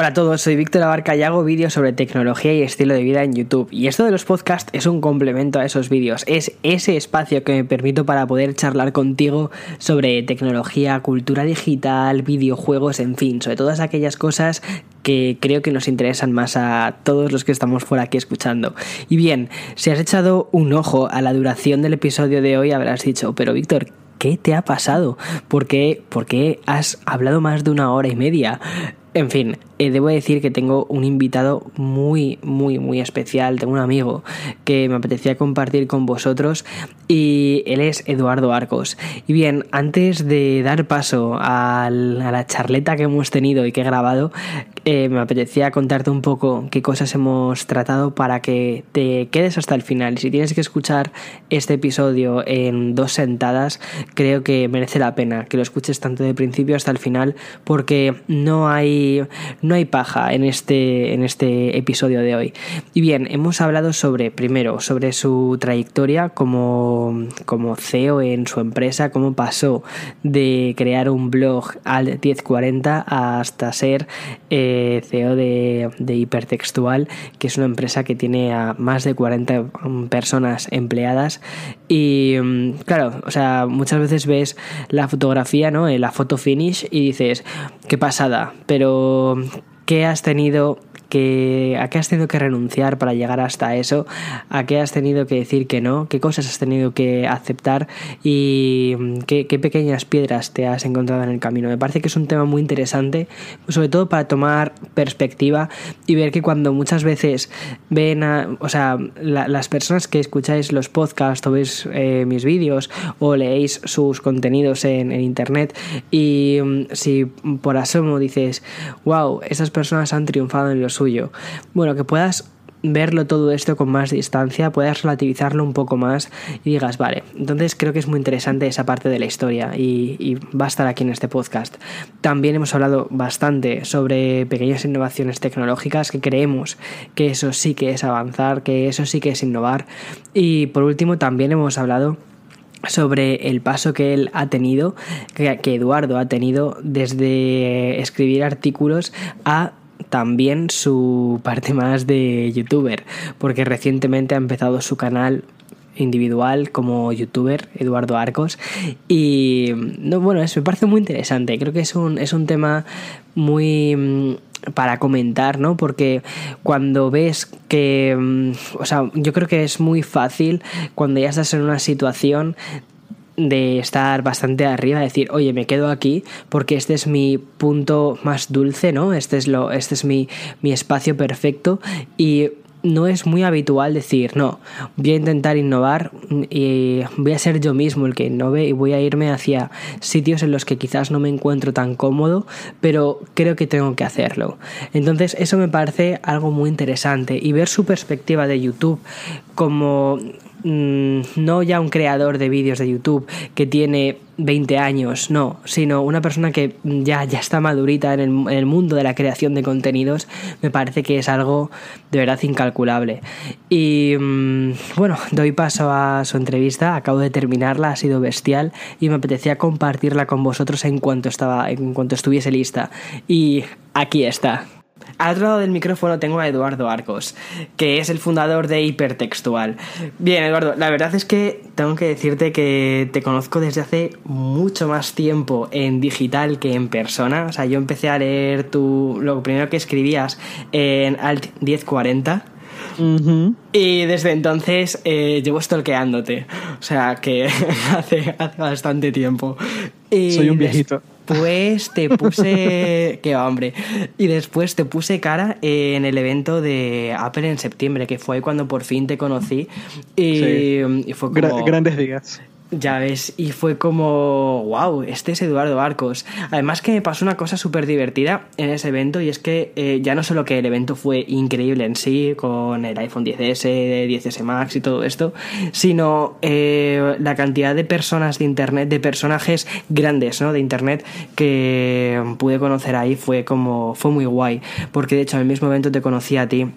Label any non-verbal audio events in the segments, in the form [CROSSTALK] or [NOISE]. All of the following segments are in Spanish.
Hola a todos, soy Víctor Abarca y hago vídeos sobre tecnología y estilo de vida en YouTube. Y esto de los podcasts es un complemento a esos vídeos, es ese espacio que me permito para poder charlar contigo sobre tecnología, cultura digital, videojuegos, en fin, sobre todas aquellas cosas que creo que nos interesan más a todos los que estamos por aquí escuchando. Y bien, si has echado un ojo a la duración del episodio de hoy, habrás dicho, pero Víctor, ¿qué te ha pasado? ¿Por qué, ¿Por qué has hablado más de una hora y media? En fin, eh, debo decir que tengo un invitado muy, muy, muy especial. Tengo un amigo que me apetecía compartir con vosotros y él es Eduardo Arcos. Y bien, antes de dar paso a la charleta que hemos tenido y que he grabado, eh, me apetecía contarte un poco qué cosas hemos tratado para que te quedes hasta el final. Y si tienes que escuchar este episodio en dos sentadas, creo que merece la pena que lo escuches tanto de principio hasta el final porque no hay hay paja en este, en este episodio de hoy. Y bien, hemos hablado sobre, primero, sobre su trayectoria como, como CEO en su empresa, cómo pasó de crear un blog al 1040 hasta ser eh, CEO de, de Hipertextual, que es una empresa que tiene a más de 40 personas empleadas. Y mm, claro, o sea, muchas veces ves la fotografía, ¿no? La foto finish y dices, qué pasada, pero ¿qué has tenido que, a qué has tenido que renunciar para llegar hasta eso, a qué has tenido que decir que no, qué cosas has tenido que aceptar y mm, qué, pequeñas piedras te has encontrado en el camino. Me parece que es un tema muy interesante, sobre todo para tomar perspectiva y ver que cuando muchas veces ven a, o sea, las personas que escucháis los podcasts o veis eh, mis vídeos o leéis sus contenidos en, en internet y mm, si por asomo dices, wow, esas personas han triunfado en los suyo. Bueno, que puedas verlo todo esto con más distancia, puedas relativizarlo un poco más y digas, vale, entonces creo que es muy interesante esa parte de la historia y, va a estar aquí en este podcast. También hemos hablado bastante sobre pequeñas innovaciones tecnológicas que creemos que eso sí que es avanzar, que eso sí que es innovar. Y por último también hemos hablado sobre el paso que él ha tenido, que Eduardo ha tenido desde escribir artículos a también su parte más de youtuber, porque recientemente ha empezado su canal individual como youtuber, Eduardo Arcos. Y no, bueno, eso me parece muy interesante. Creo que es un, es un tema muy mm, para comentar, ¿no? Porque cuando ves que, mm, o sea, yo creo que es muy fácil cuando ya estás en una situación de estar bastante arriba, decir, oye, me quedo aquí porque este es mi punto más dulce, ¿no? Este es, lo, este es mi, mi espacio perfecto y no es muy habitual decir, no, voy a intentar innovar y voy a ser yo mismo el que innove y voy a irme hacia sitios en los que quizás no me encuentro tan cómodo, pero creo que tengo que hacerlo. Entonces eso me parece algo muy interesante y ver su perspectiva de YouTube como Mm, no ya un creador de vídeos de YouTube que tiene 20 años, no, sino una persona que ya, ya está madurita en el, mundo de la creación de contenidos, me parece que es algo de verdad incalculable. Y mm, bueno, doy paso a su entrevista, acabo de terminarla, ha sido bestial y me apetecía compartirla con vosotros en cuanto, estaba, en cuanto estuviese lista. Y aquí está. Al otro lado del micrófono tengo a Eduardo Arcos, que es el fundador de Hipertextual. Bien, Eduardo, la verdad es que tengo que decirte que te conozco desde hace mucho más tiempo en digital que en persona. O sea, yo empecé a leer tu, lo primero que escribías en Alt 1040. Y desde entonces eh, llevo stalkeándote. O sea que [LAUGHS] hace, hace bastante tiempo. Soy un viejito después te puse. [LAUGHS] qué hombre. Y después te puse cara en el evento de Apple en septiembre, que fue cuando por fin te conocí. Y, fue como. grandes días. Ya ves, y fue como, wow, este es Eduardo Arcos. Además que me pasó una cosa súper divertida en ese evento y es que eh, ya no solo que el evento fue increíble en sí, con el iPhone 10S, 10S Max y todo esto, sino eh, la cantidad de personas de Internet, de personajes grandes, ¿no? De Internet que pude conocer ahí fue como, fue muy guay, porque de hecho en el mismo evento te conocí a ti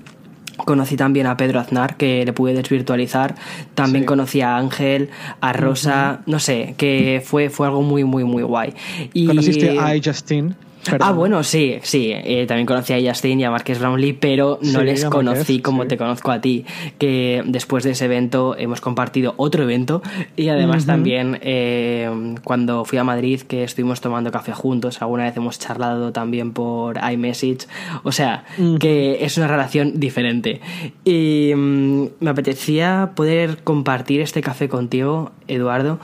Conocí también a Pedro Aznar, que le pude desvirtualizar. También conocí a Ángel, a Rosa, no sé, que fue, fue algo muy, muy, muy guay. Y... ¿Conociste a Justin? Ah, bueno, sí, sí. Eh, también conocí a Justin y a Marques Brownlee, pero no les conocí como te conozco a ti. Que después de ese evento hemos compartido otro evento y además también eh, cuando fui a Madrid, que estuvimos tomando café juntos, alguna vez hemos charlado también por iMessage. O sea, que es una relación diferente. Y mm, me apetecía poder compartir este café contigo, Eduardo.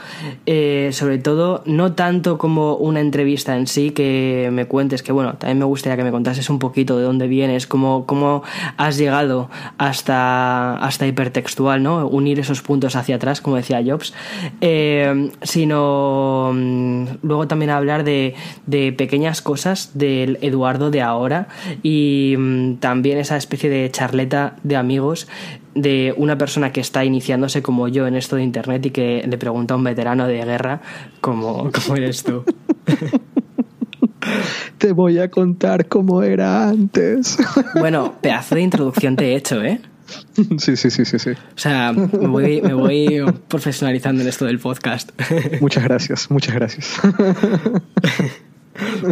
Eh, sobre todo, no tanto como una entrevista en sí, que me cuentes, que bueno, también me gustaría que me contases un poquito de dónde vienes, cómo, cómo has llegado hasta, hasta hipertextual, ¿no? Unir esos puntos hacia atrás, como decía Jobs, eh, sino mm, luego también hablar de, de, pequeñas cosas del Eduardo de ahora y mm, también esa especie de charleta de amigos de una persona que está iniciándose como yo en esto de internet y que le pregunta a un veterano de guerra como, como eres tú. [LAUGHS] Te voy a contar cómo era antes. [LAUGHS] Bueno, pedazo de introducción te he hecho, ¿eh? Sí, sí, sí, sí, sí. O sea, me voy, me voy profesionalizando en esto del podcast. [LAUGHS] Muchas gracias, muchas gracias. [LAUGHS]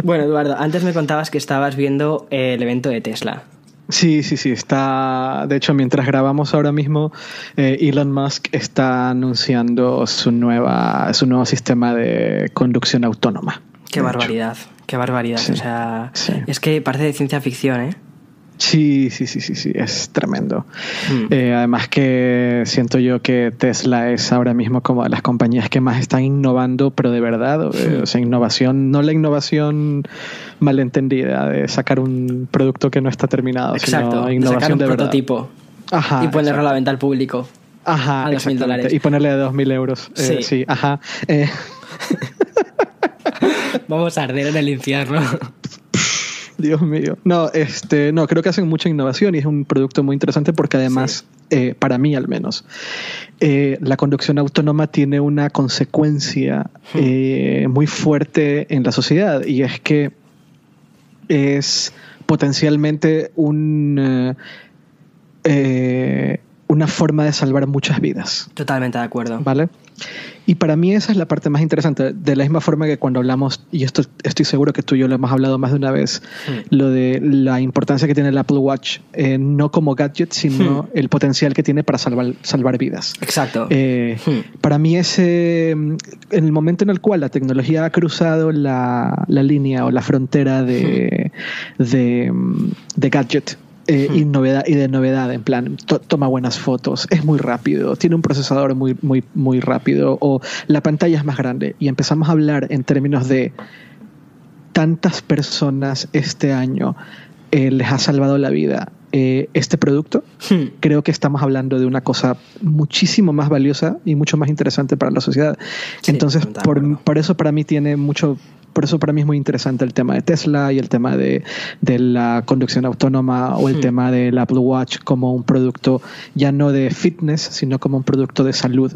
Bueno, Eduardo, antes me contabas que estabas viendo el evento de Tesla. Sí, sí, sí, está. De hecho, mientras grabamos ahora mismo, eh, Elon Musk está anunciando su nueva, su nuevo sistema de conducción autónoma. Qué barbaridad, qué barbaridad. o sea, es que parece de ciencia ficción, ¿eh? Sí, sí, sí, sí, sí, es tremendo. Hmm. Eh, además que siento yo que Tesla es ahora mismo como de las compañías que más están innovando, pero de verdad, eh, hmm. o sea, innovación, no la innovación malentendida de sacar un producto que no está terminado, Exacto, sino innovación sacar un de prototipo ajá, y ponerlo a la venta al público. Ajá, a mil dólares. Y ponerle a dos mil euros. Eh, sí. sí, ajá. [LAUGHS] Vamos a arder en el infierno. Dios mío. No, este, no, creo que hacen mucha innovación y es un producto muy interesante porque además, eh, para mí al menos, eh, la conducción autónoma tiene una consecuencia hmm. eh, muy fuerte en la sociedad y es que es potencialmente un una forma de salvar muchas vidas. Totalmente de acuerdo. ¿Vale? Y para mí esa es la parte más interesante, de la misma forma que cuando hablamos, y esto estoy seguro que tú y yo lo hemos hablado más de una vez, hmm. lo de la importancia que tiene el Apple Watch, eh, no como gadget, sino hmm. el potencial que tiene para salvar, salvar vidas. Exacto. Eh, hmm. Para mí ese, en el momento en el cual la tecnología ha cruzado la, la línea o la frontera de, de, de gadget, eh, y, novedad, y de novedad, en plan, toma buenas fotos, es muy rápido, tiene un procesador muy, muy, muy rápido o la pantalla es más grande. Y empezamos a hablar en términos de tantas personas este año eh, les ha salvado la vida eh, este producto, hmm. creo que estamos hablando de una cosa muchísimo más valiosa y mucho más interesante para la sociedad. Entonces, por, por, eso para mí tiene mucho por eso para mí es muy interesante el tema de Tesla y el tema de, la conducción autónoma o el hmm. tema del Apple Watch como un producto ya no de fitness, sino como un producto de salud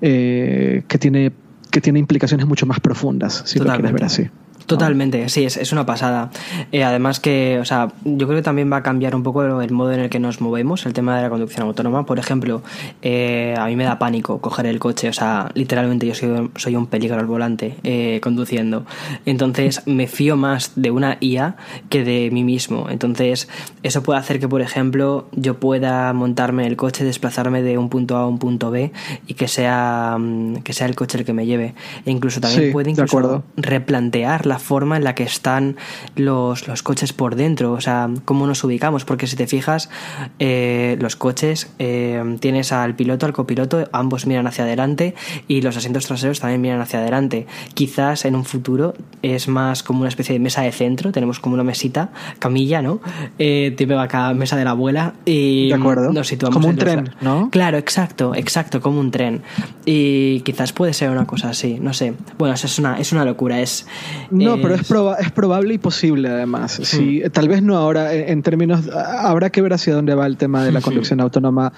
eh, que, tiene, que tiene implicaciones mucho más profundas, si lo quieres ver así. Totalmente, sí, es, es una pasada. Eh, además que, o sea, yo creo que también va a cambiar un poco el modo en el que nos movemos, el tema de la conducción autónoma. Por ejemplo, eh, a mí me da pánico coger el coche, o sea, literalmente yo soy, soy un peligro al volante eh, conduciendo. Entonces me fío más de una IA que de mí mismo. Entonces eso puede hacer que, por ejemplo, yo pueda montarme el coche, desplazarme de un punto A a un punto B y que sea, mm, que sea el coche el que me lleve. E incluso también puede incluso replantear la forma en la que están los, los coches por dentro, o sea, cómo nos ubicamos, porque si te fijas, eh, los coches eh, tienes al piloto, al copiloto, ambos miran hacia adelante y los asientos traseros también miran hacia adelante. Quizás en un futuro es más como una especie de mesa de centro, tenemos como una mesita, camilla, ¿no? Eh, tipo acá, mesa de la abuela y nos situamos como un tren, ¿no? Claro, exacto, exacto, como un tren. Y quizás puede ser una cosa así, no sé. Bueno, es una, es una locura, es... No, pero es, es probable y posible además. Sí, tal vez no ahora, en, términos, habrá que ver hacia dónde va el tema de la conducción autónoma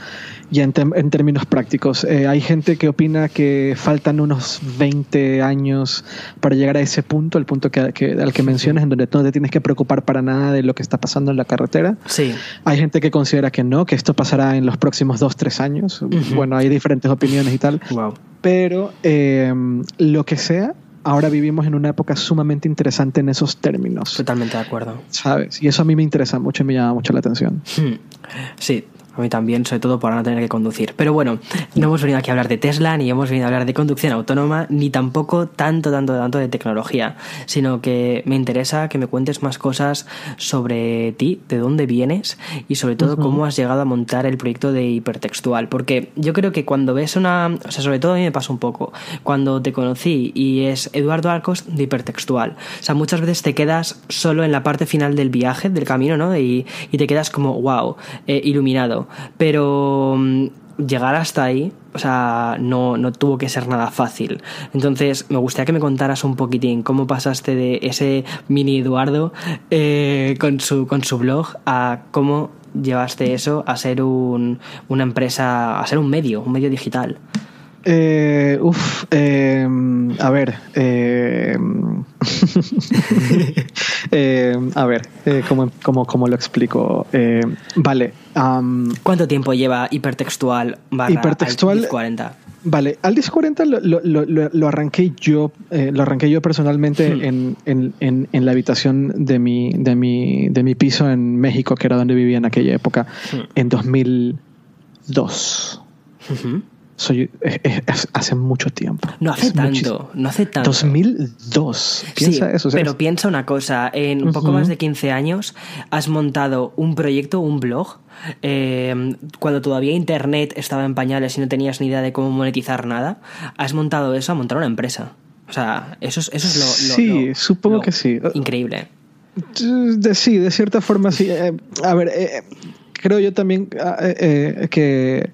en, en términos prácticos. Eh, hay gente que opina que faltan unos 20 años para llegar a ese punto, el punto que, al que mencionas, en donde no te tienes que preocupar para nada de lo que está pasando en la carretera. Sí. Hay gente que considera que no, que esto pasará en los próximos 2, 3 años. Bueno, hay diferentes opiniones y tal. Wow. Pero eh, lo que sea, ahora vivimos en una época sumamente interesante en esos términos. Totalmente de acuerdo. ¿Sabes? Y eso a mí me interesa mucho y me llama mucho la atención. Hmm. Sí, a mí también, sobre todo para no tener que conducir. Pero bueno, no hemos venido aquí a hablar de Tesla, ni hemos venido a hablar de conducción autónoma, ni tampoco tanto, tanto, tanto de tecnología, sino que me interesa que me cuentes más cosas sobre ti, de dónde vienes y sobre todo cómo has llegado a montar el proyecto de hipertextual. Porque yo creo que cuando ves una... O sea, sobre todo a mí me pasa un poco. Cuando te conocí y es Eduardo Arcos de hipertextual. O sea, muchas veces te quedas solo en la parte final del viaje, del camino, ¿no? Y, y te quedas como, wow, eh, iluminado pero mm, llegar hasta ahí, o sea, no, no, tuvo que ser nada fácil. Entonces, me gustaría que me contaras un poquitín cómo pasaste de ese mini Eduardo eh, con, su, con su blog a cómo llevaste eso a ser un, una empresa, a ser un medio, un medio digital. Eh, uf, eh, a ver. Eh, [LAUGHS] eh a ver, eh, ¿cómo, cómo, cómo, lo explico? Eh, vale. Um, ¿Cuánto tiempo lleva hipertextual barra hipertextual 40? Vale, Aldis 40 lo, lo, lo, lo, arranqué yo, lo arranqué yo personalmente hmm. en, en, en, en, la habitación de mi, de, mi, de mi piso en México, que era donde vivía en aquella época, hmm. en 2002. Uh soy, hace mucho tiempo. No hace tanto, no hace tanto. 2002. Piensa eso. pero piensa una cosa, en un poco más de 15 años has montado un proyecto, un blog, eh, cuando todavía Internet estaba en pañales y no tenías ni idea de cómo monetizar nada, has montado eso a montar una empresa. O sea, eso es, eso es lo, Sí, supongo que sí. Increíble. De, sí, de cierta forma sí. Eh, a ver, eh, creo yo también ah, que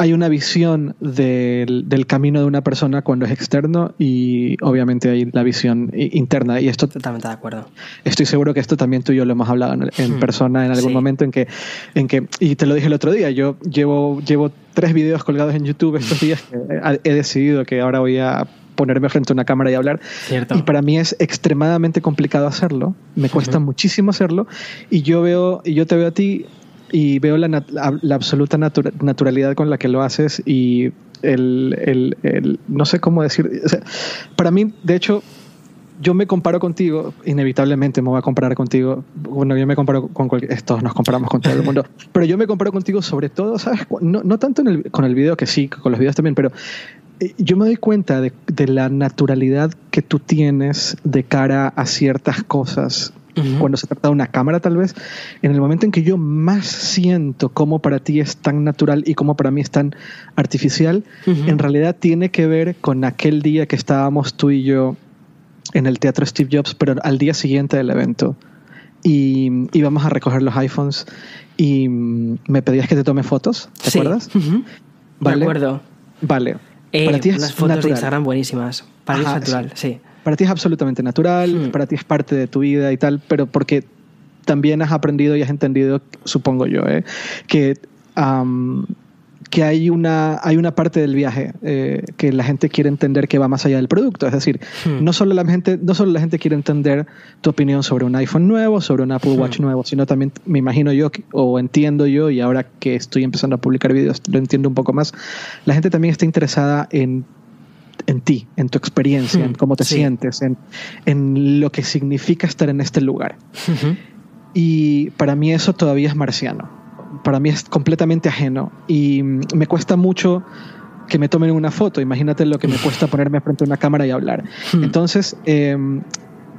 hay una visión del, del, camino de una persona cuando es externo y obviamente hay la visión interna. Y esto. Totalmente de acuerdo. Estoy seguro que esto también tú y yo lo hemos hablado en, hmm. persona en algún momento en que, en que. Y te lo dije el otro día, yo llevo, llevo tres videos colgados en YouTube estos días que he decidido que ahora voy a ponerme frente a una cámara y hablar. Cierto. Y para mí es extremadamente complicado hacerlo. Me cuesta muchísimo hacerlo. Y yo veo, y yo te veo a ti y veo la, la, absoluta naturalidad con la que lo haces y el, el, el no sé cómo decir, para mí, de hecho, yo me comparo contigo, inevitablemente me voy a comparar contigo, bueno, yo me comparo con cualquier, todos nos comparamos con todo el mundo, [LAUGHS] pero yo me comparo contigo sobre todo, ¿sabes? No, no tanto en el, con el video, que sí, con los videos también, pero eh, yo me doy cuenta de, de, la naturalidad que tú tienes de cara a ciertas cosas cuando se trata de una cámara tal vez, en el momento en que yo más siento cómo para ti es tan natural y cómo para mí es tan artificial, en realidad tiene que ver con aquel día que estábamos tú y yo en el teatro Steve Jobs, pero al día siguiente del evento. Y íbamos a recoger los iPhones y me pedías que te tome fotos, ¿te acuerdas? ¿Vale? De acuerdo. Vale. Eh, para ti es las fotos de Instagram buenísimas. Para es natural, sí para ti es absolutamente natural, hmm. para ti es parte de tu vida y tal, pero porque también has aprendido y has entendido, supongo yo, ¿eh? que, que hay, una, hay una parte del viaje eh, que la gente quiere entender que va más allá del producto. Es decir, hmm. no, solo la gente, no solo la gente quiere entender tu opinión sobre un iPhone nuevo, sobre un Apple Watch hmm. nuevo, sino también me imagino yo o entiendo yo, y ahora que estoy empezando a publicar videos lo entiendo un poco más, la gente también está interesada en en ti, en tu experiencia, en cómo te sientes, en, en, lo que significa estar en este lugar. Y para mí eso todavía es marciano. Para mí es completamente ajeno y me cuesta mucho que me tomen una foto. Imagínate lo que me cuesta ponerme frente a una cámara y hablar. Entonces, em,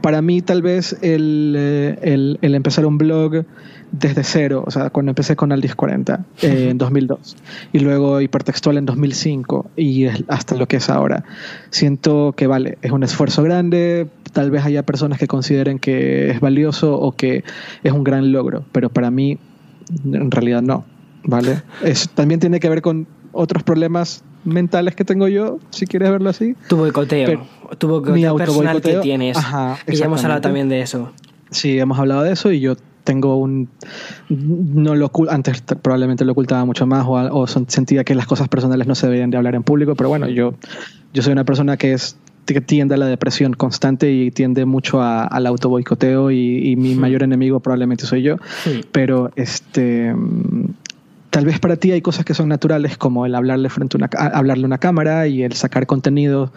para mí tal vez el, eh, el, el, empezar un blog desde cero, o sea, cuando empecé con Aldis 40 eh, [LAUGHS] en 2002 y luego hipertextual en 2005 y hasta lo que es ahora. Siento que vale, es un esfuerzo grande, tal vez haya personas que consideren que es valioso o que es un gran logro, pero para mí en realidad no, ¿vale? Es, también tiene que ver con otros problemas mentales que tengo yo, si quieres verlo así. Tu boicoteo, tu boicoteo personal que tienes. y ya hemos hablado también de eso. Sí, hemos hablado de eso y yo tengo un no lo antes probablemente lo ocultaba mucho más o, sentía que las cosas personales no se debían de hablar en público pero bueno yo yo soy una persona que es que tiende a la depresión constante y tiende mucho al auto boicoteo y, mi mayor enemigo probablemente soy yo pero este tal vez para ti hay cosas que son naturales como el hablarle frente a una, hablarle a una cámara y el sacar contenido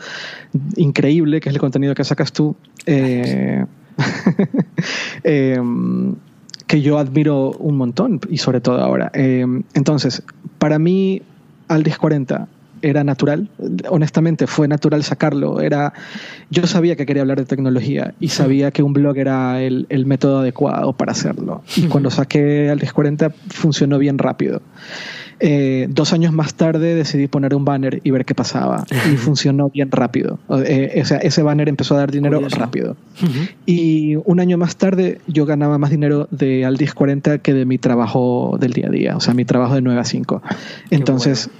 increíble, que es el contenido que sacas tú. Eh, [LAUGHS] em, que yo admiro un montón y sobre todo ahora. Em, entonces, para mí, al 1040 era natural, honestamente fue natural sacarlo. Era, yo sabía que quería hablar de tecnología y sabía que un blog era el, el método adecuado para hacerlo. Y cuando saqué al 1040 funcionó bien rápido. Eh, dos años más tarde decidí poner un banner y ver qué pasaba. Y funcionó bien rápido. Eh, o sea, ese banner empezó a dar dinero rápido. Y un año más tarde yo ganaba más dinero de al 1040 que de mi trabajo del día a día. O sea, mi trabajo de 9 a 5. Entonces...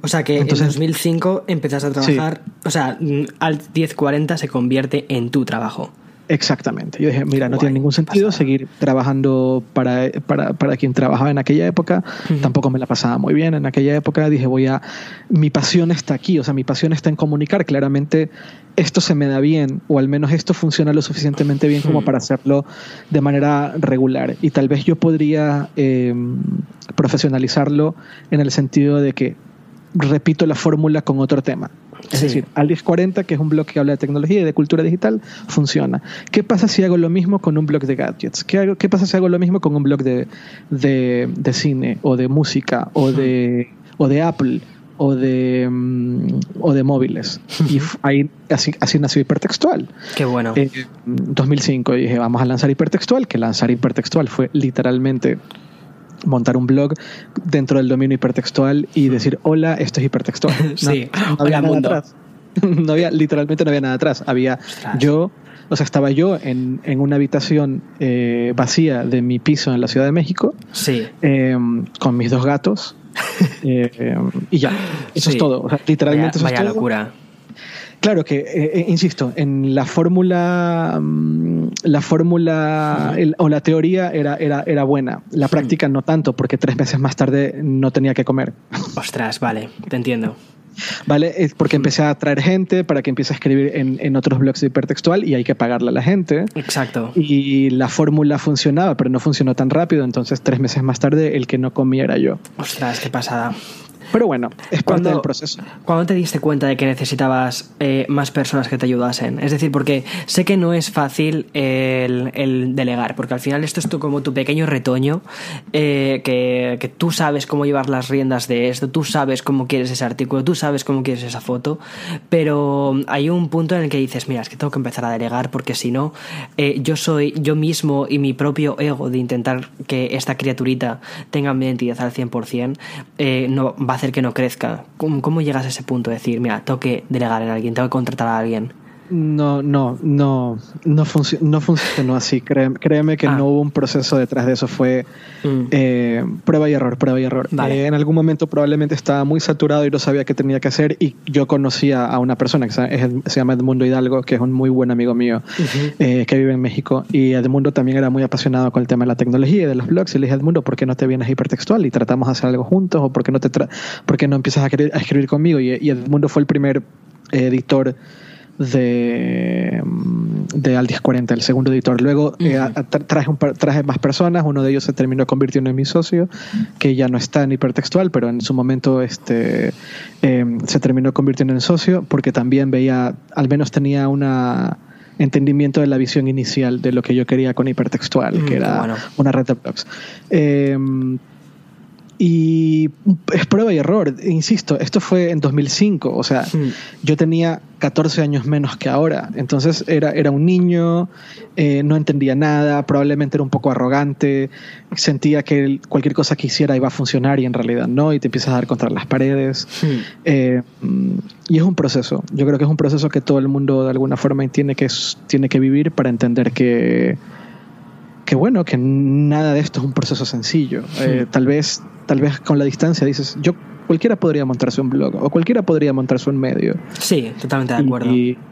O sea que Entonces, en 2005 empezaste a trabajar, o sea, al 1040 se convierte en tu trabajo. Exactamente. Yo dije, mira, no tiene ningún sentido seguir trabajando para, para, para, quien trabajaba en aquella época. Tampoco me la pasaba muy bien en aquella época. Dije, voy a... Mi pasión está aquí, o sea, mi pasión está en comunicar. Claramente esto se me da bien, o al menos esto funciona lo suficientemente bien como para hacerlo de manera regular. Y tal vez yo podría eh, profesionalizarlo en el sentido de que repito la fórmula con otro tema. Es decir, al 1040, que es un blog que habla de tecnología y de cultura digital, funciona. ¿Qué pasa si hago lo mismo con un blog de gadgets? ¿Qué, qué pasa si hago lo mismo con un blog de, de, de cine o de música o de, o de Apple? o de, mm, o de móviles. Y ahí así, así nació Hipertextual. Qué bueno. En 2005 dije, vamos a lanzar Hipertextual, que lanzar Hipertextual fue literalmente montar un blog dentro del dominio hipertextual y decir, hola, esto es hipertextual. [LAUGHS] sí, no, había nada atrás. [LAUGHS] No había, literalmente no había nada atrás. Había yo, o sea, estaba yo en, en una habitación eh, vacía de mi piso en la Ciudad de México, sí. eh, con mis dos gatos, [LAUGHS] eh, y ya, eso es todo. O sea, literalmente vaya, eso es vaya todo. locura. Claro que, eh, insisto, en la fórmula, la fórmula el, o la teoría era, era, era buena, la práctica no tanto, porque tres meses más tarde no tenía que comer. Ostras, vale, te entiendo. ¿Vale? Es porque empecé a traer gente para que empiece a escribir en, en, otros blogs de hipertextual y hay que pagarle a la gente. Exacto. Y la fórmula funcionaba, pero no funcionó tan rápido, entonces tres meses más tarde el que no comía era yo. Ostras, qué pasada. Pero bueno, es parte del proceso. ¿Cuándo te diste cuenta de que necesitabas eh, más personas que te ayudasen? Es decir, porque sé que no es fácil el, el delegar, porque al final esto es tu, como tu pequeño retoño, eh, que, que, tú sabes cómo llevar las riendas de esto, tú sabes cómo quieres ese artículo, tú sabes cómo quieres esa foto, pero hay un punto en el que dices, mira, es que tengo que empezar a delegar porque si no, eh, yo soy yo mismo y mi propio ego de intentar que esta criaturita tenga mi identidad al 100%, no va a hacer que no crezca. ¿Cómo, ¿Cómo, llegas a ese punto de decir, mira, tengo que delegar en alguien, tengo que contratar a alguien? No, no, no, no, func no funcionó así. Créeme, créeme que ah. no hubo un proceso detrás de eso. Fue mm. eh, prueba y error, prueba y error. Eh, en algún momento probablemente estaba muy saturado y no sabía qué tenía que hacer. Y yo conocía a una persona que se, se llama Edmundo Hidalgo, que es un muy buen amigo mío, uh -huh. eh, que vive en México. Y Edmundo también era muy apasionado con el tema de la tecnología y de los blogs. Y le dije, Edmundo, ¿por qué no te vienes hipertextual y tratamos de hacer algo juntos? ¿O por qué no, te por qué no empiezas a, a escribir conmigo? Y, y Edmundo fue el primer editor de, de Al 1040, el segundo editor. Luego uh -huh. eh, traje, un, traje más personas, uno de ellos se terminó convirtiendo en mi socio, que ya no está en hipertextual, pero en su momento este, eh, se terminó convirtiendo en socio porque también veía, al menos tenía una entendimiento de la visión inicial de lo que yo quería con hipertextual, mm, que era bueno. una red de blogs. Eh, y es prueba y error, insisto, esto fue en 2005, o sea, Hmm. mm. yo tenía 14 años menos que ahora, entonces era, era un niño, eh, no entendía nada, probablemente era un poco arrogante, sentía que cualquier cosa que hiciera iba a funcionar y en realidad no, y te empiezas a dar contra las paredes. Hmm. Eh, y es un proceso, yo creo que es un proceso que todo el mundo de alguna forma tiene que, tiene que vivir para entender que que bueno, que nada de esto es un proceso sencillo. Eh, tal vez, tal vez con la distancia dices, yo cualquiera podría montarse un blog, o cualquiera podría montarse un medio. Sí, totalmente de acuerdo.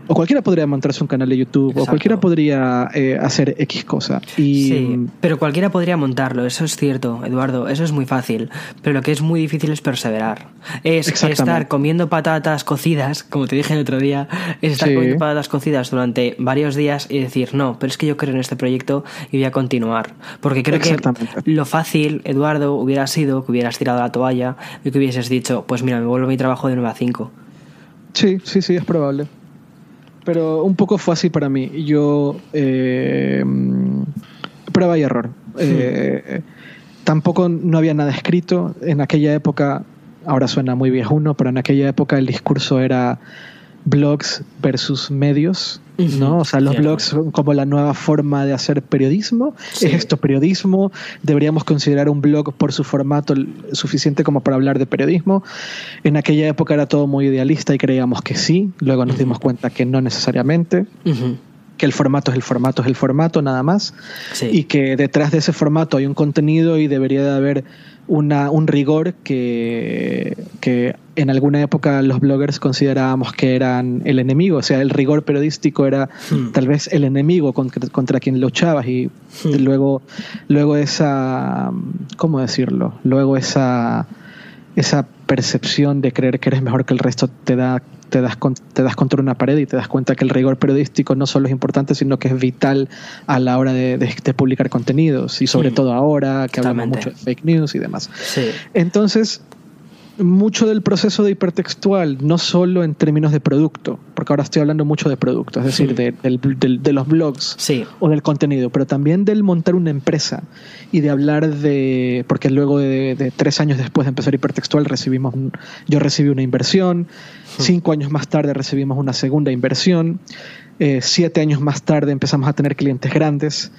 o cualquiera podría montarse un canal de YouTube, o cualquiera podría eh, hacer X cosa. Y, sí, pero cualquiera podría montarlo, eso es cierto, Eduardo, eso es muy fácil. Pero lo que es muy difícil es perseverar. Es estar comiendo patatas cocidas, como te dije el otro día, es estar comiendo patatas cocidas durante varios días y decir, no, pero es que yo creo en este proyecto y voy a continuar. Porque creo que lo fácil, Eduardo, hubiera sido que hubieras tirado la toalla y que hubieses dicho, pues mira, me vuelvo a mi trabajo de 9 a 5. Sí, sí, sí, es probable. Pero un poco fue así para mí. Yo. Eh, prueba y error. Hmm. Eh, tampoco no había nada escrito. En aquella época, ahora suena muy viejuno, pero en aquella época el discurso era blogs versus medios, ¿no? O sea, los blogs son como la nueva forma de hacer periodismo. ¿Es esto periodismo? ¿Deberíamos considerar un blog por su formato suficiente como para hablar de periodismo? En aquella época era todo muy idealista y creíamos que sí, luego nos dimos cuenta que no necesariamente. que el formato es el formato es el formato nada más y que detrás de ese formato hay un contenido y debería de haber una, un rigor que, que, en alguna época los bloggers considerábamos que eran el enemigo, o sea, el rigor periodístico era hmm. tal vez el enemigo contra, contra quien luchabas y hmm. luego, luego esa, ¿cómo decirlo? Luego esa, esa percepción de creer que eres mejor que el resto te da te das, te das contra una pared y te das cuenta que el rigor periodístico no solo es importante, sino que es vital a la hora de, publicar contenidos y sobre todo ahora que hablamos mucho de fake news y demás. Entonces, mucho del proceso de hipertextual, no solo en términos de producto, porque ahora estoy hablando mucho de producto, es decir, de, de, los blogs o del contenido, pero también del montar una empresa y de hablar de, porque luego de, tres años después de empezar hipertextual recibimos, yo recibí una inversión, cinco años más tarde recibimos una segunda inversión, eh, siete años más tarde empezamos a tener clientes grandes.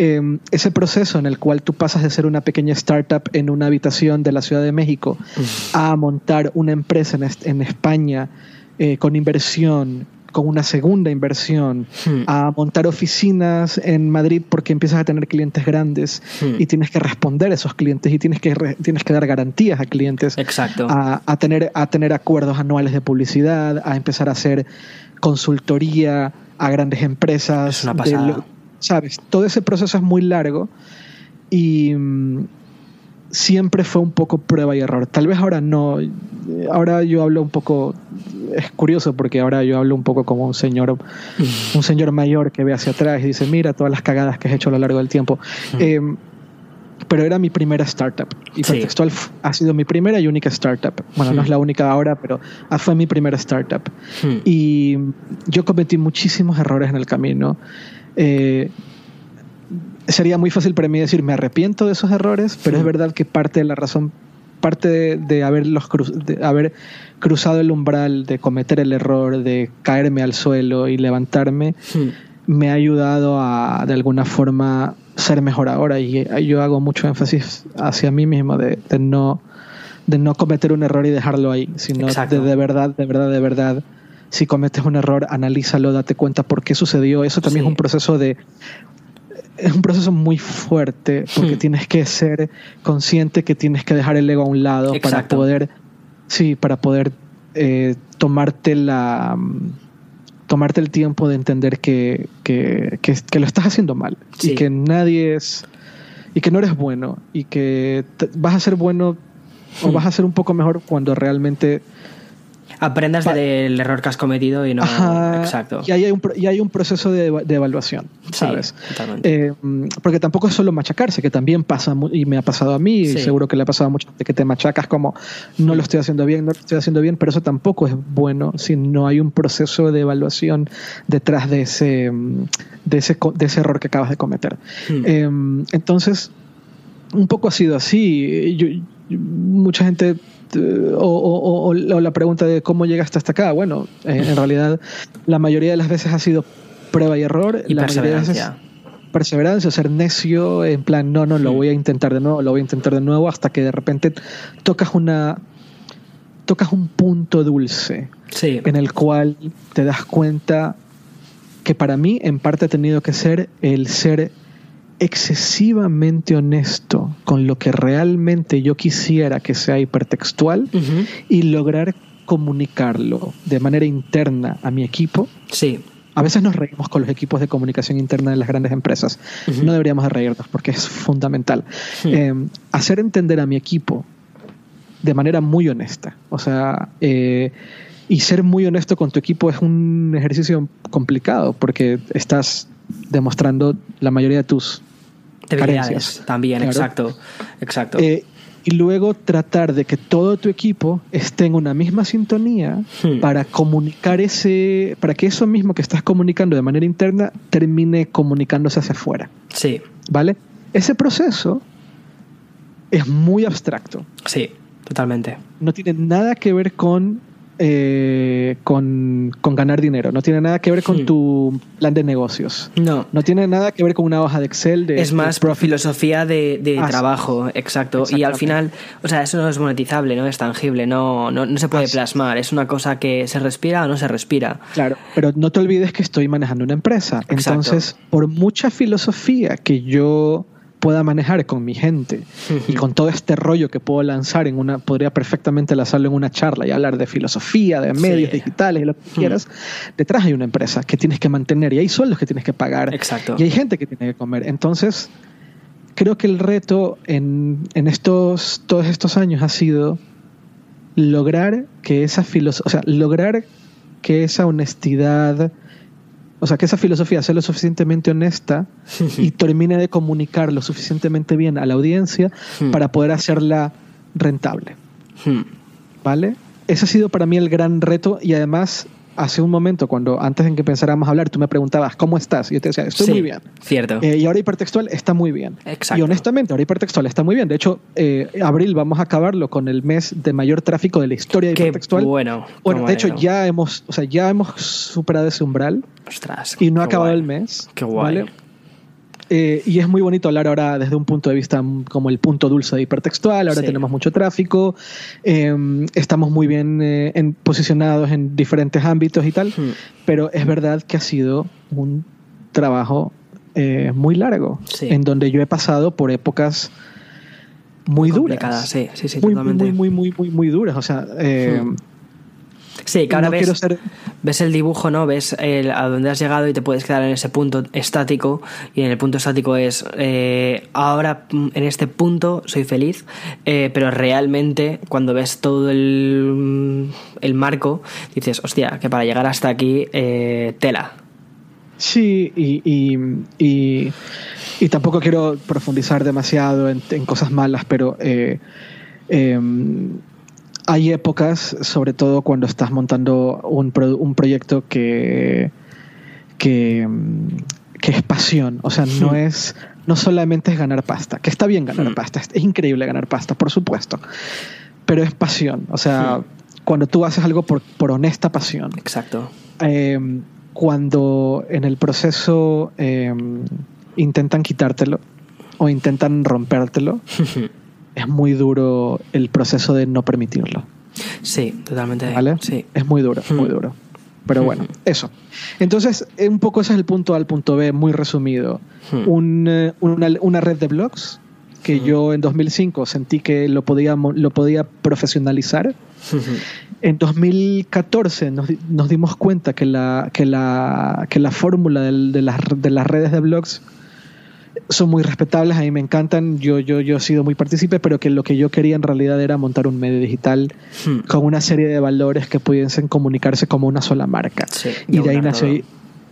Em, ese proceso en el cual tú pasas de ser una pequeña startup en una habitación de la Ciudad de México a montar una empresa en, España eh, con inversión, con una segunda inversión, hmm. a montar oficinas en Madrid porque empiezas a tener clientes grandes hmm. y tienes que responder a esos clientes y tienes que, tienes que dar garantías a clientes. Exacto. A, tener, a tener acuerdos anuales de publicidad, a empezar a hacer consultoría a grandes empresas. Es una pasada. ¿Sabes? Todo ese proceso es muy largo y mm, siempre fue un poco prueba y error. Tal vez ahora no. Ahora yo hablo un poco. Es curioso porque ahora yo hablo un poco como un señor, un señor mayor que ve hacia atrás y dice: Mira todas las cagadas que has hecho a lo largo del tiempo. Em, pero era mi primera startup. Y Contextual ha sido mi primera y única startup. Bueno, no es la única ahora, pero fue mi primera startup. Y yo cometí muchísimos errores en el camino. Eh, sería muy fácil para mí decir, me arrepiento de esos errores, pero es verdad que parte de la razón, parte de, de, de haber cruzado el umbral, de cometer el error, de caerme al suelo y levantarme, me ha ayudado a, de alguna forma, ser mejor ahora. Y yo hago mucho énfasis hacia mí mismo de, no, de no cometer un error y dejarlo ahí, sino de, de verdad, de verdad, de verdad si cometes un error, analízalo, date cuenta por qué sucedió. Eso también es un proceso de es un proceso muy fuerte porque hmm. tienes que ser consciente que tienes que dejar el ego a un lado para poder sí para poder eh, tomarte la tomarte el tiempo de entender que, que, que, lo estás haciendo mal y que nadie es y que no eres bueno y que vas a ser bueno o hmm. vas a ser un poco mejor cuando realmente aprendas del error que has cometido y no. Exacto. Y hay un, y hay un proceso de, evaluación, ¿sabes? Eh, porque tampoco es solo machacarse, que también pasa y me ha pasado a mí, y seguro que le ha pasado a muchos de que te machacas como no lo estoy haciendo bien, no lo estoy haciendo bien, pero eso tampoco es bueno si no hay un proceso de evaluación detrás de ese, de ese, de ese error que acabas de cometer. Hmm. Eh, entonces, un poco ha sido así. Yo, mucha gente o, la pregunta de cómo llegaste hasta acá. Bueno, en realidad la mayoría de las veces ha sido prueba y error. Y la perseverancia. perseverancia, ser necio, en plan, no, no, lo voy a intentar de nuevo, lo voy a intentar de nuevo, hasta que de repente tocas una. tocas un punto dulce. En el cual te das cuenta que para mí, en parte, ha tenido que ser el ser excesivamente honesto con lo que realmente yo quisiera que sea hipertextual y lograr comunicarlo de manera interna a mi equipo. Sí. A veces nos reímos con los equipos de comunicación interna de las grandes empresas. No deberíamos de reírnos porque es fundamental. Eh, hacer entender a mi equipo de manera muy honesta. O sea, eh, y ser muy honesto con tu equipo es un ejercicio complicado porque estás demostrando la mayoría de tus debilidades también, exacto, exacto. Eh, y luego tratar de que todo tu equipo esté en una misma sintonía hmm. para comunicar ese, para que eso mismo que estás comunicando de manera interna termine comunicándose hacia afuera. Sí. ¿Vale? Ese proceso es muy abstracto. Sí, totalmente. No tiene nada que ver con eh, con, ganar dinero, no tiene nada que ver con hmm. tu plan de negocios. No. No tiene nada que ver con una hoja de Excel. De, es más filosofía de, ah, trabajo, exacto. Y al final, o sea, eso no es monetizable, no es tangible, no, no, se puede plasmar. Es una cosa que se respira o no se respira. Claro, pero no te olvides que estoy manejando una empresa. Entonces, por mucha filosofía que yo pueda manejar con mi gente y con todo este rollo que puedo lanzar en una, podría perfectamente lanzarlo en una charla y hablar de filosofía, de medios digitales y lo que quieras, detrás hay una empresa que tienes que mantener y hay sueldos que tienes que pagar Exacto. y hay gente que tiene que comer. Entonces, creo que el reto en, en estos, todos estos años ha sido lograr que esa filosofía, o sea, lograr que esa honestidad, o sea, que esa filosofía sea lo suficientemente honesta [LAUGHS] y termine de comunicar lo suficientemente bien a la audiencia hmm. para poder hacerla rentable. Hmm. ¿Vale? Ese ha sido para mí el gran reto y además hace un momento, cuando antes en que pensáramos hablar, tú me preguntabas, ¿cómo estás? Y yo te decía, estoy muy bien. Cierto. Eh, y ahora hipertextual está muy bien. Exacto. Y honestamente, ahora hipertextual está muy bien. De hecho, eh, abril vamos a acabarlo con el mes de mayor tráfico de la historia de Qué hipertextual. Bueno. Bueno, de hecho, ya hemos, o sea, ya hemos superado ese umbral. Ostras. Y no ha acabado el mes. Qué guay. Eh, y es muy bonito hablar ahora desde un punto de vista como el punto dulce de hipertextual. Ahora tenemos mucho tráfico, em, estamos muy bien eh, en, posicionados en diferentes ámbitos y tal, hmm. pero es verdad que ha sido un trabajo eh, muy largo, en donde yo he pasado por épocas muy, duras. Sí, sí, sí, muy, muy, muy, muy, muy, muy, duras. O sea, hmm. Sí, que ahora ves, ves, el dibujo, ¿no? Ves a dónde has llegado y te puedes quedar en ese punto estático. Y en el punto estático es, eh, ahora mm, en este punto soy feliz, eh, pero realmente cuando ves todo el, mm, el, marco, dices, hostia, que para llegar hasta aquí, eh, tela. Sí, y, y, y, tampoco quiero profundizar demasiado en, en cosas malas, pero... Eh, em, hay épocas, sobre todo cuando estás montando un, un proyecto que, que, es pasión. O sea, no es. No solamente es ganar pasta, que está bien ganar pasta, es, increíble ganar pasta, por supuesto. Pero es pasión. O sea, cuando tú haces algo por, honesta pasión. Exacto. Em, cuando en el proceso em, intentan quitártelo o intentan rompértelo. [LAUGHS] es muy duro el proceso de no permitirlo. Sí, totalmente. ¿Vale? Sí. Es muy duro, muy hmm. duro. Pero bueno, hmm. eso. Entonces, un poco ese es el punto A al punto B, muy resumido. Hmm. Eh, una, red de blogs que yo en 2005 sentí que lo podía, lo podía profesionalizar. En 2014 nos, nos, dimos cuenta que la, que la, que la fórmula de, las, de las redes de blogs son muy respetables, a mí me encantan, yo, yo, yo he sido muy partícipe, pero que lo que yo quería en realidad era montar un medio digital hmm. con una serie de valores que pudiesen comunicarse como una sola marca. y de ahí nació,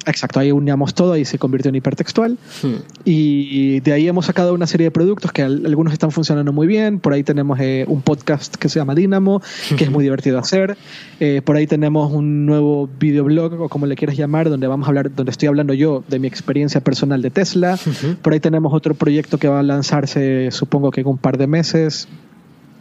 Exacto, ahí uníamos todo y se convirtió en hipertextual. Hmm. Y de ahí hemos sacado una serie de productos que algunos están funcionando muy bien. Por ahí tenemos eh, un podcast que se llama Dynamo, que es muy divertido de hacer. Eh, por ahí tenemos un nuevo videoblog, o como le quieras llamar, donde vamos a hablar, donde estoy hablando yo de mi experiencia personal de Tesla. Por ahí tenemos otro proyecto que va a lanzarse, supongo que en un par de meses,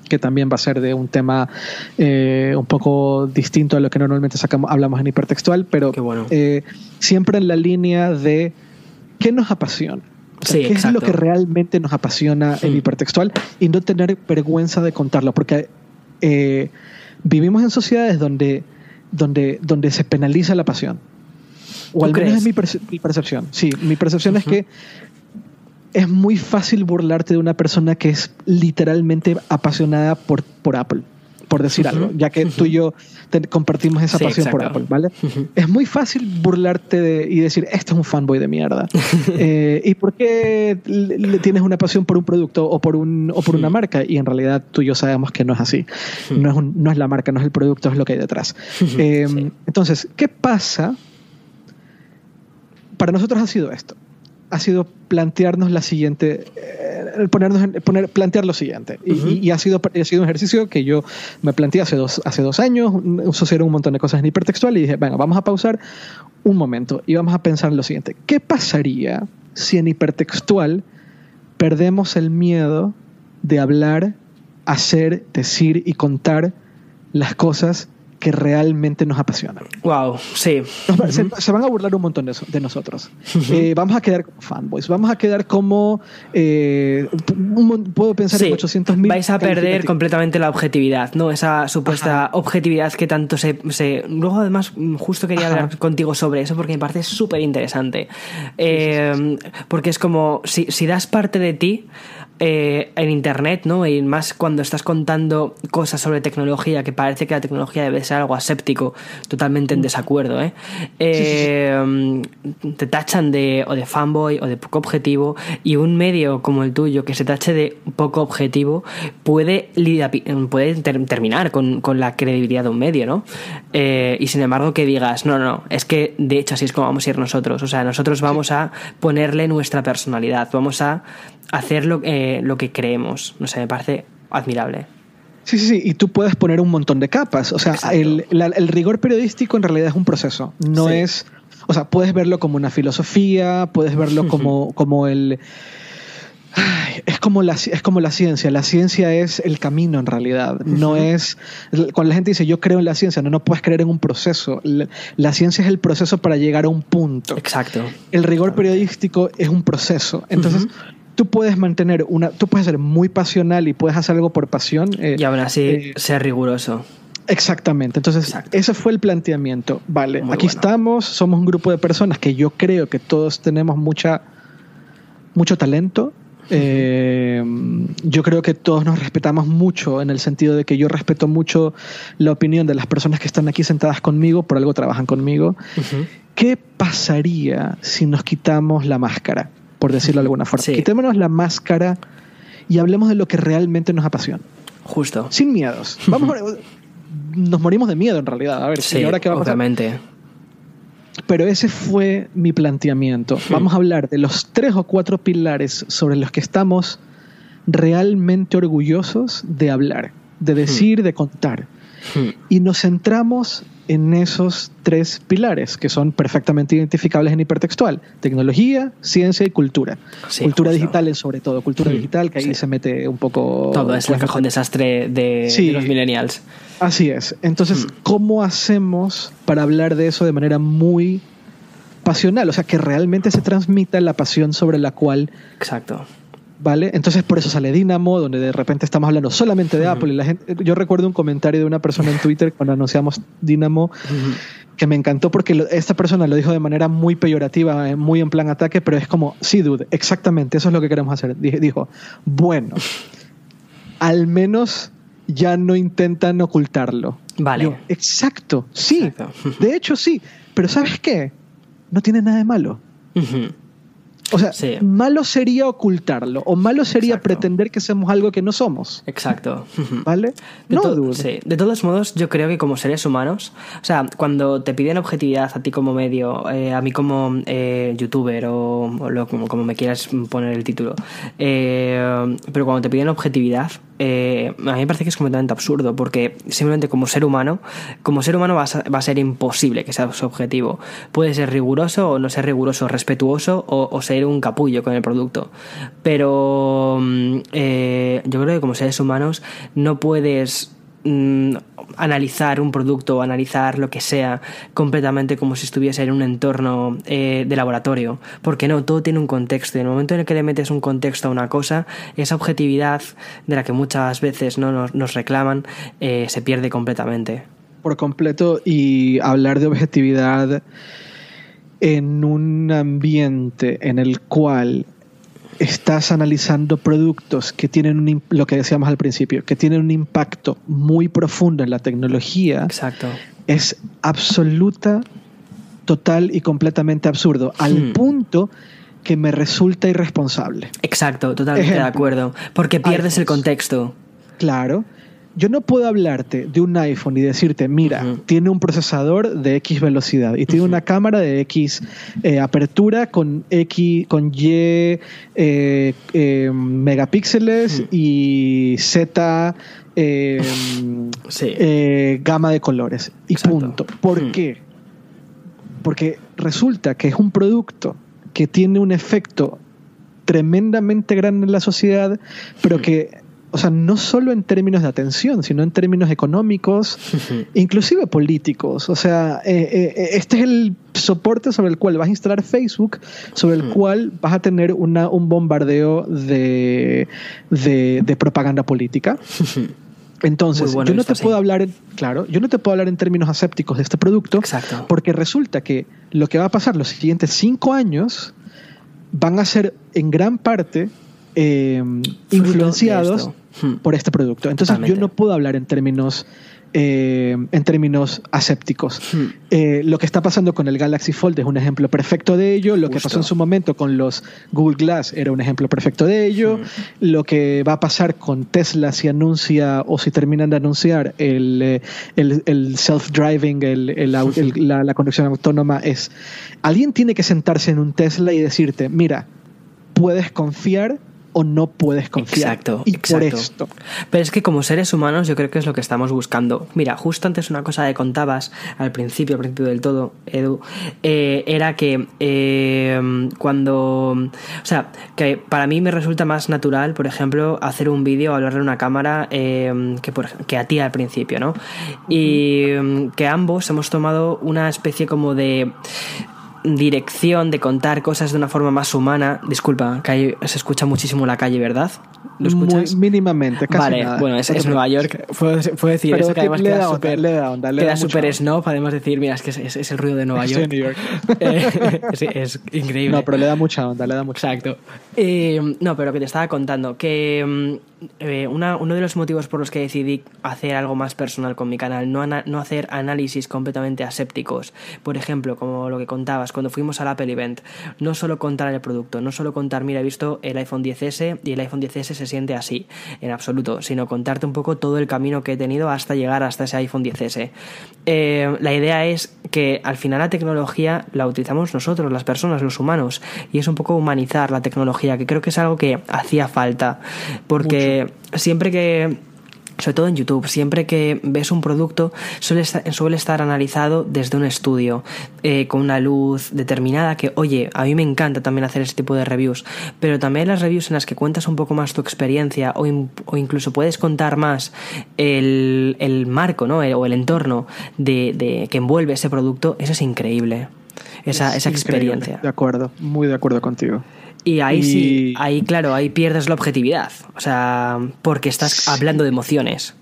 que también va a ser de un tema eh, un poco distinto a lo que normalmente sacamos, hablamos en hipertextual, pero eh, siempre en la línea de qué nos apasiona. ¿Qué es lo que realmente nos apasiona en hipertextual? Y no tener vergüenza de contarlo, porque eh, vivimos en sociedades donde, donde, donde se penaliza la pasión. O al menos es mi, percepción. Sí, mi percepción es que es muy fácil burlarte de una persona que es literalmente apasionada por, por Apple por decir algo, ya que tú y yo compartimos esa pasión por Apple, ¿vale? Es muy fácil burlarte y decir, este es un fanboy de mierda. [LAUGHS] Eh, ¿Y por qué le tienes una pasión por un producto o por, un, o por una marca? Y en realidad tú y yo sabemos que no es así. No, es no es la marca, no es el producto, es lo que hay detrás. Eh, entonces, ¿qué pasa? Para nosotros ha sido esto ha sido plantearnos la siguiente, eh, ponernos poner, plantear lo siguiente. y, ha, sido, ha sido un ejercicio que yo me planteé hace dos, hace dos años, sucedieron un montón de cosas en hipertextual y dije, venga, vamos a pausar un momento y vamos a pensar en lo siguiente. ¿Qué pasaría si en hipertextual perdemos el miedo de hablar, hacer, decir y contar las cosas que realmente nos apasionan. Wow, sí. se, van a burlar un montón de, nosotros. Eh, vamos a quedar como fanboys, vamos a quedar como. Eh, puedo pensar en 800 mil. Vais a perder completamente la objetividad, ¿no? Esa supuesta objetividad que tanto se, Luego, además, justo quería hablar contigo sobre eso porque me parece súper interesante. Eh, porque es como si, si das parte de ti eh, en internet, ¿no? Y más cuando estás contando cosas sobre tecnología, que parece que la tecnología debe ser algo aséptico, totalmente en mm. desacuerdo, ¿eh? eh te tachan de o de fanboy o de poco objetivo y un medio como el tuyo que se tache de poco objetivo puede, puede terminar con, la credibilidad de un medio, ¿no? Eh, y sin embargo que digas, no, no, es que de hecho así es como vamos a ir nosotros, o sea, nosotros vamos a ponerle nuestra personalidad, vamos a hacer lo, eh, lo que creemos. No sé, me parece admirable. Sí, sí, sí, y tú puedes poner un montón de capas. O sea, el, el, rigor periodístico en realidad es un proceso, no es... O sea, puedes verlo como una filosofía, puedes verlo [LAUGHS] como, como el... es como, la, es como la ciencia. La ciencia es el camino en realidad. No es. Cuando la gente dice yo creo en la ciencia, no, no puedes creer en un proceso. La, ciencia es el proceso para llegar a un punto. Exacto. El rigor periodístico es un proceso. Entonces, tú puedes mantener una, tú puedes ser muy pasional y puedes hacer algo por pasión. Eh, y aún así eh, ser riguroso. Exactamente. Entonces, ese fue el planteamiento. Vale, aquí estamos, somos un grupo de personas que yo creo que todos tenemos mucha, mucho talento. Eh, yo creo que todos nos respetamos mucho en el sentido de que yo respeto mucho la opinión de las personas que están aquí sentadas conmigo, por algo trabajan conmigo. ¿Qué pasaría si nos quitamos la máscara? Por decirlo de alguna forma. Quitémonos la máscara y hablemos de lo que realmente nos apasiona. Justo. Sin miedos. Vamos [LAUGHS] nos morimos de miedo en realidad. A ver, sí, ahora qué vamos obviamente. Pero ese fue mi planteamiento. Vamos a hablar de los tres o cuatro pilares sobre los que estamos realmente orgullosos de hablar, de decir, de contar. Y nos centramos en esos tres pilares que son perfectamente identificables en hipertextual. Tecnología, ciencia y cultura. cultura digital es sobre todo, cultura digital, que ahí se mete un poco... Todo es el cajón desastre de, los millennials. Así es. Entonces, ¿cómo hacemos para hablar de eso de manera muy pasional? O sea, que realmente se transmita la pasión sobre la cual... Exacto ¿Vale? Entonces por eso sale Dynamo, donde de repente estamos hablando solamente de Apple. Y la gente, yo recuerdo un comentario de una persona en Twitter cuando anunciamos Dynamo que me encantó porque esta persona lo dijo de manera muy peyorativa, eh, muy en plan ataque, pero es como, sí, dude, exactamente, eso es lo que queremos hacer. Dijo, bueno, al menos ya no intentan ocultarlo. Vale. exacto, sí. De hecho, sí. Pero ¿sabes qué? No tiene nada de malo. O sea, malo sería ocultarlo o malo sería pretender que somos algo que no somos. Exacto. [LAUGHS] ¿Vale? De no, sí. De todos modos, yo creo que como seres humanos, o sea, cuando te piden objetividad a ti como medio, eh, a mí como eh, youtuber o, como, me quieras poner el título, eh, pero cuando te piden objetividad, a mí me parece que es completamente absurdo porque simplemente como ser humano, como ser humano va a, va a ser imposible que sea su objetivo. Puede ser riguroso o no ser riguroso, respetuoso o, o ser un capullo con el producto. Pero mm, eh, yo creo que como seres humanos no puedes mm, analizar un producto o analizar lo que sea completamente como si estuviese en un entorno eh, de laboratorio. Porque no, todo tiene un contexto. Y en el momento en el que le metes un contexto a una cosa, esa objetividad de la que muchas veces no nos, reclaman eh, se pierde completamente. Por completo. Y hablar de objetividad en un ambiente en el cual estás analizando productos que tienen un, lo que decíamos al principio, que tienen un impacto muy profundo en la tecnología, Exacto. es absoluta, total y completamente absurdo, al Hmm. punto que me resulta irresponsable. Exacto, totalmente de acuerdo. Porque pierdes el contexto. Claro. Yo no puedo hablarte de un iPhone y decirte, mira, tiene un procesador de X velocidad y tiene una cámara de X eh, apertura con X, con Y eh, eh, megapíxeles y Z eh, Sí. eh, gama de colores. Y Exacto. punto. ¿Por qué? Porque resulta que es un producto que tiene un efecto tremendamente grande en la sociedad, pero que, o sea, no solo en términos de atención, sino en términos económicos, [LAUGHS] inclusive políticos. O sea, eh, eh, este es el soporte sobre el cual vas a instalar Facebook, sobre el Ujú. cual vas a tener una, un bombardeo de, de, de propaganda política. [LAUGHS] Entonces, bueno yo no te puedo hablar, en, claro, yo no te puedo hablar en términos asépticos de este producto, Exacto. porque resulta que lo que va a pasar los siguientes cinco años van a ser en gran parte eh, influenciados. Hmm. por este producto. Entonces Totalmente. yo no puedo hablar en términos eh, en términos asépticos. Hmm. Eh, lo que está pasando con el Galaxy Fold es un ejemplo perfecto de ello. Lo que pasó en su momento con los Google Glass era un ejemplo perfecto de ello. Hmm. Lo que va a pasar con Tesla si anuncia o si terminan de anunciar el, el, el self-driving, el- [LAUGHS] la conducción autónoma es... Alguien tiene que sentarse en un Tesla y decirte, mira, puedes confiar o no puedes confiar. Exacto, y por exacto. esto. Pero es que como seres humanos yo creo que es lo que estamos buscando. Mira, justo antes una cosa que contabas al principio, al principio del todo, Edu, eh, era que eh, cuando... O sea, que para mí me resulta más natural, por ejemplo, hacer un vídeo o hablarle a una cámara eh, que, por, que a ti al principio, ¿no? Y mm, que ambos hemos tomado una especie como de dirección de contar cosas de una forma más humana. Disculpa, que hay- se escucha muchísimo la calle, ¿verdad? ¿Lo escuchas? Muy mínimamente, casi vale, nada. bueno, es, No te es Nueva. York. Puedo, puedo decir Pero eso que además queda súper queda onda. snob. Podemos decir, mira, es que es, es- es el ruido de Nueva York. [LAUGHS] Eh, es increíble. No, pero le da mucha onda, le da mucha Exacto. Eh, no, pero que te estaba contando, que mm, eh, una- uno de los motivos por los que decidí hacer algo más personal con mi canal, no, no hacer análisis completamente asépticos, por ejemplo, como lo que contabas, cuando fuimos al Apple Event, no solo contar el producto, no solo contar, mira, he visto el iPhone 10S y el iPhone 10S se siente así, en absoluto, sino contarte un poco todo el camino que he tenido hasta llegar hasta ese iPhone 10S. Eh, la idea es que al final la tecnología la utilizamos nosotros, las personas, los humanos, y es un poco humanizar la tecnología, que creo que es algo que hacía falta, porque siempre que sobre todo en YouTube, siempre que ves un producto suele estar, suele estar analizado desde un estudio, eh, con una luz determinada que, oye, a mí me encanta también hacer ese tipo de reviews, pero también las reviews en las que cuentas un poco más tu experiencia o, in- o incluso puedes contar más el, el marco ¿no? El- o el entorno de, de- que envuelve ese producto, eso es increíble. Esa, Es esa increíble, experiencia. De acuerdo, muy de acuerdo contigo. Y ahí Y- sí, ahí claro, ahí pierdes la objetividad. O sea, porque estás Sí. hablando de emociones.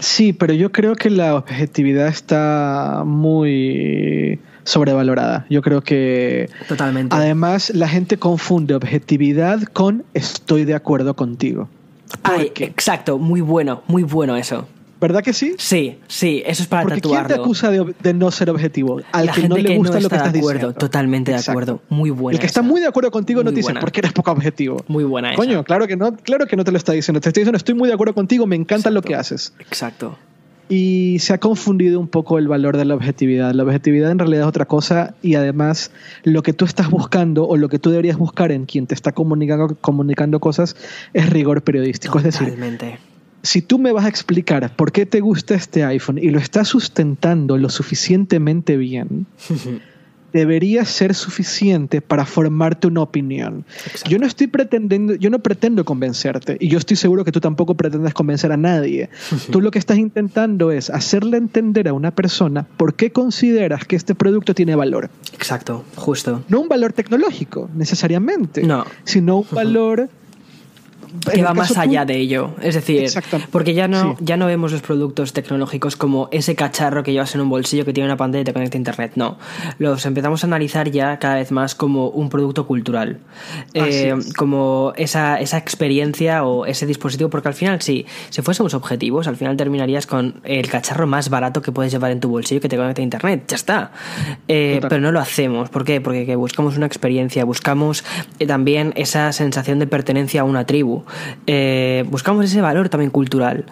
Sí, pero yo creo que la objetividad está muy sobrevalorada. Yo creo que Totalmente. además la gente confunde objetividad con estoy de acuerdo contigo. ¿Por Ay, exacto, muy bueno, muy bueno eso. ¿Verdad que sí? Sí, sí, eso es para Porque ¿quién tatuarlo. te acusa de, de no ser objetivo? Al La que gente no le que gusta no lo que está estás de acuerdo, diciendo. totalmente de Exacto. acuerdo. Muy buena El que está muy de acuerdo contigo no te dice buena. porque eres poco objetivo. Muy buena esa. Coño, claro que no, claro que no te lo está diciendo. Te estoy diciendo, estoy muy de acuerdo contigo, me encanta lo que haces. Exacto. Y se ha confundido un poco el valor de la objetividad. La objetividad en realidad es otra cosa y además lo que tú estás buscando o lo que tú deberías buscar en quien te está comunicando, comunicando cosas es rigor periodístico. Es decir, Totalmente. Si tú me vas a explicar por qué te gusta este iPhone y lo estás sustentando lo suficientemente bien, [LAUGHS] debería ser suficiente para formarte una opinión. Exacto. Yo no estoy pretendiendo, yo no pretendo convencerte y yo estoy seguro que tú tampoco pretendes convencer a nadie. [LAUGHS] Tú lo que estás intentando es hacerle entender a una persona por qué consideras que este producto tiene valor. Exacto, justo. No un valor tecnológico necesariamente, No. sino un [LAUGHS] valor que va más allá de ello. Es decir, porque ya no, ya no vemos los productos tecnológicos como ese cacharro que llevas en un bolsillo que tiene una pantalla y te conecta a internet. No. Los empezamos a analizar ya cada vez más como un producto cultural. Eh, como esa, esa experiencia o ese dispositivo, porque al final, sí, si fuésemos objetivos, al final terminarías con el cacharro más barato que puedes llevar en tu bolsillo que te conecta a internet. Ya está. Eh, pero no lo hacemos. ¿Por qué? Porque buscamos una experiencia, buscamos eh, también esa sensación de pertenencia a una tribu. Eh, buscamos ese valor también cultural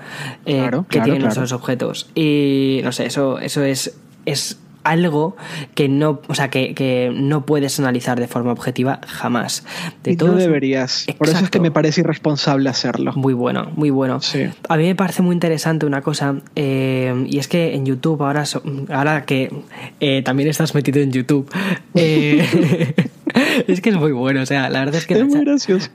eh, que tienen nuestros objetos. Y no sé, eso, eso es, es algo que no, o sea, que, no puedes analizar de forma objetiva jamás. De y no deberías. Por eso es que me parece irresponsable hacerlo. Muy bueno, muy bueno. A mí me parece muy interesante una cosa, eh, y es que en YouTube, ahora, ahora que también estás metido en YouTube, [LAUGHS] [LAUGHS] es que es muy bueno, o sea, la verdad es que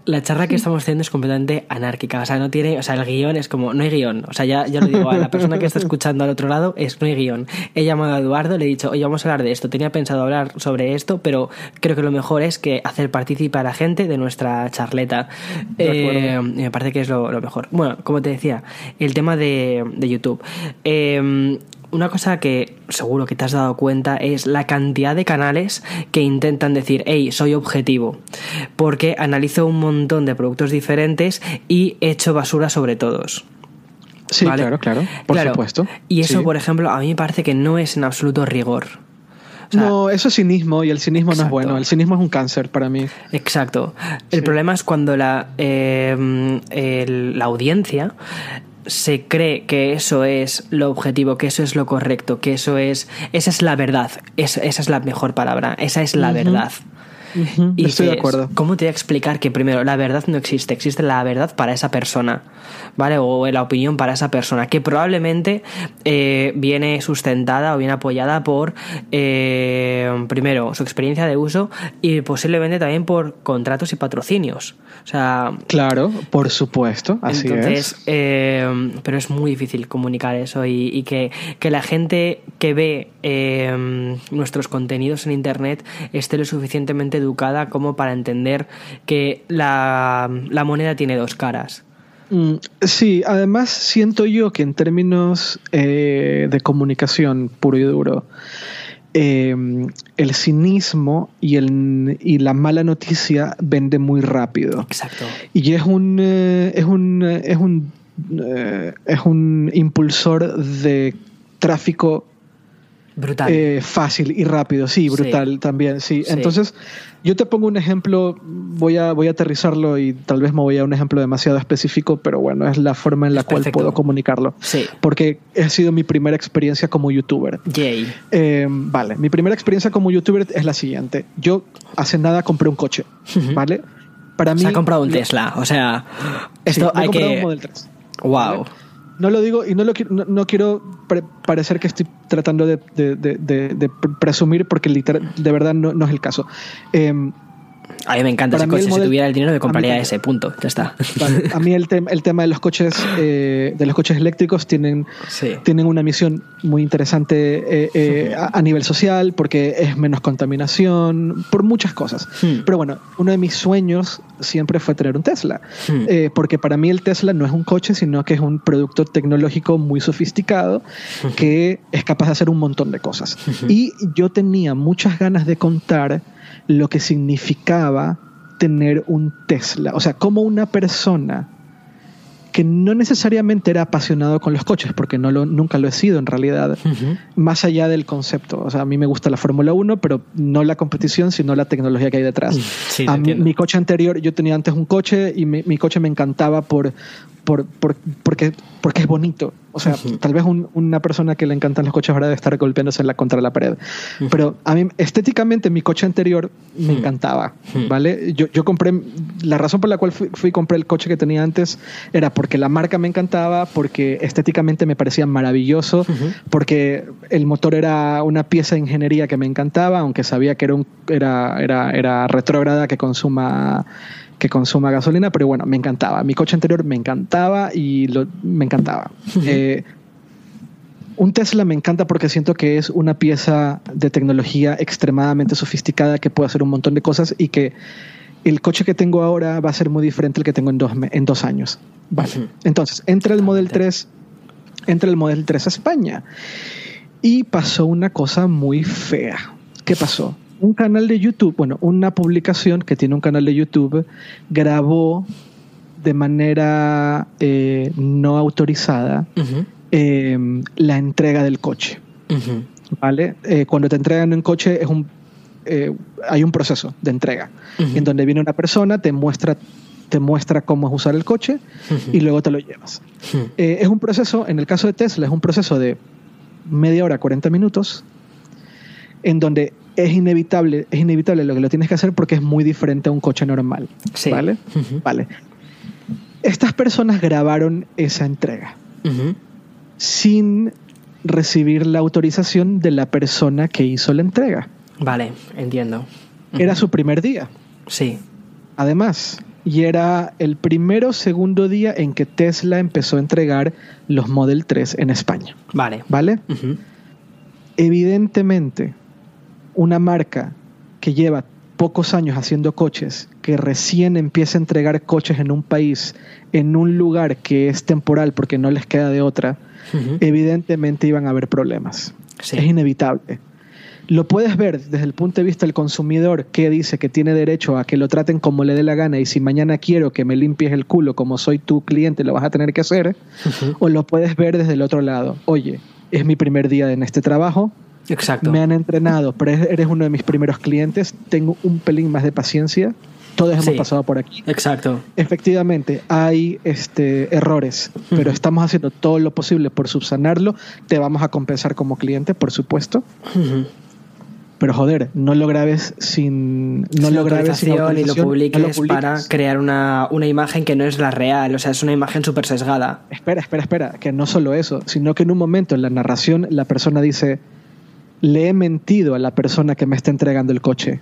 la, charla que estamos haciendo es completamente anárquica, o sea, no tiene, o sea, el guion es como, no hay guion, o sea, ya, ya lo digo, a la persona que está escuchando al otro lado es, no hay guion. He llamado a Eduardo, le he dicho, oye, vamos a hablar de esto, tenía pensado hablar sobre esto, pero creo que lo mejor es que hacer participar a la gente de nuestra charleta. Eh, me parece que es lo, mejor. Bueno, como te decía, el tema de, de YouTube. Eh, una cosa que seguro que te has dado cuenta es la cantidad de canales que intentan decir, hey, soy objetivo, porque analizo un montón de productos diferentes y echo basura sobre todos. Sí, claro, claro, por supuesto. Y eso, por ejemplo, a mí me parece que no es en absoluto rigor. no, eso es cinismo y el cinismo no es bueno. El cinismo es un cáncer para mí. Exacto. El problema es cuando la, eh, la audiencia se cree que eso es lo objetivo, que eso es lo correcto, que eso es, esa es la verdad, esa, es la mejor palabra, esa es la verdad. Y Estoy de acuerdo. ¿Cómo te voy a explicar que primero la verdad no existe? Existe la verdad para esa persona, ¿vale? O la opinión para esa persona, que probablemente eh, viene sustentada o viene apoyada por, eh, primero, su experiencia de uso y posiblemente también por contratos y patrocinios. O sea. Claro, por supuesto, así entonces, es. Eh, pero es muy difícil comunicar eso y, que, que, la gente que ve nuestros contenidos en internet esté lo suficientemente educada como para entender que la, moneda tiene dos caras. Mm, sí, además siento yo que en términos eh, de comunicación puro y duro, em, el cinismo y, el, y la mala noticia vende muy rápido. Exacto. Y es un, eh, es un, es un, eh, es un impulsor de tráfico Brutal. Eh, fácil y rápido, sí, brutal también, sí. Entonces, yo te pongo un ejemplo, voy a, voy a aterrizarlo y tal vez me voy a un ejemplo demasiado específico, pero bueno, es la forma en la cual puedo comunicarlo. Sí. Porque ha sido mi primera experiencia como youtuber. Yay. Eh, vale, mi primera experiencia como youtuber es la siguiente. Yo hace nada compré un coche, ¿vale? Para mí... Se ha comprado un Tesla, o sea, esto hay que... Un Model 3. Wow. No lo digo y no, lo, no, no quiero parecer que estoy tratando de, de, de, presumir porque de verdad no, no es el caso. Eh, a mí me encanta ese coche. si tuviera el dinero, me compraría ese punto. Ya está. A mí el, el tema de los coches, eh, de los coches eléctricos tienen, tienen una misión muy interesante eh, eh, a, nivel social porque es menos contaminación, por muchas cosas. Hmm. Pero bueno, uno de mis sueños siempre fue tener un Tesla. Hmm. porque para mí el Tesla no es un coche, sino que es un producto tecnológico muy sofisticado que es capaz de hacer un montón de cosas. Y yo tenía muchas ganas de contar lo que significaba tener un Tesla. O sea, como una persona que no necesariamente era apasionado con los coches, porque no lo, nunca lo he sido en realidad, más allá del concepto. O sea, a mí me gusta la Fórmula 1, pero no la competición, sino la tecnología que hay detrás. a mi coche anterior, yo tenía antes un coche y mi, mi coche me encantaba por, por, por, porque, porque es bonito. O sea, tal vez una persona que le encantan los coches ahora debe estar golpeándose la, contra la pared. Pero a mí, estéticamente, mi coche anterior me encantaba, ¿vale? Yo, yo compré, la razón por la cual fui, fui compré el coche que tenía antes era porque la marca me encantaba, porque estéticamente me parecía maravilloso, porque el motor era una pieza de ingeniería que me encantaba, aunque sabía que era, un, era, era, era retrógrada que consuma que consuma gasolina, pero bueno, me encantaba. Mi coche anterior me encantaba y lo, me encantaba. [LAUGHS] Eh, un Tesla me encanta porque siento que es una pieza de tecnología extremadamente sofisticada que puede hacer un montón de cosas y que el coche que tengo ahora va a ser muy diferente al que tengo en dos, en dos años. Vale. Entonces, entra el Model 3, entra el Model 3 a España. Y pasó una cosa muy fea. ¿Qué pasó? Un canal de YouTube, bueno, una publicación que tiene un canal de YouTube, grabó de manera eh, no autorizada em, la entrega del coche. ¿Vale? Eh, cuando te entregan un coche es un, eh, hay un proceso de entrega en donde viene una persona, te muestra te muestra cómo es usar el coche y luego te lo llevas. es un proceso, en el caso de Tesla, es un proceso de media hora, 40 minutos, en donde es inevitable, es inevitable lo que lo tienes que hacer porque es muy diferente a un coche normal. ¿Vale? Vale. Estas personas grabaron esa entrega sin recibir la autorización de la persona que hizo la entrega. Vale, entiendo. Era su primer día. Sí. Además, y era el primero o segundo día en que Tesla empezó a entregar los Model 3 en España. Vale. ¿Vale? Evidentemente, una marca que lleva pocos años haciendo coches, que recién empieza a entregar coches en un país, en un lugar que es temporal porque no les queda de otra, evidentemente iban a haber problemas. Es inevitable. Lo puedes ver desde el punto de vista del consumidor que dice que tiene derecho a que lo traten como le dé la gana y si mañana quiero que me limpies el culo como soy tu cliente lo vas a tener que hacer. O lo puedes ver desde el otro lado. Oye, es mi primer día en este trabajo. Exacto. Me han entrenado, pero eres uno de mis primeros clientes. Tengo un pelín más de paciencia. Todos hemos pasado por aquí. Exacto. Efectivamente, hay este, errores, pero estamos haciendo todo lo posible por subsanarlo. Te vamos a compensar como cliente, por supuesto. Pero joder, no lo grabes sin. No lo grabes sin y lo publiques, para crear una, una, imagen que no es la real. O sea, es una imagen súper sesgada. Espera, espera, espera. Que no solo eso, sino que en un momento en la narración la persona dice: Le he mentido a la persona que me está entregando el coche.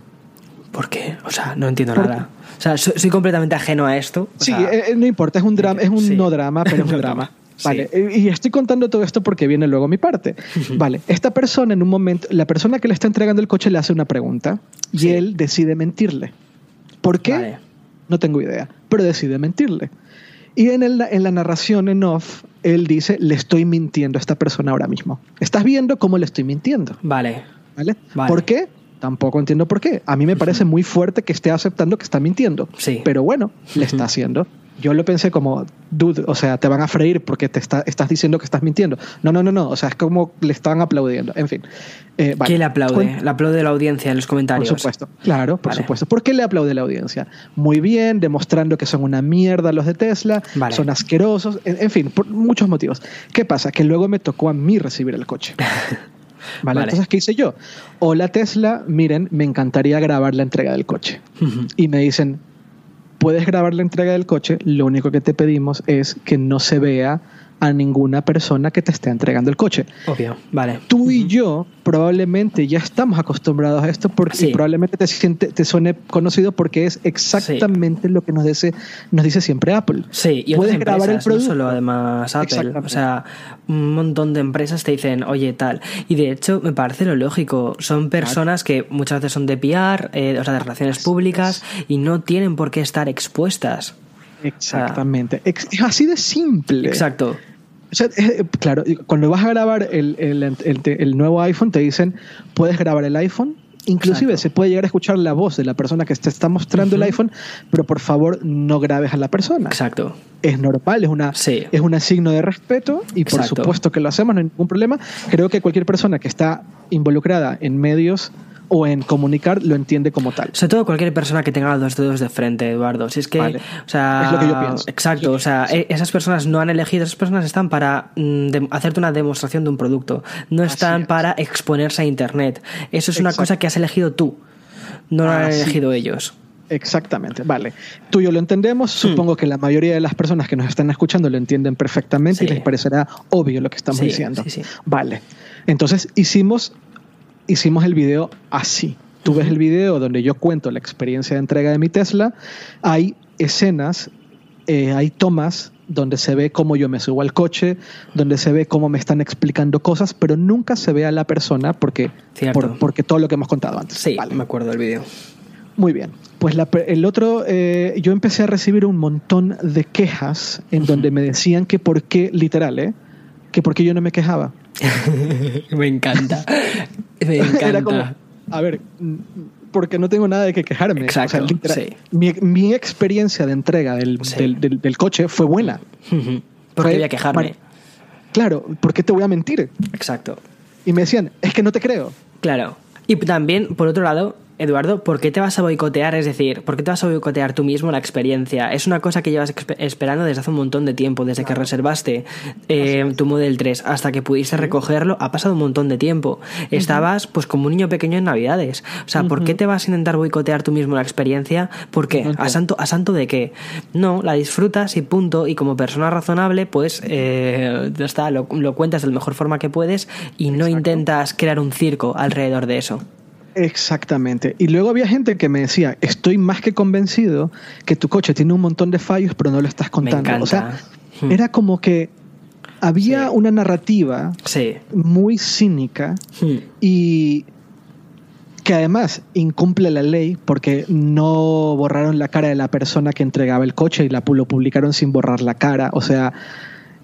¿Por qué? O sea, no entiendo nada. O sea, soy, completamente ajeno a esto. sí, eh, no importa, es un drama, [LAUGHS] es un no drama, pero es un drama. Vale, y estoy contando todo esto porque viene luego mi parte. [LAUGHS] Vale, esta persona en un momento, la persona que le está entregando el coche le hace una pregunta y él decide mentirle. ¿Por qué? No tengo idea, pero decide mentirle. Y en, el, en la narración en off, él dice, le estoy mintiendo a esta persona ahora mismo. Estás viendo cómo le estoy mintiendo. Vale. ¿Vale? ¿Por qué? Tampoco entiendo por qué. A mí me parece muy fuerte que esté aceptando que está mintiendo. Sí. Pero bueno, le está haciendo yo lo pensé como, dude, o sea, te van a freír porque te estás diciendo que estás mintiendo. No, no, no, no, o sea, es como le estaban aplaudiendo. En fin. Eh, ¿Quién le aplaude? Le aplaude la audiencia en los comentarios. Por supuesto, claro, por supuesto. ¿Por qué le aplaude la audiencia? Muy bien, demostrando que son una mierda los de Tesla, son asquerosos, en, fin, por muchos motivos. ¿Qué pasa? Que luego me tocó a mí recibir el coche. [LAUGHS] ¿Vale? Entonces, ¿qué hice yo? Hola Tesla, miren, me encantaría grabar la entrega del coche. Y me dicen, puedes grabar la entrega del coche, lo único que te pedimos es que no se vea a ninguna persona que te esté entregando el coche. Obvio, vale. Tú y yo probablemente ya estamos acostumbrados a esto porque probablemente te, siente, te suene conocido porque es exactamente lo que nos dice, nos dice siempre Apple. Sí, y puedes grabar el producto. No solo además Apple, o sea, un montón de empresas te dicen, oye, tal. Y de hecho, me parece lo lógico. Son personas que muchas veces son de PR, eh, o sea, de relaciones públicas, y no tienen por qué estar expuestas. Exactamente. es así de simple. Exacto. Eh, claro, cuando vas a grabar el, el, nuevo iPhone, te dicen, puedes grabar el iPhone. Inclusive se puede llegar a escuchar la voz de la persona que te está mostrando el iPhone, pero por favor no grabes a la persona. Exacto. Es normal, es, una, es un signo de respeto y por supuesto que lo hacemos, no hay ningún problema. Creo que cualquier persona que está involucrada en medios o en comunicar lo entiende como tal. Sobre todo cualquier persona que tenga los dos dedos de frente, Eduardo. Si es que, o sea, es lo que yo pienso. Exacto, o sea, e-, esas personas no han elegido, esas personas están para mm, hacerte una demostración de un producto, no están para exponerse a internet. Eso es una cosa que has elegido tú, no lo han elegido ellos. Exactamente, vale. Tú y yo lo entendemos, hmm. supongo que la mayoría de las personas que nos están escuchando lo entienden perfectamente y les parecerá obvio lo que estamos diciendo. Vale. Entonces hicimos hicimos el video así. Tú ves el video donde yo cuento la experiencia de entrega de mi Tesla. Hay escenas, eh, hay tomas donde se ve cómo yo me subo al coche, donde se ve cómo me están explicando cosas, pero nunca se ve a la persona porque, porque todo lo que hemos contado antes. Sí, me acuerdo del video. Muy bien. Pues la, el otro, eh, yo empecé a recibir un montón de quejas en donde me decían que por qué, literal, ¿eh? Que por qué yo no me quejaba. [LAUGHS] me encanta. Me encanta. [LAUGHS] Era como, a ver, porque no tengo nada de qué quejarme. Exacto. mi, mi, experiencia de entrega del, del, del, coche fue buena. ¿Por qué voy a quejarme? Claro, ¿por qué te voy a mentir? Exacto. Y me decían, es que no te creo. Claro. Y también, por otro lado, Eduardo, ¿por qué te vas a boicotear? Es decir, ¿por qué te vas a boicotear tú mismo la experiencia? Es una cosa que llevas esperando desde hace un montón de tiempo, desde que reservaste eh, tu Model 3 hasta que pudiste recogerlo, ha pasado un montón de tiempo. Estabas pues como un niño pequeño en Navidades. O sea, ¿por qué te vas a intentar boicotear tú mismo la experiencia? ¿Por qué? ¿A santo, ¿A santo de qué? No, la disfrutas y punto. Y como persona razonable, pues eh, está, lo, cuentas de la mejor forma que puedes y no intentas crear un circo alrededor de eso. Exactamente. Y luego había gente que me decía, estoy más que convencido que tu coche tiene un montón de fallos, pero no lo estás contando. O sea, hmm. era como que había una narrativa muy cínica hmm. y que además incumple la ley porque no borraron la cara de la persona que entregaba el coche y la, lo publicaron sin borrar la cara. O sea,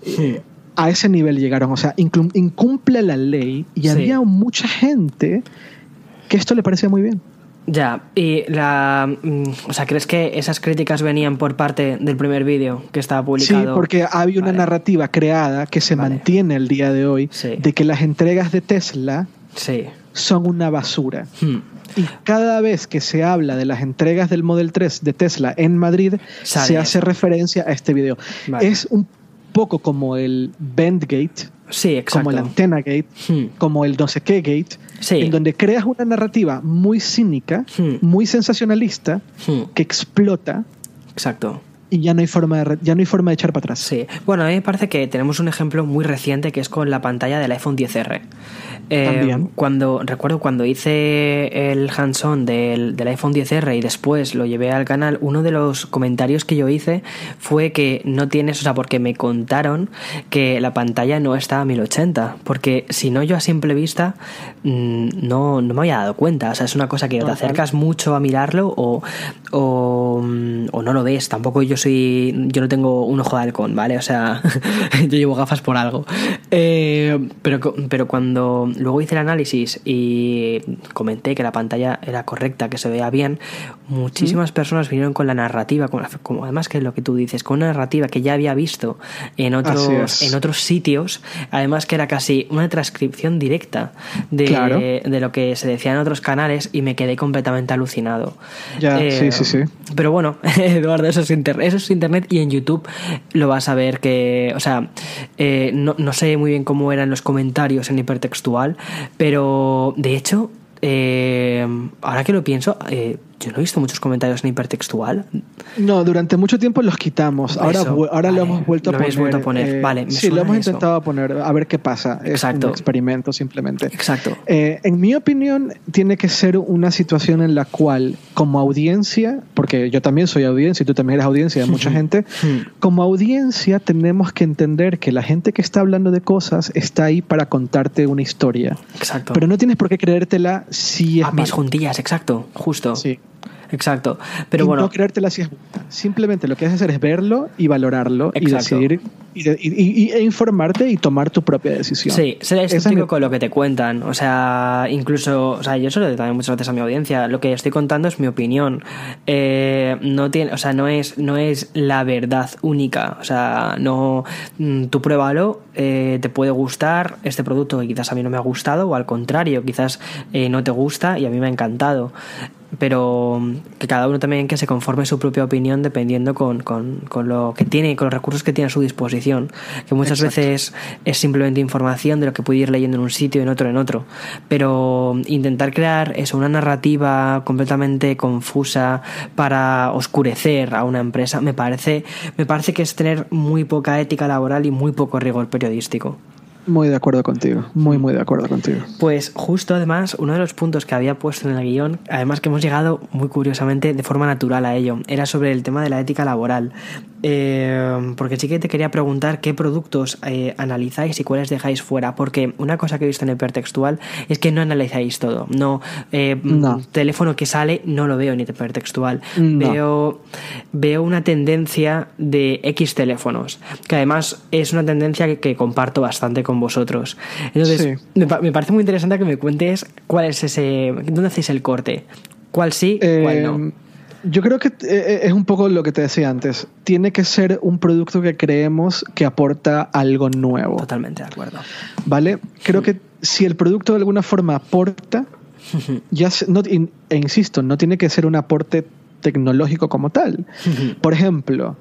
hmm. a ese nivel llegaron. O sea, incumple la ley y había mucha gente que esto le parecía muy bien. Ya, y la. Mm, o sea, ¿crees que esas críticas venían por parte del primer vídeo que estaba publicado? Sí, porque había una narrativa creada que se mantiene el día de hoy de que las entregas de Tesla son una basura. Hmm. Y cada vez que se habla de las entregas del Model 3 de Tesla en Madrid, se hace referencia a este video. Es un poco como el Bendgate, sí, como el Antena Gate, hmm. como el no sé qué Gate, en donde creas una narrativa muy cínica, hmm. muy sensacionalista, hmm. que explota. Exacto y ya no hay forma de ya no hay forma de echar para atrás. Sí. Bueno, a mí me parece que tenemos un ejemplo muy reciente que es con la pantalla del iPhone 10R. Eh, cuando recuerdo cuando hice el hands-on del, iPhone 10R y después lo llevé al canal, uno de los comentarios que yo hice fue que no tienes, o sea, porque me contaron que la pantalla no está a 1080, porque si no yo a simple vista mm, no, no me había dado cuenta, o sea, es una cosa que te acercas mucho a mirarlo o, o, mm, o no lo ves, tampoco yo soy, yo no tengo un ojo de halcón, ¿vale? O sea, [LAUGHS] yo llevo gafas por algo. Eh, pero, pero cuando Luego hice el análisis y comenté que la pantalla era correcta, que se veía bien. Muchísimas personas vinieron con la narrativa, como además que lo que tú dices, con una narrativa que ya había visto en otros, en otros sitios, además que era casi una transcripción directa de, de lo que se decía en otros canales y me quedé completamente alucinado. Ya, sí, eh, sí, sí. Pero bueno, [LAUGHS] Eduardo, eso es, internet, eso es internet y en YouTube lo vas a ver que, o sea, eh, no, no sé muy bien cómo eran los comentarios en hipertextual, pero de hecho, eh, ahora que lo pienso, eh, yo no he visto muchos comentarios en hipertextual. No, durante mucho tiempo los quitamos. Ahora, ahora lo hemos vuelto a poner. Vuelto a poner. Eh, vale, sí, lo hemos intentado poner a ver qué pasa. Exacto. Es un experimento simplemente. Exacto. Eh, en mi opinión, tiene que ser una situación en la cual, como audiencia, porque yo también soy audiencia y tú también eres audiencia de mucha [LAUGHS] gente, como audiencia tenemos que entender que la gente que está hablando de cosas está ahí para contarte una historia. Exacto. Pero no tienes por qué creértela si es. A mis juntillas, exacto, justo. Sí. Exacto. Pero bueno. No creértela si es Simplemente lo que haces hacer es verlo y valorarlo y decidir y, e informarte y tomar tu propia decisión. Sí, ser escéptico con lo que te cuentan. O sea, incluso, o sea, yo se lo también muchas veces a mi audiencia. Lo que estoy contando es mi opinión. Eh, no tiene, o sea, no es, no es la verdad única. O sea, no, mm, tú pruébalo, eh, te puede gustar este producto que quizás a mí no me ha gustado o al contrario, quizás eh, no te gusta y a mí me ha encantado pero que cada uno también que se conforme su propia opinión dependiendo con, con, con lo que tiene, con los recursos que tiene a su disposición, que muchas veces es simplemente información de lo que puede ir leyendo en un sitio, en otro, en otro, pero intentar crear eso, una narrativa completamente confusa para oscurecer a una empresa, me parece, me parece que es tener muy poca ética laboral y muy poco rigor periodístico. Muy de acuerdo contigo, muy, muy de acuerdo contigo. Pues justo además, uno de los puntos que había puesto en el guion, además que hemos llegado muy curiosamente de forma natural a ello, era sobre el tema de la ética laboral. Eh, porque sí que te quería preguntar qué productos eh, analizáis y cuáles dejáis fuera, porque una cosa que he visto en hipertextual es que no analizáis todo. No, eh, No. teléfono que sale no lo veo en hipertextual. No. Veo, veo una tendencia de X teléfonos, que además es una tendencia que, que comparto bastante con vosotros. Entonces, Sí. me, pa- me parece muy interesante que me cuentes cuál es ese. ¿Dónde hacéis el corte? ¿Cuál sí, cuál Eh, no? Yo creo que eh, es un poco lo que te decía antes. Tiene que ser un producto que creemos que aporta algo nuevo. Totalmente de acuerdo. ¿Vale? Creo que si el producto de alguna forma aporta, [LAUGHS] ya se- no, in- e insisto, no tiene que ser un aporte tecnológico como tal. [LAUGHS] Por ejemplo,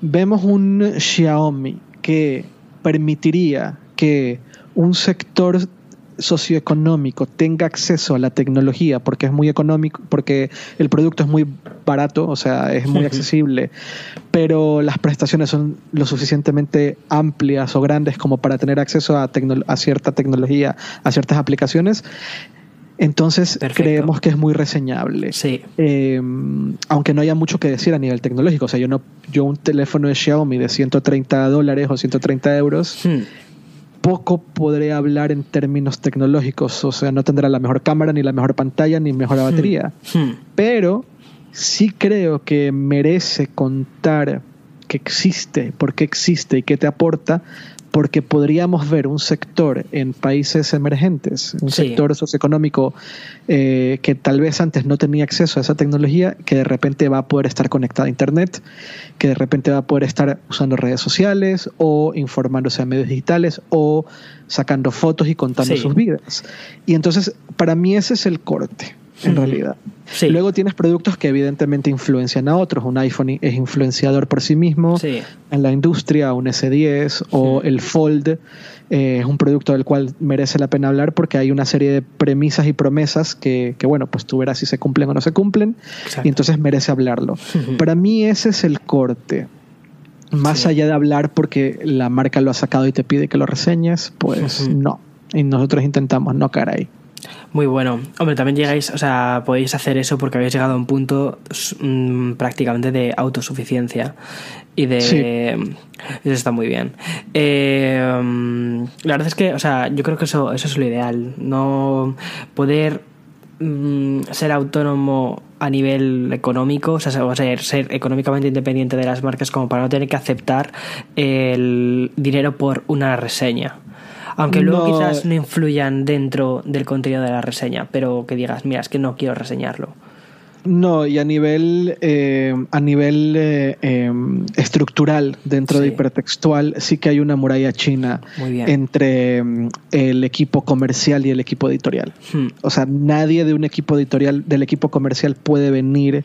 vemos un Xiaomi que permitiría que un sector socioeconómico tenga acceso a la tecnología porque es muy económico, porque el producto es muy barato, o sea, es muy [LAUGHS] accesible, pero las prestaciones son lo suficientemente amplias o grandes como para tener acceso a, tecno- a cierta tecnología, a ciertas aplicaciones. Entonces Perfecto. creemos que es muy reseñable. Sí. Eh, aunque no haya mucho que decir a nivel tecnológico. O sea, yo no, yo un teléfono de Xiaomi de 130 dólares o 130 euros, Hmm. Poco podré hablar en términos tecnológicos. O sea, no tendrá la mejor cámara, ni la mejor pantalla, ni mejor batería. Hmm. Pero sí creo que merece contar que existe, por qué existe y qué te aporta, porque podríamos ver un sector en países emergentes, un Sí. sector socioeconómico eh, que tal vez antes no tenía acceso a esa tecnología, que de repente va a poder estar conectado a Internet, que de repente va a poder estar usando redes sociales o informándose a medios digitales o sacando fotos y contando Sí. sus vidas. Y entonces, para mí ese es el corte, en realidad. Sí. Luego tienes productos que evidentemente influencian a otros. Un iPhone es influenciador por sí mismo Sí. en la industria, un S10 o el Fold eh, es un producto del cual merece la pena hablar porque hay una serie de premisas y promesas que, que, bueno, pues tú verás si se cumplen o no se cumplen Exacto. y entonces merece hablarlo. Para mí ese es el corte. Más allá de hablar porque la marca lo ha sacado y te pide que lo reseñes, pues no. Y nosotros intentamos no caer ahí. Muy bueno. Hombre, también llegáis, o sea, podéis hacer eso porque habéis llegado a un punto mm, prácticamente de autosuficiencia y de... Sí. Eso está muy bien. Eh, la verdad es que, o sea, yo creo que eso, eso es lo ideal. No poder mm, ser autónomo a nivel económico, o sea, o sea, ser económicamente independiente de las marcas como para no tener que aceptar el dinero por una reseña. Aunque luego No. quizás no influyan dentro del contenido de la reseña, pero que digas, mira, es que no quiero reseñarlo. No, y a nivel, eh, a nivel eh, eh, estructural dentro de hipertextual sí que hay una muralla china entre mm, el equipo comercial y el equipo editorial. Hmm. O sea, nadie de un equipo editorial, del equipo comercial puede venir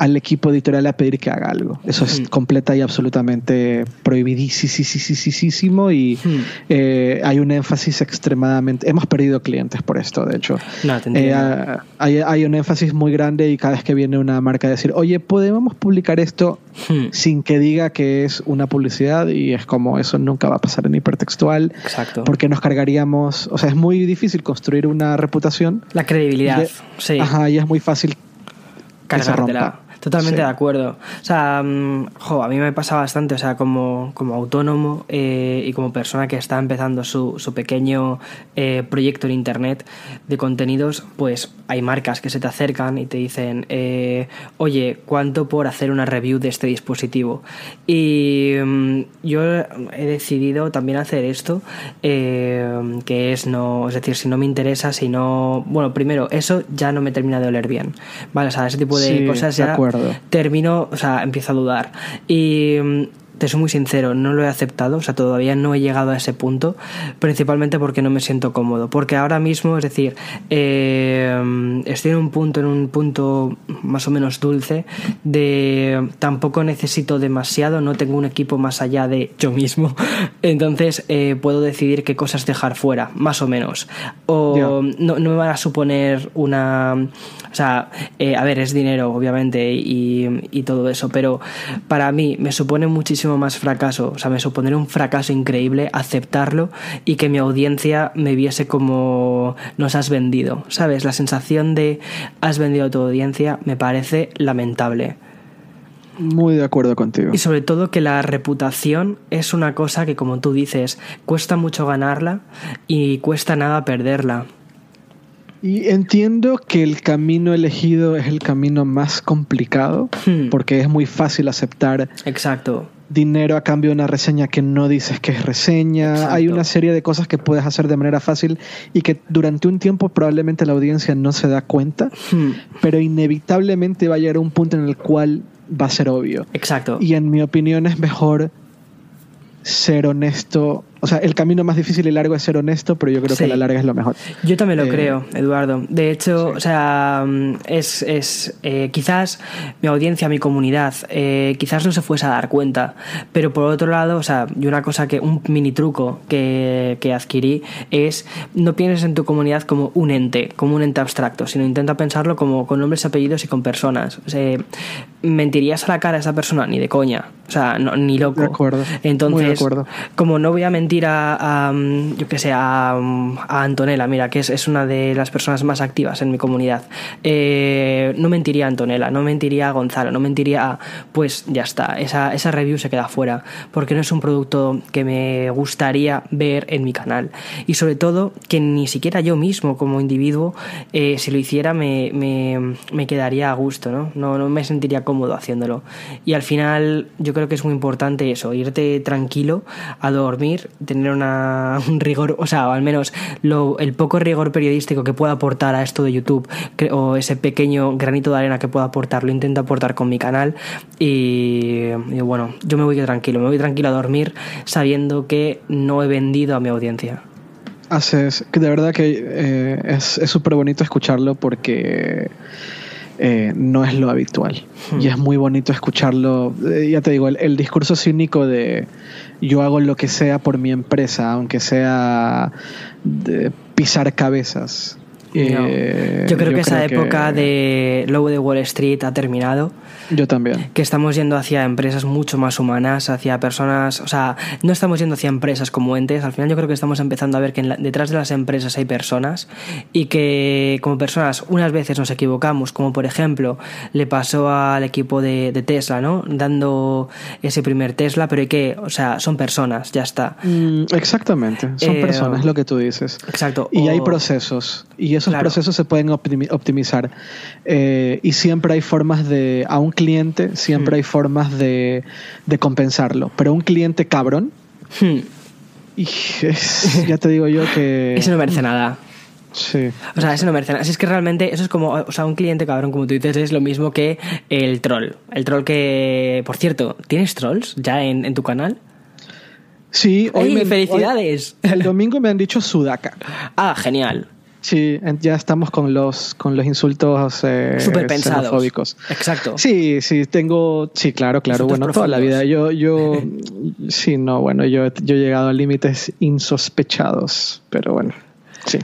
al equipo editorial a pedir que haga algo. Eso es Hmm. completa y absolutamente prohibidísimo y Hmm. eh, hay un énfasis extremadamente... Hemos perdido clientes por esto, de hecho. No, Eh, ah, hay, hay un énfasis muy grande y cada vez que viene una marca a decir, oye, ¿podemos publicar esto Hmm. sin que diga que es una publicidad? Y es como eso nunca va a pasar en hipertextual Exacto. porque nos cargaríamos, o sea, es muy difícil construir una reputación. La credibilidad, sí. Ajá, y es muy fácil que se rompa. Totalmente Sí. de acuerdo. O sea, mm, jo, a mí me pasa bastante, o sea, como, como autónomo eh, y como persona que está empezando su, su pequeño eh, proyecto en Internet de contenidos, pues hay marcas que se te acercan y te dicen, eh, oye, ¿cuánto por hacer una review de este dispositivo? Y mm, yo he decidido también hacer esto, eh, que es no, es decir, si no me interesa, si no, bueno, primero, eso ya no me termina de oler bien, ¿vale? O sea, ese tipo de Sí, cosas de termino, o sea, empiezo a dudar. Y mm, te soy muy sincero, no lo he aceptado, o sea, todavía no he llegado a ese punto, principalmente porque no me siento cómodo. Porque ahora mismo, es decir, eh, estoy en un punto, en un punto más o menos dulce, de tampoco necesito demasiado, no tengo un equipo más allá de yo mismo, [LAUGHS] entonces eh, puedo decidir qué cosas dejar fuera, más o menos. O no, no me van a suponer una... O sea, eh, a ver, es dinero, obviamente, y, y todo eso, pero para mí me supone muchísimo muchísimo más fracaso, o sea, me supondría un fracaso increíble aceptarlo y que mi audiencia me viese como nos has vendido, ¿sabes? La sensación de has vendido a tu audiencia me parece lamentable. Muy de acuerdo contigo. Y sobre todo que la reputación es una cosa que, como tú dices, cuesta mucho ganarla y cuesta nada perderla. Y entiendo que el camino elegido es el camino más complicado, Hmm. porque es muy fácil aceptar Exacto. Dinero a cambio de una reseña que no dices que es reseña. Exacto. Hay una serie de cosas que puedes hacer de manera fácil y que durante un tiempo probablemente la audiencia no se da cuenta, Hmm. pero inevitablemente va a llegar a un punto en el cual va a ser obvio. Exacto. Y en mi opinión es mejor ser honesto. O sea, el camino más difícil y largo es ser honesto, pero yo creo Sí. que a la larga es lo mejor. Yo también lo Eh, creo, Eduardo. De hecho, sí. o sea, es, es eh, quizás mi audiencia, mi comunidad, eh, quizás no se fuese a dar cuenta, pero por otro lado, o sea, y una cosa que, un mini truco que, que adquirí es no pienses en tu comunidad como un ente, como un ente abstracto, sino intenta pensarlo como con nombres, apellidos y con personas. O sea, mentirías a la cara a esa persona ni de coña, o sea, no- ni loco. De acuerdo. Entonces, Muy de acuerdo. como no voy a mentir a, yo que sé, a, a Antonella, mira, que es, es una de las personas más activas en mi comunidad, eh, no mentiría a Antonella, no mentiría a Gonzalo, no mentiría a, pues ya está, esa, esa review se queda fuera, porque no es un producto que me gustaría ver en mi canal. Y sobre todo, que ni siquiera yo mismo como individuo, eh, si lo hiciera, me, me, me quedaría a gusto, ¿no? ¿no? No me sentiría cómodo haciéndolo. Y al final, yo creo que es muy importante eso, irte tranquilo a dormir, tener una, un rigor, o sea, o al menos lo, el poco rigor periodístico que pueda aportar a esto de YouTube, que- o ese pequeño granito de arena que pueda aportar, lo intento aportar con mi canal. Y, y bueno, yo me voy tranquilo, me voy tranquilo a dormir sabiendo que no he vendido a mi audiencia. Haces, de verdad que eh, es es súper bonito escucharlo porque eh, no es lo habitual. Hmm. Y es muy bonito escucharlo. Eh, ya te digo, el, el discurso cínico de yo hago lo que sea por mi empresa, aunque sea pisar cabezas. No. Eh, yo creo que esa creo época que- de Lobo de Wall Street ha terminado. Yo también. que estamos yendo hacia empresas mucho más humanas, hacia personas, o sea, no estamos yendo hacia empresas como entes, al final yo creo que estamos empezando a ver que la- detrás de las empresas hay personas y que como personas unas veces nos equivocamos, como por ejemplo le pasó al equipo de, de Tesla, ¿no? Dando ese primer Tesla, pero hay que, o sea, son personas, ya está. Mm, exactamente. Son Eh, personas, lo que tú dices. Exacto. Y o- hay procesos, y esos Claro. procesos se pueden optimi- optimizar. Eh, y siempre hay formas de, a un cliente, siempre Hmm. hay formas de, de compensarlo. Pero un cliente cabrón, Hmm, y es- ya te digo yo que... [LAUGHS] Eso no merece nada. Sí. O sea, eso no merece nada. Así es que realmente eso es como, o sea, un cliente cabrón, como tú dices, es lo mismo que el troll. El troll que, por cierto, ¿tienes trolls ya en, en tu canal? Sí, hoy ¡Ey, me- felicidades! hoy- el domingo me han dicho sudaca. Ah, genial. Sí, ya estamos con los, con los insultos eh, Súper pensados. Exacto. Sí, sí, tengo, sí, claro, claro, Insultos bueno, toda la vida. Yo, yo, [LAUGHS] sí, no, bueno, yo, yo he llegado a límites insospechados, pero bueno, sí.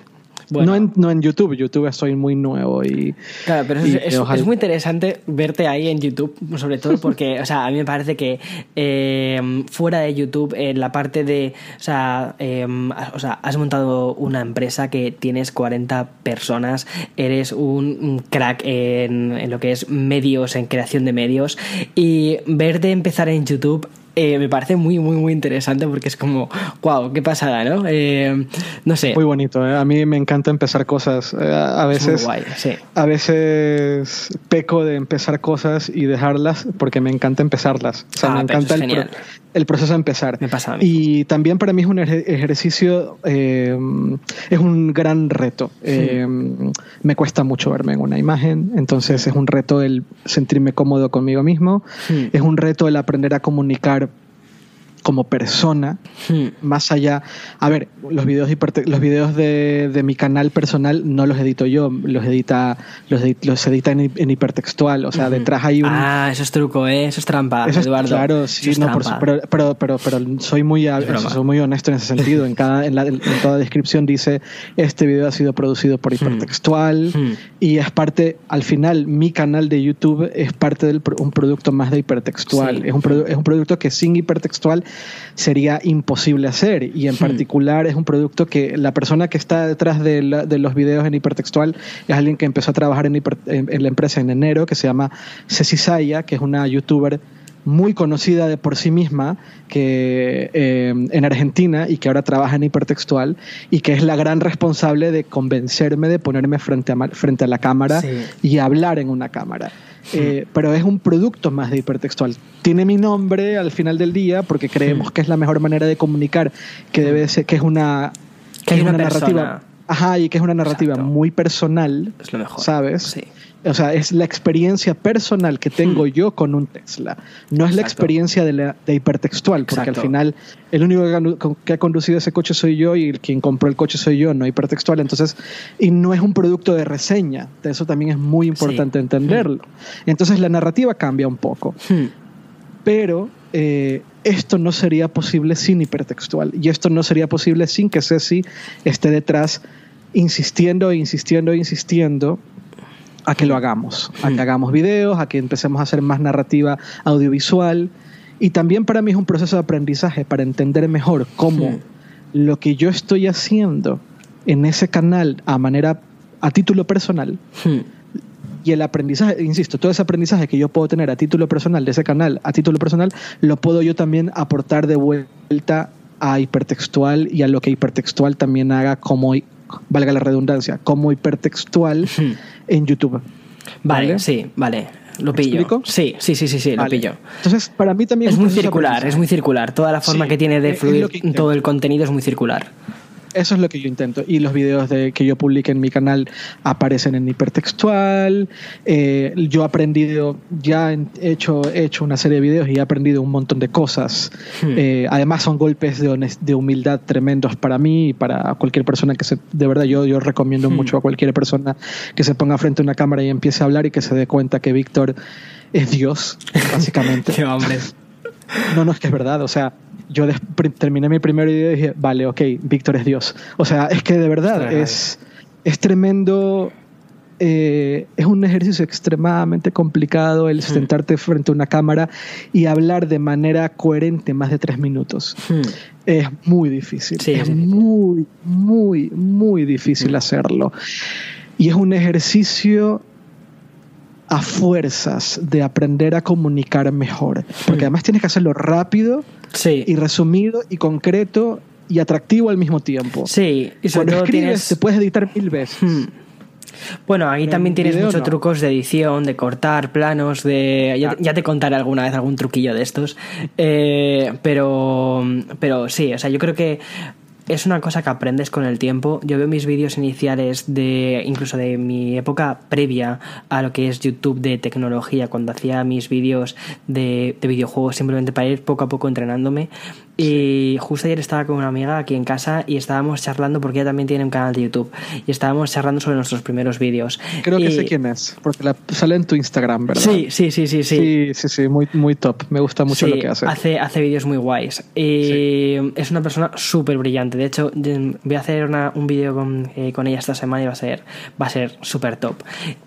Bueno. No, en, no en YouTube, YouTube soy muy nuevo y... Claro, pero es, y es- ojalá- es muy interesante verte ahí en YouTube, sobre todo porque, o sea, a mí me parece que eh, fuera de YouTube, en la parte de, o sea, eh, o sea, has montado una empresa que tienes 40 personas, eres un, un crack en, en lo que es medios, en creación de medios, y verte empezar en YouTube eh, me parece muy, muy, muy interesante porque es como, wow, qué pasada, ¿no? Eh, no sé. Muy bonito, ¿eh? a mí me encanta empezar cosas. eh, a veces, guay, sí. a veces peco de empezar cosas y dejarlas porque me encanta empezarlas. O sea, Ah, me encanta es el, pro- el proceso de empezar. Me pasa a mí. Y también para mí es un ejer- ejercicio, es un gran reto. Me cuesta mucho verme en una imagen, entonces es un reto el sentirme cómodo conmigo mismo, es un reto el aprender a comunicar como persona, Hmm. más allá. A ver, los videos, los videos de, de mi canal personal no los edito yo, los edita, los, edi- los edita en, hi- en hipertextual. O sea, detrás hay un. Ah, eso es truco, ¿eh? Eso es trampa, Eso es- Eduardo. claro, sí, no, por pero, pero, pero, pero soy muy, broma. soy muy honesto en ese sentido. En, cada, en, la- en toda descripción dice, este video ha sido producido por hipertextual Hmm. y es parte, al final, mi canal de YouTube es parte de un producto más de hipertextual. Sí. Es, un es un producto que sin hipertextual sería imposible hacer y en Hmm. particular es un producto que la persona que está detrás de, la- de los videos en hipertextual es alguien que empezó a trabajar en, hiper- en- en la empresa en enero, que se llama Ceci Saya, que es una youtuber muy conocida de por sí misma que eh, en Argentina y que ahora trabaja en hipertextual y que es la gran responsable de convencerme de ponerme frente a, ma- frente a la cámara Sí. y hablar en una cámara. Eh, pero es un producto más de hipertextual. Tiene mi nombre al final del día porque creemos que es la mejor manera de comunicar, que debe ser, que es una, Que es una narrativa. Ajá, y que es una narrativa Exacto. muy personal, Es lo mejor. ¿sabes? Sí. O sea, es la experiencia personal que tengo Hmm. yo con un Tesla. No es la experiencia de, la- de hipertextual, porque Exacto. al final el único que, ha- conducido ese coche soy yo y el quien compró el coche soy yo, no hipertextual. Entonces, y no es un producto de reseña. Eso también es muy importante Sí. entenderlo. Entonces, la narrativa cambia un poco. Hmm. Pero eh, esto no sería posible sin hipertextual. Y esto no sería posible sin que Ceci esté detrás insistiendo, insistiendo, insistiendo a que lo hagamos, a que hagamos videos, a que empecemos a hacer más narrativa audiovisual. Y también para mí es un proceso de aprendizaje para entender mejor cómo Hmm. lo que yo estoy haciendo en ese canal a manera, a título personal, Hmm. y el aprendizaje, insisto, todo ese aprendizaje que yo puedo tener a título personal de ese canal, a título personal, lo puedo yo también aportar de vuelta a hipertextual y a lo que hipertextual también haga como, valga la redundancia, como hipertextual en YouTube. Vale, ¿Vale? sí, vale. Lo ¿Me pillo. explico? Sí, sí, sí, sí, sí, lo pillo. Entonces, para mí también Es un muy circular, es muy circular. Toda la forma Sí, que tiene de es- es fluir todo el contenido es muy circular. Eso es lo que yo intento. Y los videos de, que yo publique en mi canal aparecen en hipertextual. Eh, yo he aprendido, ya he hecho, he hecho una serie de videos y he aprendido un montón de cosas. Hmm. Eh, además son golpes de, honest- de humildad tremendos para mí y para cualquier persona que se... De verdad, yo, yo recomiendo Hmm. mucho a cualquier persona que se ponga frente a una cámara y empiece a hablar y que se dé cuenta que Víctor es Dios, básicamente. [LAUGHS] Qué hombre. No, no, es que es verdad. O sea, yo terminé mi primer video y dije, vale, ok, Víctor es Dios. O sea, es que de verdad es, es tremendo. eh, es un ejercicio extremadamente complicado el sentarte frente a una cámara y hablar de manera coherente más de tres minutos. Hmm. Es muy difícil. Sí, es muy, muy, muy difícil hacerlo. Y es un ejercicio a fuerzas de aprender a comunicar mejor. Porque además tienes que hacerlo rápido Sí. y resumido y concreto y atractivo al mismo tiempo. Sí, y sobre Cuando todo escribes tienes... te puedes editar mil veces. Hmm. Bueno, ahí también tienes muchos no. trucos de edición, de cortar planos, de ya, Claro. ya te contaré alguna vez algún truquillo de estos. Eh, pero, pero sí, o sea, yo creo que es una cosa que aprendes con el tiempo. Yo veo mis vídeos iniciales de incluso de mi época previa a lo que es YouTube de tecnología, cuando hacía mis vídeos de, de videojuegos simplemente para ir poco a poco entrenándome. Y justo ayer estaba con una amiga aquí en casa y estábamos charlando porque ella también tiene un canal de YouTube y estábamos charlando sobre nuestros primeros vídeos. Creo que sé quién es, porque la, sale en tu Instagram, ¿verdad? Sí, sí, sí, sí, sí. sí, sí, sí, muy, muy top. Me gusta mucho Sí, lo que hace. Hace, hace vídeos muy guays. Y es una persona súper brillante. De hecho, voy a hacer una- un vídeo con, eh, con ella esta semana y va a ser va a ser súper top.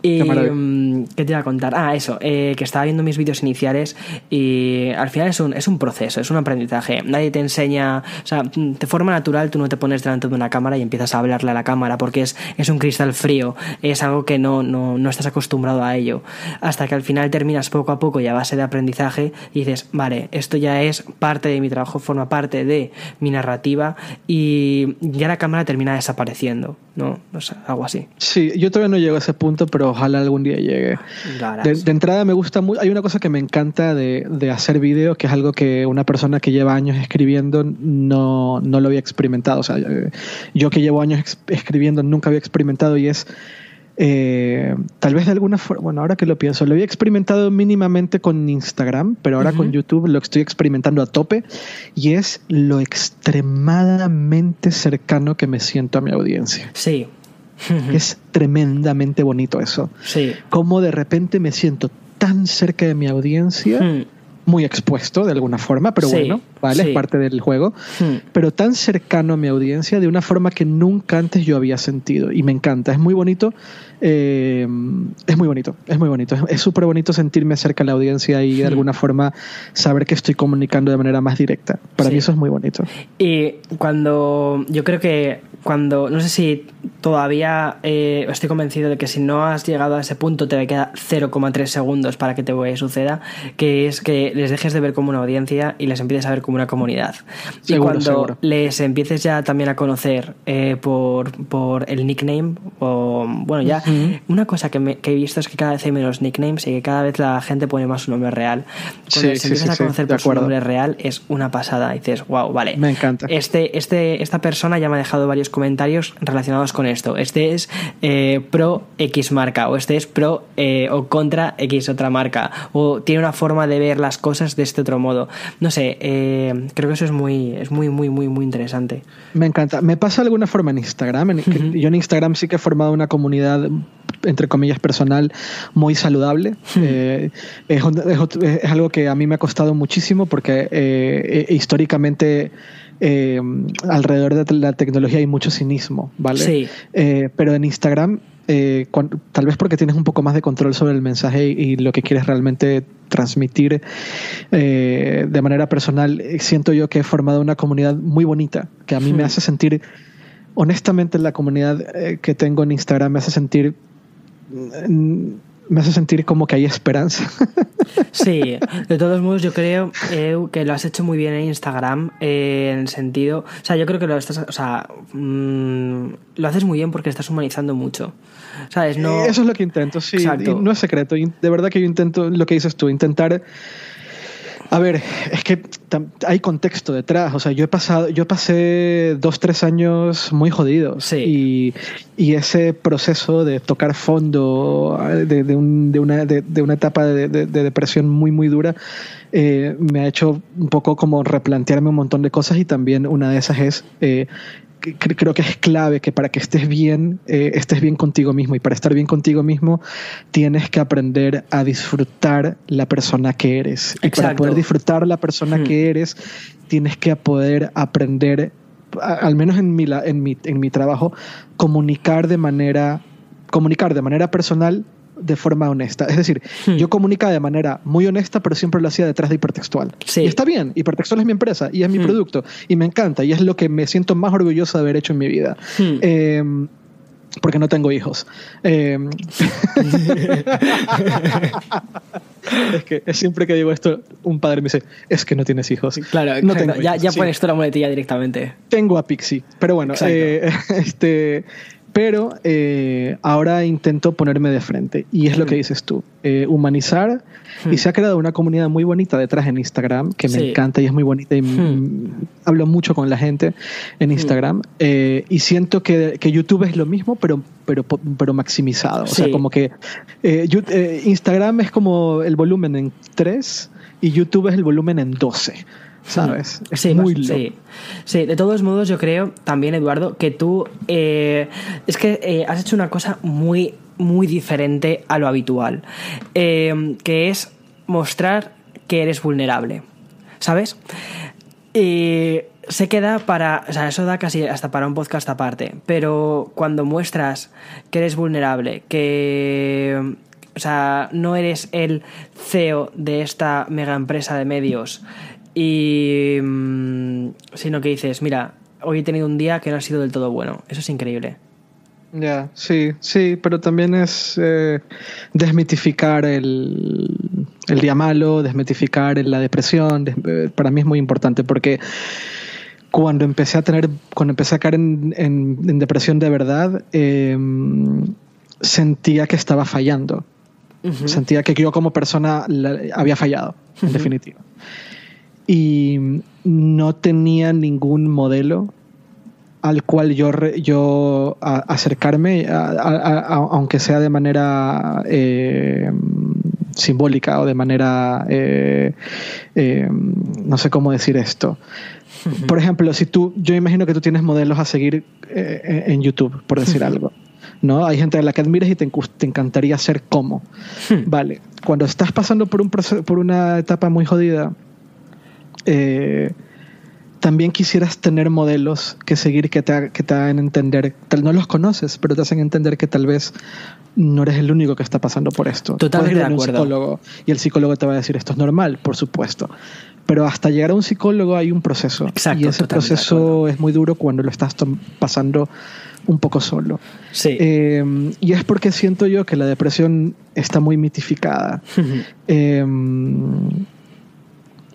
Y, Qué mm, ¿Qué te iba a contar? Ah, eso, eh, que estaba viendo mis vídeos iniciales y al final es un, es un proceso, es un aprendizaje. Nadie te enseña, o sea, de forma natural tú no te pones delante de una cámara y empiezas a hablarle a la cámara porque es, es un cristal frío, es algo que no, no, no estás acostumbrado a ello. Hasta que al final terminas poco a poco y a base de aprendizaje y dices, vale, esto ya es parte de mi trabajo, forma parte de mi narrativa y ya la cámara termina desapareciendo, ¿no? O sea, algo así. Sí, yo todavía no llego a ese punto, pero ojalá algún día llegue. De entrada me gusta mucho, hay una cosa que me encanta de, de hacer vídeos, que es algo que una persona que lleva años escribiendo no, no lo había experimentado. O sea, eh, yo que llevo años escribiendo nunca había experimentado y es eh, tal vez de alguna forma, bueno, ahora que lo pienso, lo había experimentado mínimamente con Instagram, pero ahora con YouTube lo estoy experimentando a tope y es lo extremadamente cercano que me siento a mi audiencia. Sí. [LAUGHS] Es tremendamente bonito eso. Sí. Como de repente me siento tan cerca de mi audiencia. Hmm. Muy expuesto de alguna forma, pero Sí, bueno, vale, sí. es parte del juego, Hmm. pero tan cercano a mi audiencia de una forma que nunca antes yo había sentido y me encanta, es muy bonito, eh, es muy bonito, es muy bonito, es- súper bonito sentirme cerca de la audiencia y de Hmm. alguna forma saber que estoy comunicando de manera más directa. Para Sí. mí eso es muy bonito. Y cuando yo creo que cuando, no sé si todavía eh, estoy convencido de que si no has llegado a ese punto te queda 0,3 segundos para que te suceda, que es que les dejes de ver como una audiencia y les empieces a ver como una comunidad. y Seguro, cuando seguro. les empieces ya también a conocer eh, por, por el nickname, o bueno, ya Ujú. una cosa que, me- que he visto es que cada vez hay menos nicknames y que cada vez la gente pone más su nombre real. Cuando Sí, les sí, empiezas sí, a conocer por su nombre real es una pasada. Y dices, wow, vale. Me encanta. Este, este, esta persona ya me ha dejado varios comentarios relacionados con esto. Este es eh, pro X marca, o este es pro eh, o contra X otra marca, o tiene una forma de ver las cosas de este otro modo. No sé, eh, creo que eso es muy, es muy, muy, muy, muy interesante. Me encanta. Me pasa de alguna forma en Instagram. en-. Yo en Instagram sí que he formado una comunidad, entre comillas, personal muy saludable. Es, algo que a mí me ha costado muchísimo porque históricamente eh, alrededor de la tecnología hay mucho cinismo, ¿vale? Sí. Eh, pero en Instagram, eh, tal vez porque tienes un poco más de control sobre el mensaje y, y lo que quieres realmente transmitir de manera personal, siento yo que he formado una comunidad muy bonita, que a mí me Hmm. hace sentir, honestamente la comunidad que tengo en Instagram me hace sentir, mm, me hace sentir como que hay esperanza. [LAUGHS] Sí, de todos modos yo creo que lo has hecho muy bien en Instagram eh, en el sentido, o sea, yo creo que lo estás, o sea, mm, lo haces muy bien porque estás humanizando mucho, ¿sabes? No, Eso es lo que intento, sí. Exacto. No es secreto. De verdad que yo intento lo que dices tú, intentar. A ver, es que hay contexto detrás. O sea, yo he pasado, yo pasé dos, tres años muy jodidos. Sí. Y, y ese proceso de tocar fondo de, de un- de una, de, una etapa de, de- de depresión muy, muy dura, eh, me ha hecho un poco como replantearme un montón de cosas y también una de esas es eh, creo que es clave que para que estés bien, eh, estés bien contigo mismo. Y para estar bien contigo mismo, tienes que aprender a disfrutar la persona que eres. Y para poder disfrutar la persona Hmm. que eres, tienes que poder aprender, a- al menos en mi, en mi, en mi trabajo, comunicar de manera, comunicar de manera personal de forma honesta. Es decir, Hmm. yo comunicaba de manera muy honesta, pero siempre lo hacía detrás de hipertextual. Sí. Y está bien, hipertextual es mi empresa y es mi Hmm. producto y me encanta y es lo que me siento más orgulloso de haber hecho en mi vida. Hmm. Eh, porque no tengo hijos. Eh, [LAUGHS] es que es siempre que digo esto, un padre me dice, es que no tienes hijos. claro, no tengo ya, hijos, ya sí. pones tú la muletilla directamente. Tengo a Pixie, pero bueno, eh, [LAUGHS] este, pero eh, ahora intento ponerme de frente y es lo que Hmm. dices tú, eh, humanizar Hmm. y se ha creado una comunidad muy bonita detrás en Instagram que me Sí. encanta y es muy bonita y Hmm. mm, hablo mucho con la gente en Instagram eh, y siento que, que YouTube es lo mismo pero pero pero maximizado, o sea como que eh, Instagram es como el volumen en 3 y YouTube es el volumen en 12. ¿Sabes? Es Sí, muy sí. Sí, de todos modos yo creo también, Eduardo, que tú eh, es que eh, has hecho una cosa muy, muy diferente a lo habitual, eh, que es mostrar que eres vulnerable, ¿sabes? Y se queda para, o sea, eso da casi hasta para un podcast aparte, pero cuando muestras que eres vulnerable, que, o sea, no eres el CEO de esta mega empresa de medios, y, mm, sino que dices, mira, hoy he tenido un día que no ha sido del todo bueno, eso es increíble. Ya, sí, sí, pero también es eh, desmitificar el, el día malo, desmitificar la depresión, des- eh, para mí es muy importante porque cuando empecé a tener, cuando empecé a caer en, en- en depresión de verdad, eh, sentía que estaba fallando, sentía que yo como persona la- había fallado, en definitiva. Y no tenía ningún modelo al cual yo, yo acercarme, aunque sea de manera eh, simbólica o de manera, eh, eh, no sé cómo decir esto. Por ejemplo, si tú, yo imagino que tú tienes modelos a seguir en YouTube, por decir [LAUGHS] algo. ¿no? Hay gente a la que admires y te, te encantaría ser como. [LAUGHS] Vale, cuando estás pasando por, un por una etapa muy jodida, eh, también quisieras tener modelos que seguir que te, que te hagan entender, tal no los conoces, pero te hacen entender que tal vez no eres el único que está pasando por esto. Totalmente de acuerdo. Un psicólogo y el psicólogo te va a decir esto es normal, por supuesto. Pero hasta llegar a un psicólogo hay un proceso. Exacto, y ese proceso es muy duro cuando lo estás pasando un poco solo. Sí. Eh, y es porque siento yo que la depresión está muy mitificada. [LAUGHS] eh,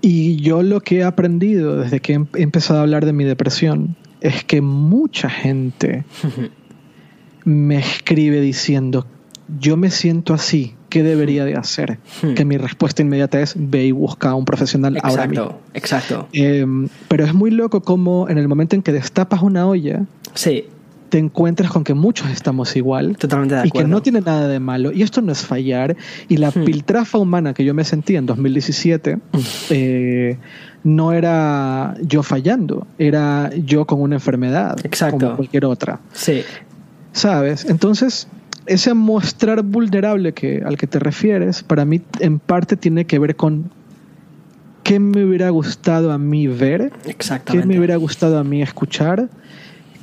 y yo lo que he aprendido desde que he empezado a hablar de mi depresión es que mucha gente [LAUGHS] me escribe diciendo, yo me siento así, ¿qué debería de hacer? [LAUGHS] Que mi respuesta inmediata es, ve y busca a un profesional exacto, ahora mismo. Exacto. Eh, pero es muy loco como en el momento en que destapas una olla, sí te encuentras con que muchos estamos igual Totalmente de y que no tiene nada de malo. Y esto no es fallar. Y la Hmm. piltrafa humana que yo me sentí en 2017 eh, no era yo fallando, era yo con una enfermedad Exacto. como cualquier otra. Sí. ¿Sabes? Entonces, ese mostrar vulnerable que, al que te refieres, para mí en parte tiene que ver con qué me hubiera gustado a mí ver, qué me hubiera gustado a mí escuchar,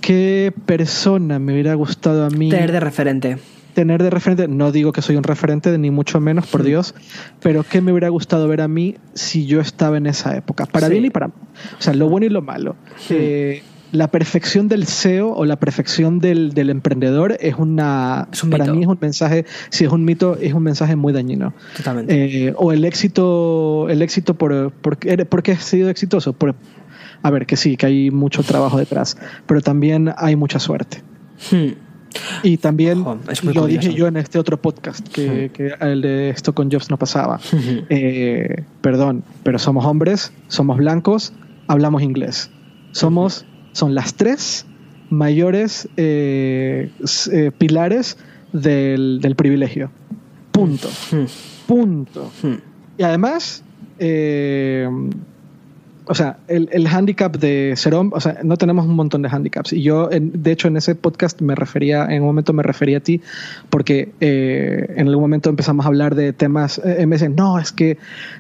qué persona me hubiera gustado a mí Tener de referente. tener de referente. No digo que soy un referente, ni mucho menos, por Mm. Dios, pero qué me hubiera gustado ver a mí si yo estaba en esa época, para Sí. bien y para mal. O sea, lo bueno y lo malo. Mm. Eh, la perfección del SEO o la perfección del, del emprendedor es una Es un para mito. mí es un mensaje si es un mito es un mensaje muy dañino Totalmente. Eh, o el éxito el éxito por porque porque has sido exitoso por a ver que sí que hay mucho trabajo detrás pero también hay mucha suerte Hmm. y también Ojo, lo curioso. dije yo en este otro podcast que, Hmm. que el de esto con Jobs no pasaba Ujú. [LAUGHS] Eh, perdón pero somos hombres somos blancos hablamos inglés somos son las tres mayores eh, eh, pilares del, del privilegio punto Hmm. punto Hmm. y además, eh, o sea, el, el handicap de ser hombre, o sea, no tenemos un montón de handicaps. Y yo, en- de hecho, en ese podcast me refería, en un momento me refería a ti, porque eh, en algún momento empezamos a hablar de temas, eh, me dicen, no, es que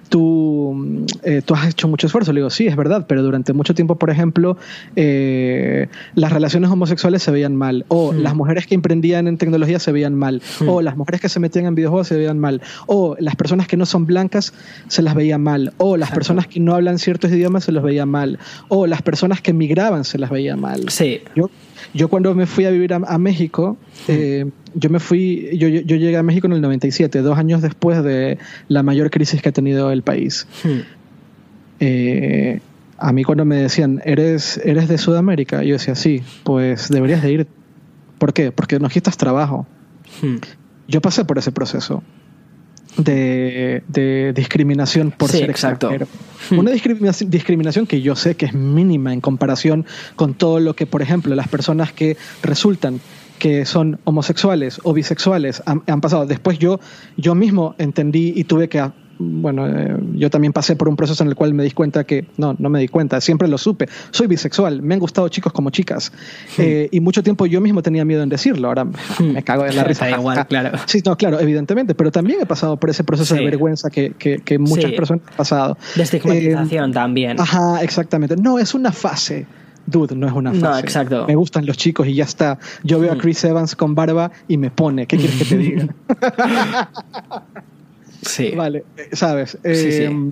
tú, mm, eh, tú has hecho mucho esfuerzo. Le digo, sí, es verdad, pero durante mucho tiempo, por ejemplo, eh, las relaciones homosexuales se veían mal, o Mm. las mujeres que emprendían en tecnología se veían mal, Mm. o las mujeres que se metían en videojuegos se veían mal, o las personas que no son blancas se las veía mal, o las Exacto. personas que no hablan ciertos idiomas se los veía mal, o las personas que migraban se las veía mal. Sí. Yo, yo cuando me fui a vivir a, a México, eh, yo me fui, yo, yo- yo llegué a México en el 97, dos años después de la mayor crisis que ha tenido el país. Hmm. Eh, a mí cuando me decían, ¿eres, ¿eres de Sudamérica? Yo decía, sí, pues deberías de ir. ¿Por qué? Porque nos quitas trabajo. Hmm. Yo pasé por ese proceso de, de discriminación por Sí, ser exacto. extranjero. Una discriminación, discriminación que yo sé que es mínima en comparación con todo lo que, por ejemplo, las personas que resultan que son homosexuales o bisexuales han, han pasado. Después yo, yo mismo entendí y tuve que bueno, eh, yo también pasé por un proceso en el cual me di cuenta que, no, no me di cuenta, siempre lo supe. Soy bisexual, me han gustado chicos como chicas. Eh, y mucho tiempo yo mismo tenía miedo en decirlo. Ahora me cago en la Da [LAUGHS] risa. igual, claro. [LAUGHS] Sí, no, claro, evidentemente. Pero también he pasado por ese proceso de vergüenza que, que, que muchas personas han pasado. De estigmatización también. Eh, ajá, exactamente. No, es una fase. Dude, no es una fase. No, exacto. Me gustan los chicos y ya está. Yo veo a Mm. Chris Evans con barba y me pone. ¿Qué quieres que te [LAUGHS] diga? Sí. Vale, eh, sabes. Sí, sí. Eh,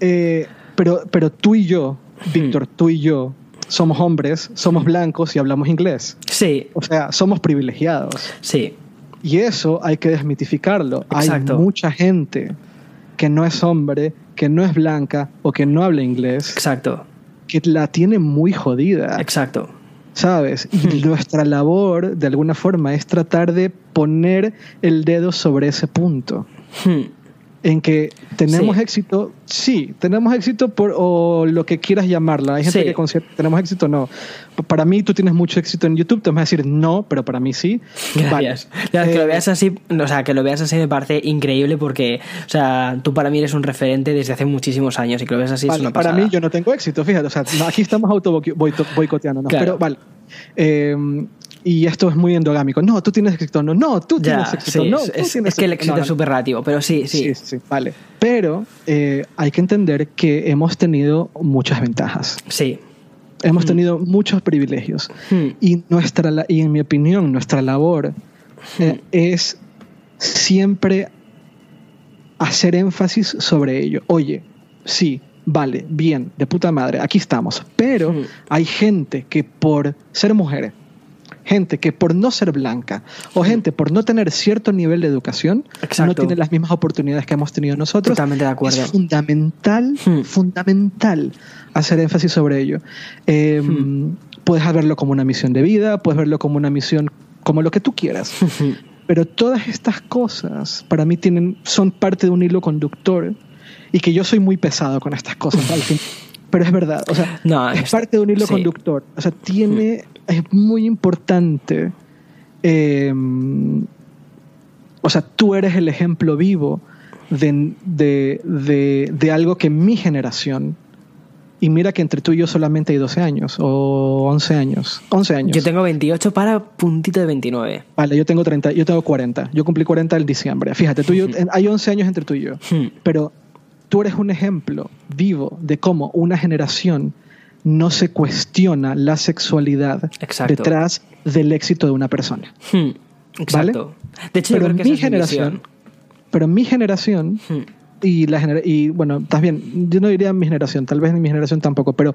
eh, pero, pero tú y yo, Víctor, tú y yo, somos hombres, somos blancos y hablamos inglés. Sí, O sea, somos privilegiados. sí. Y eso hay que desmitificarlo. Exacto. Hay mucha gente que no es hombre, que no es blanca o que no habla inglés, Exacto. que la tiene muy jodida. Exacto. ¿Sabes? Y [LAUGHS] nuestra labor, de alguna forma, es tratar de poner el dedo sobre ese punto. Hmm. En que tenemos éxito, sí, tenemos éxito por o lo que quieras llamarla. Hay gente que considera tenemos éxito, no. Para mí tú tienes mucho éxito en YouTube, te vas a decir no, pero para mí sí. [LAUGHS] Gracias. que lo eh, veas así, o sea, que lo veas así me parece increíble porque, o sea, tú para mí eres un referente desde hace muchísimos años y que lo veas así es una pasada. Para mí yo no tengo éxito, fíjate, o sea, aquí estamos auto boicoteando, pero vale. Eh, y esto es muy endogámico. No, tú tienes éxito. No, no, tú tienes éxito. no, es, es que el éxito es súper relativo, pero sí, sí. Sí, sí, vale. Pero eh, hay que entender que hemos tenido muchas ventajas. Sí. Hemos mm. tenido muchos privilegios. Mm. Y, nuestra, y en mi opinión, nuestra labor eh, mm. es siempre hacer énfasis sobre ello. Oye, sí, vale, bien, de puta madre, aquí estamos. Pero hay gente que por ser mujeres, gente que por no ser blanca o gente por no tener cierto nivel de educación no tiene las mismas oportunidades que hemos tenido nosotros. Totalmente de acuerdo. Es fundamental, hmm. fundamental hacer énfasis sobre ello. Em, hmm. Puedes verlo como una misión de vida, puedes verlo como una misión, como lo que tú quieras. [LAUGHS] Hmm. Pero todas estas cosas para mí tienen, son parte de un hilo conductor y que yo soy muy pesado con estas cosas. al fin [LAUGHS] pero es verdad. O sea, es, parte de un hilo conductor. O sea, tiene. Es muy importante. Em, o sea, tú eres el ejemplo vivo de, de, de, algo que mi generación. Y mira que entre tú y yo solamente hay 12 años o 11 años. 11 años. Yo tengo 28 para puntito de 29. Vale, yo tengo 30, yo tengo 40. Yo cumplí 40 el diciembre. Fíjate, tú y yo, hay 11 años entre tú y yo. Pero tú eres un ejemplo vivo de cómo una generación no se cuestiona la sexualidad detrás del éxito de una persona. Hmm, exacto. De hecho, pero en mi generación, pero en mi generación hmm. y la y bueno, estás bien, yo no diría mi generación, tal vez en mi generación tampoco, pero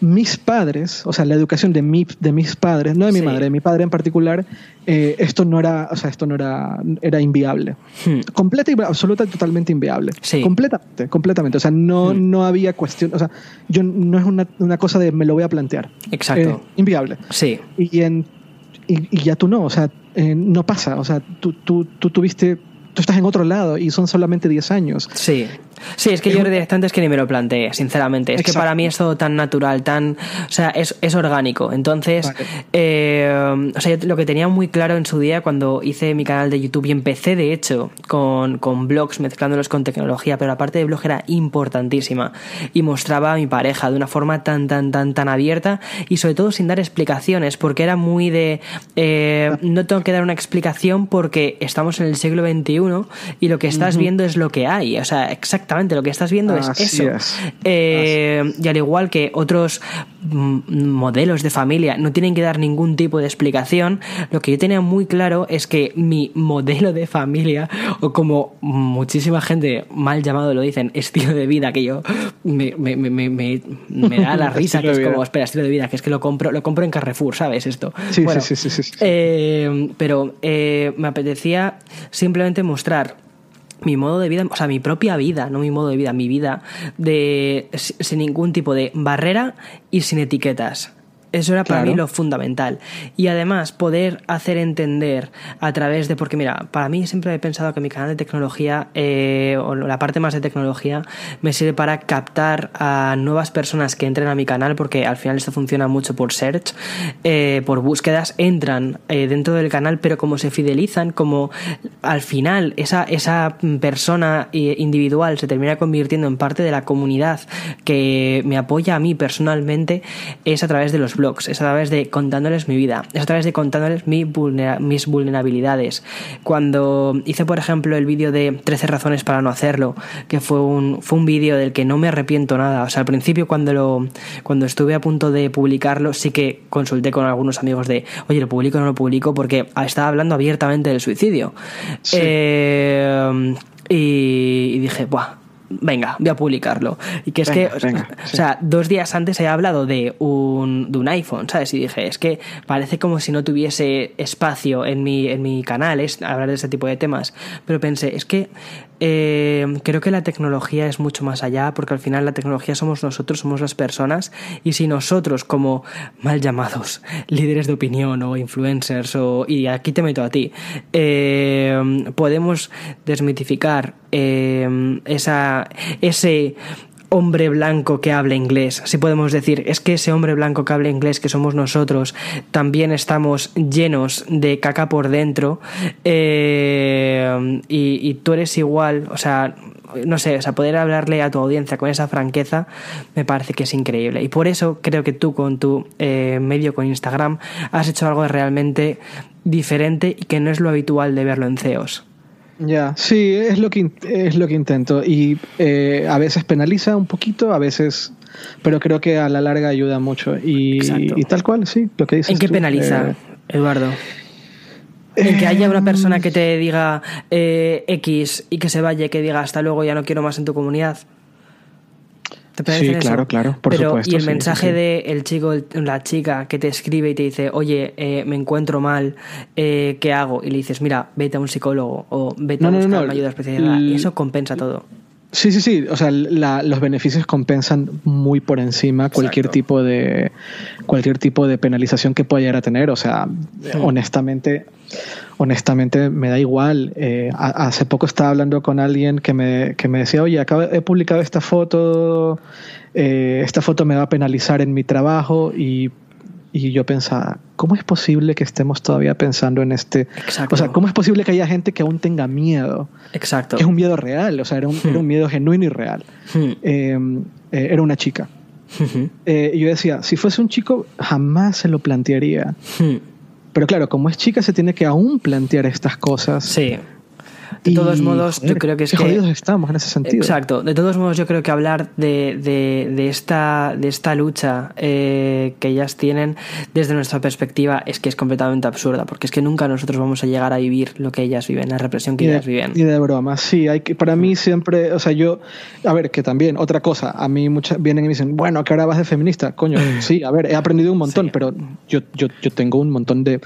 mis padres, o sea, la educación de, mi, de mis padres, no de mi madre, de mi padre en particular, eh, esto no era, o sea, esto no era, era inviable. Hmm. Completa y absoluta y totalmente inviable. Sí. Completamente, completamente. O sea, no, hmm. no había cuestión, o sea, yo no es una, una, cosa de me lo voy a plantear. Exacto. Eh, inviable. Sí. Y, en, y, ya tú no, o sea, eh, no pasa. O sea, tú, tú, tú tuviste tú estás en otro lado y son solamente 10 años. Sí. Sí, es que yo directamente es que ni me lo planteé, sinceramente. Es que para mí es todo tan natural, tan. O sea, es, es orgánico. Entonces, eh, o sea, yo lo que tenía muy claro en su día cuando hice mi canal de YouTube y empecé, de hecho, con, con blogs, mezclándolos con tecnología, pero la parte de blog era importantísima y mostraba a mi pareja de una forma tan, tan, tan, tan abierta y sobre todo sin dar explicaciones, porque era muy de. Eh, no tengo que dar una explicación porque estamos en el siglo XXI y lo que estás viendo es lo que hay. O sea, exactamente lo que estás viendo es eso. Eh, y al igual que otros mm, modelos de familia no tienen que dar ningún tipo de explicación, lo que yo tenía muy claro es que mi modelo de familia, o como muchísima gente mal llamado lo dicen, estilo de vida, que yo me, me, me, me da la [LAUGHS] risa, que es como, espera, estilo de vida, que es que lo compro, lo compro en Carrefour, ¿sabes? Esto. Sí, sí, sí, sí, eh, pero eh, me apetecía simplemente mostrar mi modo de vida, o sea, mi propia vida, no mi modo de vida, mi vida, de, sin ningún tipo de barrera y sin etiquetas. Eso era para mí lo fundamental. Y además poder hacer entender a través de, porque mira, para mí siempre he pensado que mi canal de tecnología, eh, o la parte más de tecnología, me sirve para captar a nuevas personas que entren a mi canal, porque al final esto funciona mucho por search, eh, por búsquedas, entran eh, dentro del canal, pero como se fidelizan, como al final esa, esa persona individual se termina convirtiendo en parte de la comunidad que me apoya a mí personalmente, es a través de los blogs es a través de contándoles mi vida, es a través de contándoles mis vulnerabilidades. Cuando hice, por ejemplo, el vídeo de 13 razones para no hacerlo, que fue un, fue un vídeo del que no me arrepiento nada. O sea, al principio cuando, lo, cuando estuve a punto de publicarlo, sí que consulté con algunos amigos de, oye, ¿lo publico o no lo publico? Porque estaba hablando abiertamente del suicidio. Eh, y, y dije, Buah, venga, voy a publicarlo. Y que es que, o sea, dos días antes he hablado de un, de un iPhone, ¿sabes? Y dije, es que parece como si no tuviese espacio en mi, en mi canal es hablar de ese tipo de temas. Pero pensé, es que eh, creo que la tecnología es mucho más allá, porque al final la tecnología somos nosotros, somos las personas, y si nosotros como mal llamados [LAUGHS] líderes de opinión o influencers, o, y aquí te meto a ti, eh, podemos desmitificar eh, esa, ese hombre blanco que habla inglés, si podemos decir, es que ese hombre blanco que habla inglés, que somos nosotros, también estamos llenos de caca por dentro eh, y, tú eres igual, o sea, no sé, o sea, poder hablarle a tu audiencia con esa franqueza me parece que es increíble. Y por eso creo que tú con tu eh, medio, con Instagram, has hecho algo realmente diferente y que no es lo habitual de verlo en CEOs. Ya, sí, es lo que es lo que intento y eh, a veces penaliza un poquito, a veces, pero creo que a la larga ayuda mucho y, y tal cual, sí, lo que dices. ¿En qué tú, penaliza, eh, Eduardo? En que haya una persona que te diga eh, X y que se vaya y que diga hasta luego, ya no quiero más en tu comunidad. ¿Te sí, claro, eso? claro, por Pero, supuesto. Y el sí, mensaje sí. de el chico, la chica que te escribe y te dice, oye, eh, me encuentro mal, eh, ¿qué hago? Y le dices, mira, vete a un psicólogo o vete No, a buscar no, una ayuda especializada. el- Eso compensa todo. Sí, sí, sí. O sea, la- los beneficios compensan muy por encima cualquier Exacto. tipo de cualquier tipo de penalización que pueda llegar a tener. O sea, honestamente, honestamente me da igual. Eh, hace poco estaba hablando con alguien que me, que me decía, oye, acabo, he publicado esta foto, eh, esta foto me va a penalizar en mi trabajo y y yo pensaba, ¿cómo es posible que estemos todavía pensando en este? Exacto. O sea, ¿cómo es posible que haya gente que aún tenga miedo? Exacto. Es un miedo real, o sea, era un, Hmm. era un miedo genuino y real. Hmm. Eh, eh, era una chica. Ujú. Eh, y yo decía, si fuese un chico, jamás se lo plantearía. Hmm. Pero claro, como es chica, se tiene que aún plantear estas cosas. Sí. De Y, todos modos, joder, yo creo que es qué que... jodidos estamos en ese sentido. Exacto. De todos modos, yo creo que hablar de, de, de esta, de esta lucha eh, que ellas tienen desde nuestra perspectiva es que es completamente absurda, porque es que nunca nosotros vamos a llegar a vivir lo que ellas viven, la represión que Y de, ellas viven. y de broma, sí, hay que, para mí siempre, o sea, yo, a ver, que también, otra cosa, a mí muchas vienen y me dicen, bueno, que ahora vas de feminista, coño, [LAUGHS] sí, a ver, he aprendido un montón, Sí. pero yo, yo, yo tengo un montón de,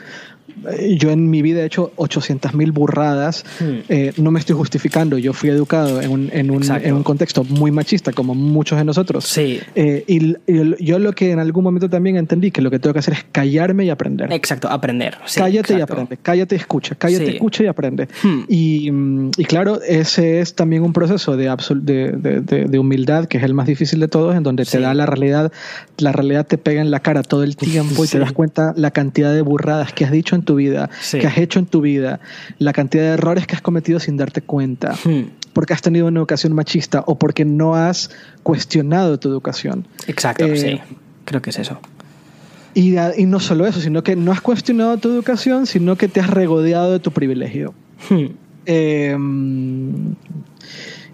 yo en mi vida he hecho 800 mil burradas, Hmm. eh, no me estoy justificando, yo fui educado en un, en un, en un contexto muy machista, como muchos de nosotros. Sí. Eh, y, y yo lo que en algún momento también entendí, que lo que tengo que hacer es callarme y aprender. Exacto, aprender. Sí, cállate y exacto. aprende, cállate y escucha, cállate, Sí. escucha y aprende. Hmm. Y, mm, y claro, ese es también un proceso de, de, de- de- de humildad, que es el más difícil de todos, en donde Sí. te da la realidad, la realidad te pega en la cara todo el tiempo y te das cuenta la cantidad de burradas que has dicho en tu vida, Sí. que has hecho en tu vida, la cantidad de errores que has cometido sin darte cuenta, Hmm. porque has tenido una educación machista o porque no has cuestionado tu educación. Exacto, Eh, sí. Creo que es eso. Y, no solo eso, sino que no has cuestionado tu educación, sino que te has regodeado de tu privilegio. Hmm. Eh,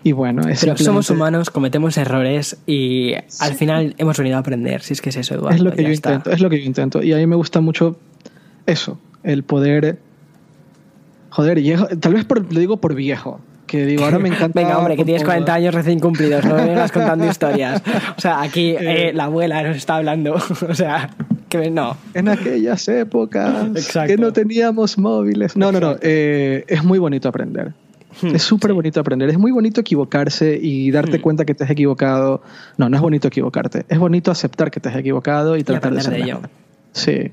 y bueno, es Pero somos humanos, cometemos errores y al final hemos venido a aprender, si es que es eso, Eduardo. Es lo que yo está. intento, es lo que yo intento. Y a mí me gusta mucho eso, el poder. Joder, viejo, tal vez por, lo digo por viejo. Que digo, ahora me [LAUGHS] encanta. Venga, hombre, que tienes como- 40 años recién cumplidos, no me vengas contando historias. O sea, aquí [LAUGHS] eh, la abuela nos está hablando. [LAUGHS] O sea, que no. En aquellas épocas Exacto. que no teníamos móviles. No, no, no. eh, es muy bonito aprender. Hmm, Es súper bonito aprender. Es muy bonito equivocarse y darte Hmm. cuenta que te has equivocado. No, no es bonito equivocarte. Es bonito aceptar que te has equivocado y tratar de ser de ello. Sí.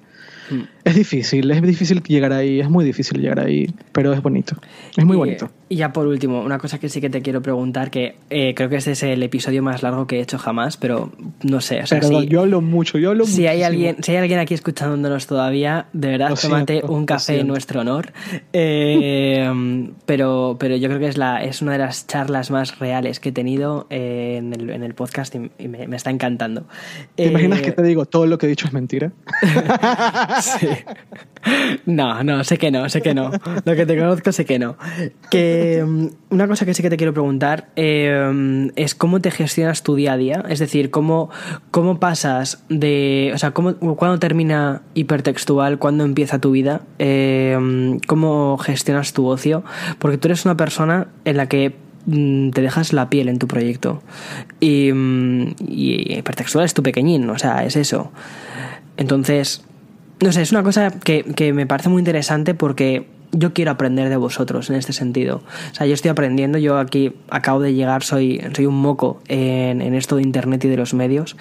Hmm. Es difícil, es difícil llegar ahí, es muy difícil llegar ahí, pero es bonito. Es muy Y, bonito. Y ya por último, una cosa que sí que te quiero preguntar, que eh, creo que este es el episodio más largo que he hecho jamás, pero no sé, o sea, Perdón, si, yo hablo mucho, yo hablo si hay alguien, si hay alguien aquí escuchándonos todavía, de verdad, Lo tómate siento, un café en nuestro honor. Eh, pero, pero yo creo que es la, es una de las charlas más reales que he tenido eh, en, el, en el podcast y, y me, me está encantando. ¿Te imaginas Eh, que te digo todo lo que he dicho es mentira? [LAUGHS] Sí. [LAUGHS] No, no, sé que no, sé que no. Lo que te conozco, sé que no. Que mm, una cosa que sí que te quiero preguntar eh, es cómo te gestionas tu día a día. Es decir, cómo, cómo pasas de. O sea, cómo, cuándo termina hipertextual, cuándo empieza tu vida, eh, cómo gestionas tu ocio. Porque tú eres una persona en la que mm, te dejas la piel en tu proyecto. Y, mm, y hipertextual es tu pequeñín, o sea, es eso. Entonces, no sé, es una cosa que, que me parece muy interesante porque yo quiero aprender de vosotros en este sentido. O sea, yo estoy aprendiendo, yo aquí acabo de llegar, soy, soy un moco en, en esto de internet y de los medios.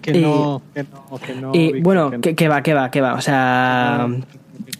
Que no, que no, que no. Y bueno, que, que, va, que va, que va. O sea,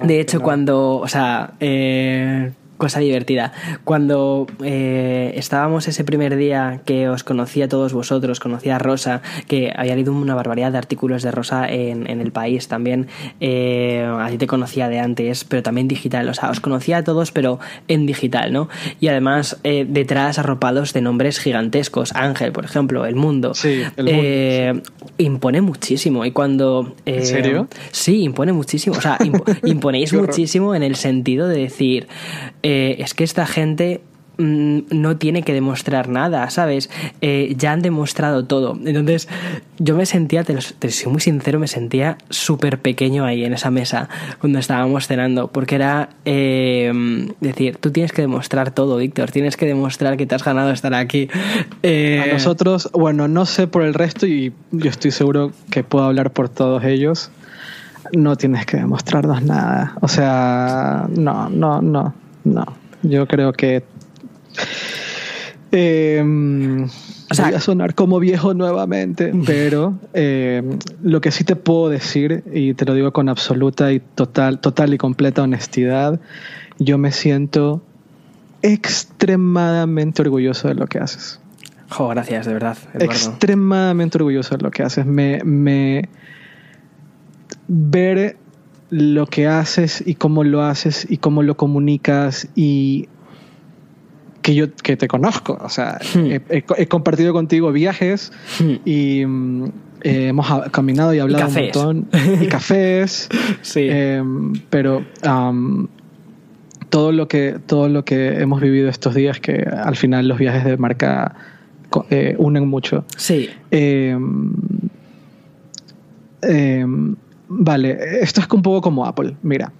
de hecho, cuando, o sea, eh, cosa divertida. Cuando eh, estábamos ese primer día que os conocí a todos vosotros, conocí a Rosa, que había leído una barbaridad de artículos de Rosa en, en el país también. Eh, así te conocía de antes, pero también digital. O sea, os conocía a todos, pero en digital, ¿no? Y además, eh, detrás arropados de nombres gigantescos. Ángel, por ejemplo, El Mundo. Sí, el mundo, Eh, Impone muchísimo. Y cuando. ¿En serio? Sí, impone muchísimo. O sea, imp- [LAUGHS] imponéis muchísimo en el sentido de decir, eh, es que esta gente mm, no tiene que demostrar nada, ¿sabes? Eh, ya han demostrado todo. Entonces, yo me sentía, te, lo- te soy muy sincero, me sentía súper pequeño ahí en esa mesa cuando estábamos cenando, porque era eh, decir, tú tienes que demostrar todo, Víctor, tienes que demostrar que te has ganado estar aquí. A nosotros, bueno, no sé por el resto y yo estoy seguro que puedo hablar por todos ellos. No tienes que demostrarnos nada. O sea, no, no, no, no. Yo creo que. eh, O sea- voy a sonar como viejo nuevamente, [LAUGHS] pero eh, lo que sí te puedo decir, y te lo digo con absoluta y total, total y completa honestidad, yo me siento extremadamente orgulloso de lo que haces jo, gracias, de verdad, Eduardo. extremadamente orgulloso de lo que haces. Me, me ver lo que haces y cómo lo haces y cómo lo comunicas y que yo que te conozco, o sea, Hmm. he, he- he compartido contigo viajes Hmm. y mm, eh, hemos caminado y hablado un montón y cafés, [LAUGHS] Sí. Em, pero todo lo que todo lo que hemos vivido estos días que al final los viajes de marca eh, unen mucho sí. eh, eh, vale, esto es un poco como Apple. Mira,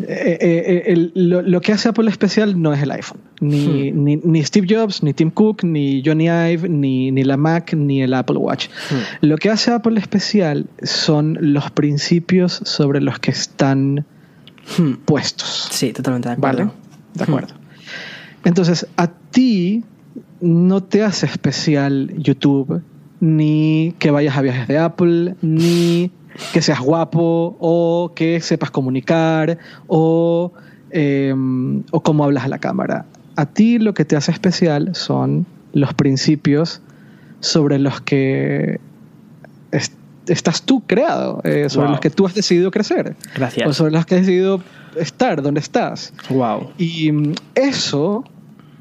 eh, eh, el- lo, lo que hace Apple especial no es el iPhone. Ni, ni, ni Steve Jobs, ni Tim Cook, ni Johnny Ive, ni, ni la Mac, ni el Apple Watch. Lo que hace Apple especial son los principios sobre los que están Hmm. puestos. Sí, totalmente de acuerdo. ¿Vale? De acuerdo. Entonces, a ti no te hace especial YouTube, ni que vayas a viajes de Apple, ni que seas guapo, o que sepas comunicar, o, eh, o cómo hablas a la cámara. A ti lo que te hace especial son los principios sobre los que est- estás tú creado, eh, sobre Wow. los que tú has decidido crecer Gracias. o sobre las que has decidido estar donde estás. Wow. Y mm, eso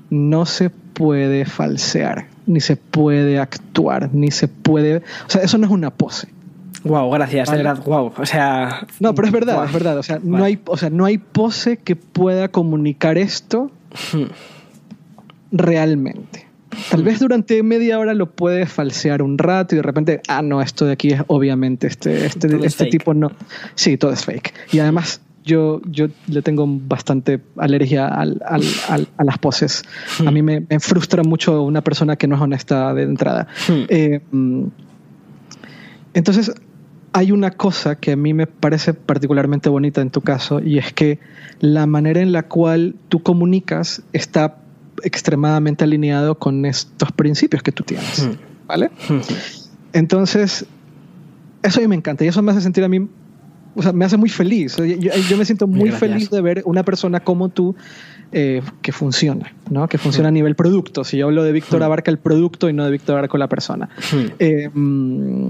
no se puede falsear, ni se puede actuar, ni se puede... O sea, eso no es una pose. Wow, gracias, Vale. de verdad, wow. O sea. No, pero es verdad, es verdad. O sea, no hay, o sea, no hay pose que pueda comunicar esto realmente. Tal vez durante media hora lo puedes falsear un rato y de repente, ah, no, esto de aquí es obviamente este, este, Todo este tipo no. Sí, todo es fake. Y además, yo, yo le tengo bastante alergia al- al- al- a las poses. A mí me, me frustra mucho una persona que no es honesta de entrada. Hmm. Eh, mm, entonces, hay una cosa que a mí me parece particularmente bonita en tu caso y es que la manera en la cual tú comunicas está extremadamente alineado con estos principios que tú tienes, Hmm. ¿vale? Hmm. Entonces, eso a mí me encanta y eso me hace sentir a mí, o sea, me hace muy feliz. Yo, me siento muy Gracias. feliz de ver una persona como tú eh, que funciona, ¿no? Que funciona a nivel producto. Si yo hablo de Víctor Hmm. abarca el producto y no de Víctor abarca la persona. Hmm. Eh, mm,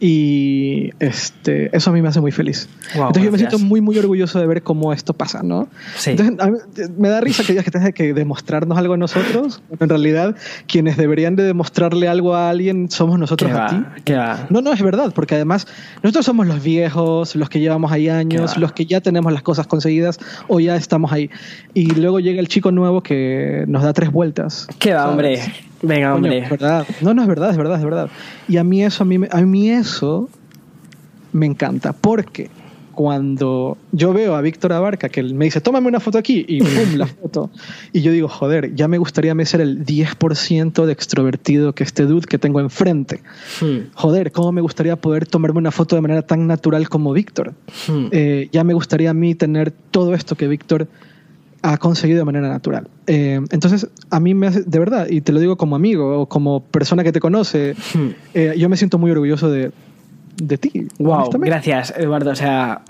y este, eso a mí me hace muy feliz. Guau, Entonces yo me gracias. siento muy, muy orgulloso de ver cómo esto pasa, ¿no? Sí. Entonces, a mí, me da risa que digas que tienes que demostrarnos algo a nosotros. En realidad, quienes deberían de demostrarle algo a alguien somos nosotros ¿Qué a ti. va? ¿Qué va? No, no, es verdad, porque además nosotros somos los viejos, los que llevamos ahí años, los que ya tenemos las cosas conseguidas o ya estamos ahí. Y luego llega el chico nuevo que nos da tres vueltas. ¿Qué va, ¿sabes? hombre? Venga, Coño, hombre. es verdad. No, no es verdad, es verdad, es verdad. Y a mí eso, a mí, me- a mí eso me encanta, porque cuando yo veo a Víctor Abarca que me dice, tómame una foto aquí y [LAUGHS] pum, la foto. Y yo digo, joder, ya me gustaría ser el 10% de extrovertido que este dude que tengo enfrente. Hmm. Joder, ¿cómo me gustaría poder tomarme una foto de manera tan natural como Víctor? Hmm. Eh, ya me gustaría a mí tener todo esto que Víctor ha conseguido de manera natural. Eh, entonces, a mí me hace, de verdad, y te lo digo como amigo o como persona que te conoce, hmm. eh, yo me siento muy orgulloso de, de ti. Wow, gracias, Eduardo. O sea,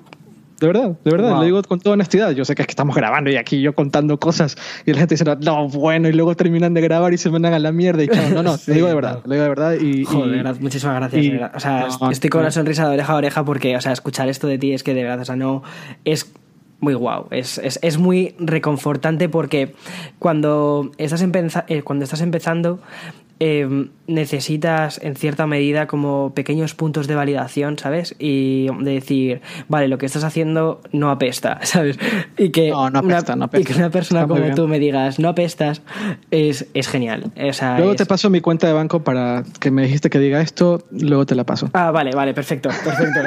de verdad, de verdad, lo digo con toda honestidad. Yo sé que es que estamos grabando y aquí yo contando cosas y la gente dice, no, bueno, y luego terminan de grabar y se mandan a la mierda. Y no, no, [LAUGHS] te digo de verdad, lo digo de verdad. Y, Joder, muchísimas gracias. o sea, estoy con la sonrisa de oreja a oreja porque, o sea, escuchar esto de ti es que de verdad, o sea, no, es muy guau. Es, es, es, muy reconfortante porque cuando estás, eh, cuando estás empezando Em, necesitas en cierta medida como pequeños puntos de validación, ¿sabes? Y de decir, vale, lo que estás haciendo no apesta, [LAUGHS] ¿sabes? Y que, una, persona como tú me digas, no apestas, es, es genial. luego te paso mi cuenta de banco para que me dijiste que diga esto, luego te la paso. Ah, vale, vale, perfecto, perfecto.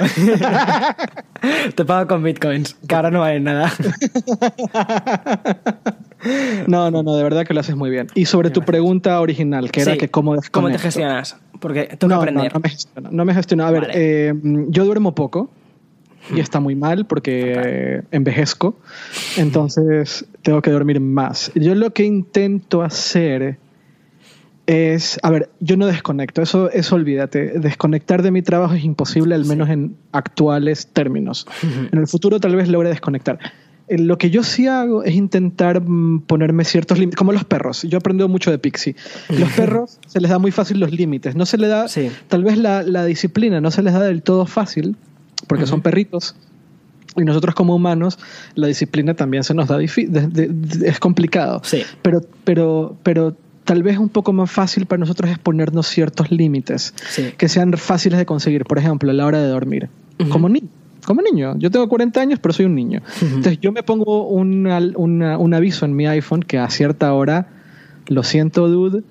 [LAUGHS] te pago con bitcoins, que ahora no valen nada. [LAUGHS] No, no, no, de verdad que lo haces muy bien. Y sobre tu pregunta original, que era que cómo ¿Cómo te gestionas? Porque tengo que aprender. No, me gestiono. A ver, eh, yo duermo poco y hmm. está muy mal porque envejezco. Entonces tengo que dormir más. Yo lo que intento hacer es, a ver, yo no desconecto, eso, eso olvídate. Desconectar de mi trabajo es imposible, al menos en actuales términos. En el futuro tal vez logre desconectar lo que yo sí hago es intentar mm, ponerme ciertos límites, como los perros. Yo he aprendido mucho de Pixie. Los [LAUGHS] perros se les da muy fácil los límites. No se les da, tal vez la, disciplina no se les da del todo fácil, porque son perritos. Y nosotros como humanos, la disciplina también se nos da difícil, es complicado. Sí. Pero, pero, pero tal vez un poco más fácil para nosotros es ponernos ciertos límites que sean fáciles de conseguir. Por ejemplo, a la hora de dormir. Como ni como niño. Yo tengo 40 años, pero soy un niño. Entonces yo me pongo un, un aviso en mi iPhone que a cierta hora, lo siento, dude,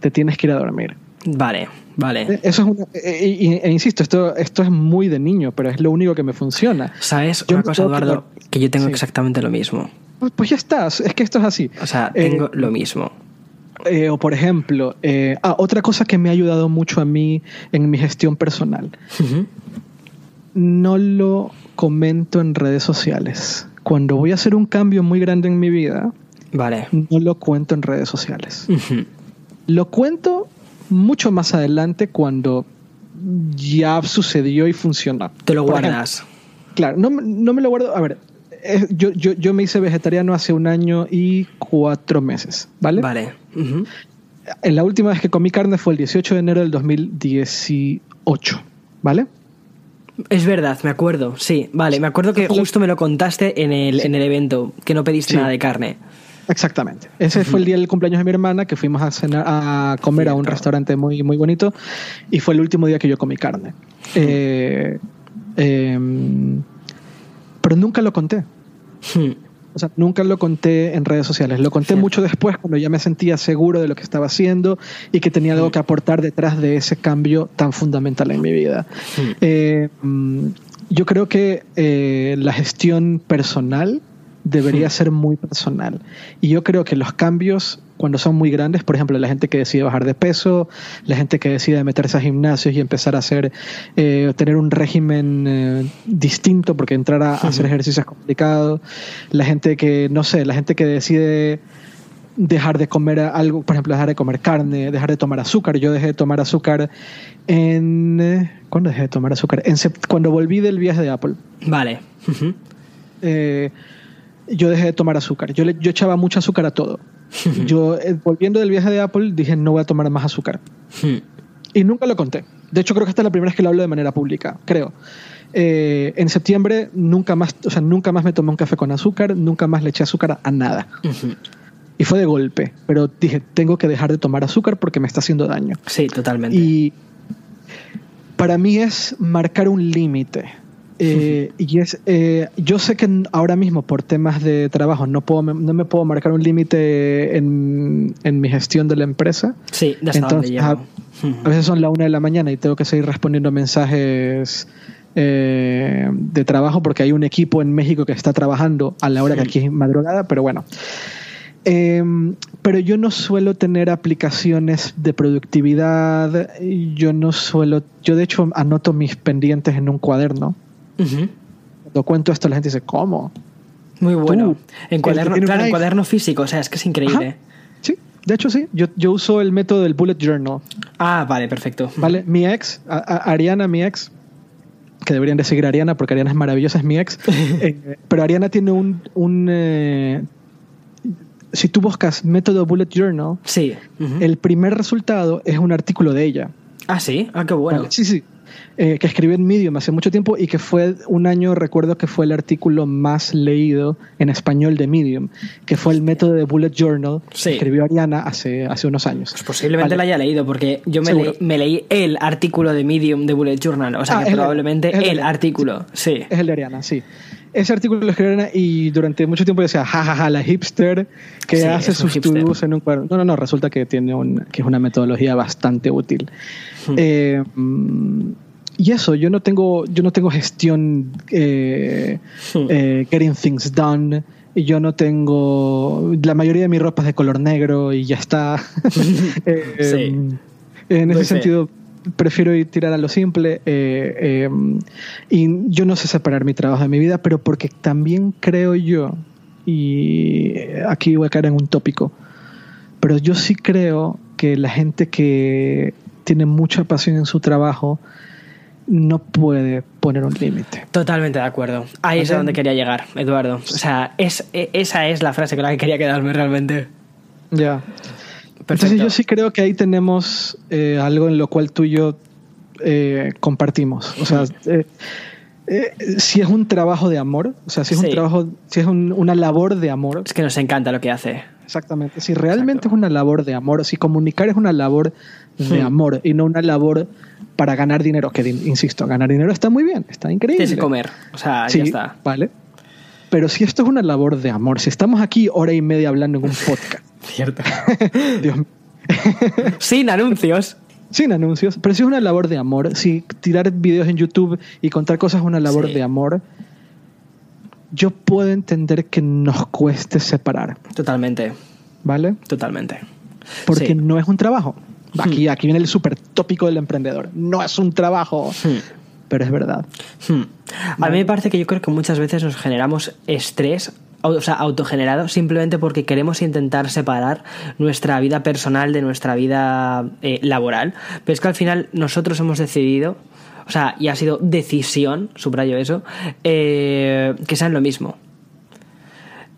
te tienes que ir a dormir. Vale, vale. E, eso es una, e, e, e, insisto, esto, esto es muy de niño, pero es lo único que me funciona. ¿Sabes una cosa, Eduardo? Que, yo tengo exactamente lo mismo. Pues, pues, ya estás, es que esto es así. O sea, tengo eh, lo mismo. Eh, o por ejemplo, eh, ah, otra cosa que me ha ayudado mucho a mí en mi gestión personal no lo comento en redes sociales. Cuando voy a hacer un cambio muy grande en mi vida, vale. no lo cuento en redes sociales. Lo cuento mucho más adelante cuando ya sucedió y funcionó. Te lo guardas. claro, no, me lo guardo. A ver, yo, yo, me hice vegetariano hace un año y cuatro meses, ¿vale? Vale. La última vez que comí carne fue el 18 de enero del 2018, ¿vale? Es verdad, me acuerdo, sí, vale, me acuerdo que justo me lo contaste en el, en el evento, que no pediste nada de carne. Exactamente. Ese fue el día del cumpleaños de mi hermana, que fuimos a, cenar, a comer a un restaurante muy, muy bonito, y fue el último día que yo comí carne. Eh, em, pero nunca lo conté. O sea, nunca lo conté en redes sociales. Lo conté mucho después, cuando ya me sentía seguro de lo que estaba haciendo y que tenía algo que aportar detrás de ese cambio tan fundamental en mi vida. Eh, mm, yo creo que eh, la gestión personal debería ser muy personal. Y yo creo que los cambios, cuando son muy grandes, por ejemplo, la gente que decide bajar de peso, la gente que decide meterse a gimnasios y empezar a hacer, eh, tener un régimen eh, distinto, porque entrar a, hacer ejercicio es complicado, la gente que, no sé, la gente que decide dejar de comer algo, por ejemplo, dejar de comer carne, dejar de tomar azúcar. Yo dejé de tomar azúcar en... ¿Cuándo dejé de tomar azúcar? En cuando volví del viaje de Apple. Vale yo dejé de tomar azúcar. Yo, le, yo echaba mucho azúcar a todo. [LAUGHS] yo, eh, volviendo del viaje de Apple, dije, no voy a tomar más azúcar. [LAUGHS] y nunca lo conté. De hecho, creo que esta es la primera vez que lo hablo de manera pública, creo. Eh, en septiembre nunca más, o sea, nunca más me tomé un café con azúcar, nunca más le eché azúcar a nada. Y fue de golpe, pero dije, tengo que dejar de tomar azúcar porque me está haciendo daño. Sí, totalmente. Y para mí es marcar un límite. Eh, y es, eh, yo sé que ahora mismo por temas de trabajo no, puedo, no me puedo marcar un límite en, en, mi gestión de la empresa. Sí, de Entonces, a, a, veces son la una de la mañana y tengo que seguir respondiendo mensajes eh, de trabajo porque hay un equipo en México que está trabajando a la hora que aquí es madrugada, pero bueno. Em, pero yo no suelo tener aplicaciones de productividad, yo no suelo, yo de hecho anoto mis pendientes en un cuaderno. Cuando cuento esto la gente dice, ¿cómo? Muy bueno. en cuaderno, claro, en cuaderno físico, o sea, es que es increíble. Sí, de hecho sí. Yo, yo, uso el método del bullet journal. Ah, vale, perfecto. Vale, mi ex, Ariana, mi ex, que deberían de seguir a Ariana porque Ariana es maravillosa, es mi ex. [LAUGHS] Eh, pero Ariana tiene un... un eh, si tú buscas método bullet journal, sí. el primer resultado es un artículo de ella. Ah, sí. Ah, qué bueno. Sí, sí. Eh, que escribió en Medium hace mucho tiempo y que fue un año, recuerdo que fue el artículo más leído en español de Medium, que fue el método de Bullet Journal que escribió Ariana hace, hace unos años. Pues posiblemente lo haya leído, porque yo me, leí el artículo de Medium de Bullet Journal, o sea ah, que probablemente el, artículo, sí. Es el de Ariana, sí ese artículo lo escribió Ariana y durante mucho tiempo decía, jajaja, la hipster que hace sus to en un cuadro. No, no, no, resulta que tiene un, que es una metodología bastante útil. Hmm. Eh, y eso, yo no tengo, yo no tengo gestión eh, hmm. eh, getting things done. Y yo no tengo. La mayoría de mi ropa es de color negro y ya está. [LAUGHS] [LAUGHS] Eh, en ese sentido, prefiero ir tirar a lo simple. y yo no sé separar mi trabajo de mi vida, pero porque también creo yo, y aquí voy a caer en un tópico, pero yo sí creo que la gente que tiene mucha pasión en su trabajo no puede poner un límite. Totalmente de acuerdo. Ahí es a donde quería llegar, Eduardo. O sea, es, e, esa es la frase con la que quería quedarme realmente. Ya. Entonces yo sí creo que ahí tenemos eh, algo en lo cual tú y yo eh, compartimos. O sea, eh, si es un trabajo de amor, o sea, si es un trabajo, si es una labor de amor. Es que nos encanta lo que hace. Exactamente. Si realmente es una labor de amor, si comunicar es una labor de hmm. amor y no una labor para ganar dinero, que insisto, ganar dinero está muy bien, está increíble. Que comer, o sea, ya está. Vale. Pero si esto es una labor de amor, si estamos aquí hora y media hablando en un podcast. [LAUGHS] Cierto. [LAUGHS] Dios mío. [LAUGHS] Sin anuncios. Sin anuncios, pero si es una labor de amor, si tirar videos en YouTube y contar cosas es una labor de amor, yo puedo entender que nos cueste separar. Totalmente. ¿Vale? Totalmente. Porque no es un trabajo. [LAUGHS] Aquí, aquí viene el súper tópico del emprendedor. No es un trabajo, hmm. pero es verdad. Hmm. A mí me parece que yo creo que muchas veces nos generamos estrés o sea, autogenerado simplemente porque queremos intentar separar nuestra vida personal de nuestra vida eh, laboral. Pero es que al final nosotros hemos decidido, o sea, y ha sido decisión, subrayo eso, eh, que sean lo mismo.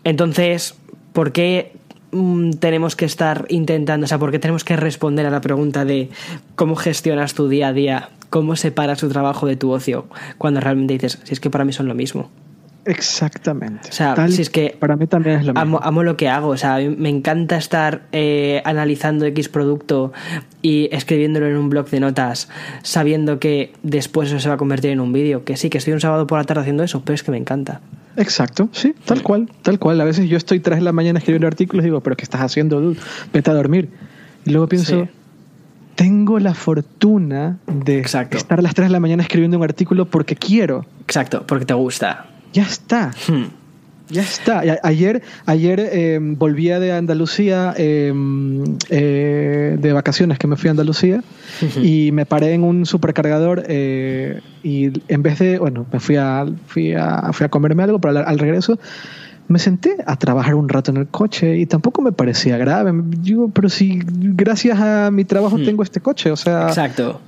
Entonces, ¿por qué Mm, tenemos que estar intentando, o sea, porque tenemos que responder a la pregunta de cómo gestionas tu día a día, cómo separas tu trabajo de tu ocio, cuando realmente dices, si es que para mí son lo mismo. Exactamente. O sea, si es que para mí también es lo mismo. Amo, lo que hago, o sea, me encanta estar eh, analizando X producto y escribiéndolo en un blog de notas, sabiendo que después eso se va a convertir en un vídeo, que sí, que estoy un sábado por la tarde haciendo eso, pero es que me encanta. Exacto, sí, tal cual, tal cual. A veces yo estoy tras de la mañana escribiendo artículos y digo, pero ¿qué estás haciendo, dude? Vete a dormir. Y luego pienso, tengo la fortuna de estar a las 3 de la mañana escribiendo un artículo porque quiero. Exacto, porque te gusta. Ya está. Hmm. Ya está. Ayer, ayer eh, volvía de Andalucía, em, eh, de vacaciones que me fui a Andalucía, y me paré en un supercargador eh, y en vez de, bueno, me fui a, fui a, fui a comerme algo, pero al, regreso me senté a trabajar un rato en el coche y tampoco me parecía grave. Digo, pero si gracias a mi trabajo hmm. tengo este coche, o sea... Exacto.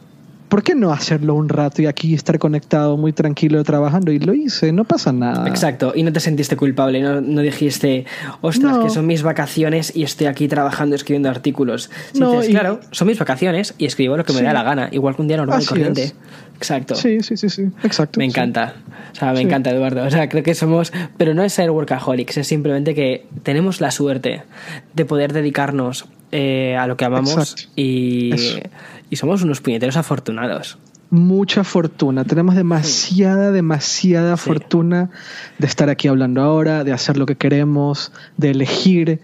¿Por qué no hacerlo un rato y aquí estar conectado muy tranquilo trabajando? Y lo hice, no pasa nada. Exacto, y no te sentiste culpable, no, no dijiste, ostras, que son mis vacaciones y estoy aquí trabajando escribiendo artículos. no, claro, son mis vacaciones y escribo lo que me da la gana, igual que un día normal y corriente. Exacto. Sí, sí, sí, sí, exacto. Me encanta. O sea, me encanta, Eduardo. O sea, creo que somos, pero no es ser workaholics, es simplemente que tenemos la suerte de poder dedicarnos eh, a lo que amamos y, y somos unos puñeteros afortunados. Mucha fortuna, tenemos demasiada, demasiada fortuna de estar aquí hablando ahora, de hacer lo que queremos, de elegir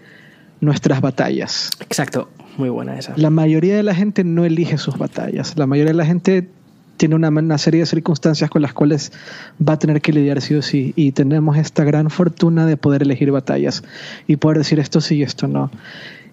nuestras batallas. Exacto, muy buena esa. La mayoría de la gente no elige sus batallas, la mayoría de la gente tiene una, una, serie de circunstancias con las cuales va a tener que lidiar sí o sí. Y tenemos esta gran fortuna de poder elegir batallas y poder decir esto sí y esto no.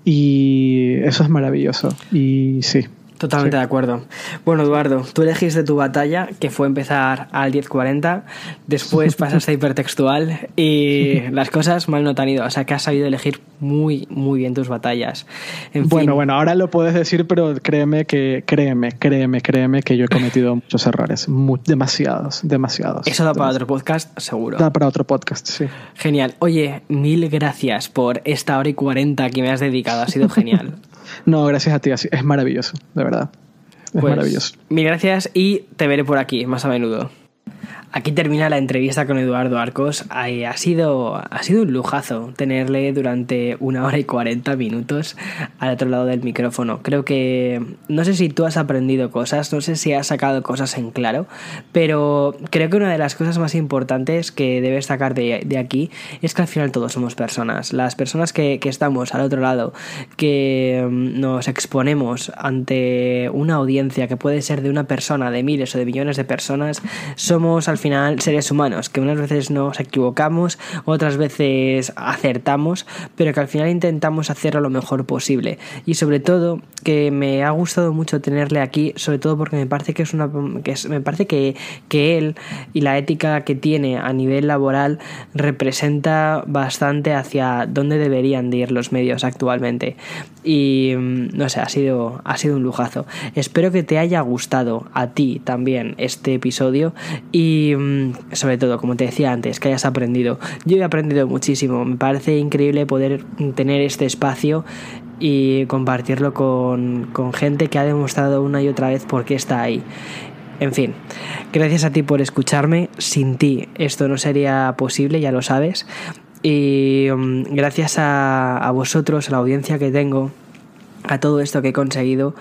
Y eso es maravilloso. Y sí, Totalmente de acuerdo. Bueno, Eduardo, tú elegiste tu batalla, que fue empezar al 1040, después [LAUGHS] pasaste a hipertextual y las cosas mal no te han ido. O sea, que has sabido elegir muy, muy bien tus batallas. bueno, bueno, ahora lo puedes decir, pero créeme que, créeme, créeme, créeme que yo he cometido [LAUGHS] muchos errores. demasiados, demasiados. Eso da para otro podcast, seguro. Da para otro podcast, sí. Genial. Oye, mil gracias por esta hora y cuarenta que me has dedicado. Ha sido genial. [LAUGHS] No, gracias a ti, es maravilloso, de verdad. Es pues, maravilloso. Mil gracias y te veré por aquí más a menudo. Aquí termina la entrevista con Eduardo Arcos. Ha sido, ha sido un lujazo tenerle durante una hora y cuarenta minutos al otro lado del micrófono. Creo que no sé si tú has aprendido cosas, no sé si has sacado cosas en claro, pero creo que una de las cosas más importantes que debes sacar de, aquí es que al final todos somos personas. Las personas que, que estamos al otro lado, que mm, nos exponemos ante una audiencia que puede ser de una persona, de miles o de millones de personas, somos al final seres humanos, que unas veces nos equivocamos, otras veces acertamos, pero que al final intentamos hacerlo lo mejor posible. Y sobre todo, que me ha gustado mucho tenerle aquí, sobre todo porque me parece que es una que me parece que, que él y la ética que tiene a nivel laboral representa bastante hacia dónde deberían de ir los medios actualmente. Y mm, no sé, ha sido, ha sido un lujazo. Espero que te haya gustado a ti también este episodio y Mm, sobre todo, como te decía antes, que hayas aprendido. Yo he aprendido muchísimo, me parece increíble poder tener este espacio y compartirlo con, con gente que ha demostrado una y otra vez por qué está ahí. En fin, gracias a ti por escucharme. Sin ti esto no sería posible, ya lo sabes. Y mm, gracias a, vosotros, a la audiencia que tengo, a todo esto que he conseguido,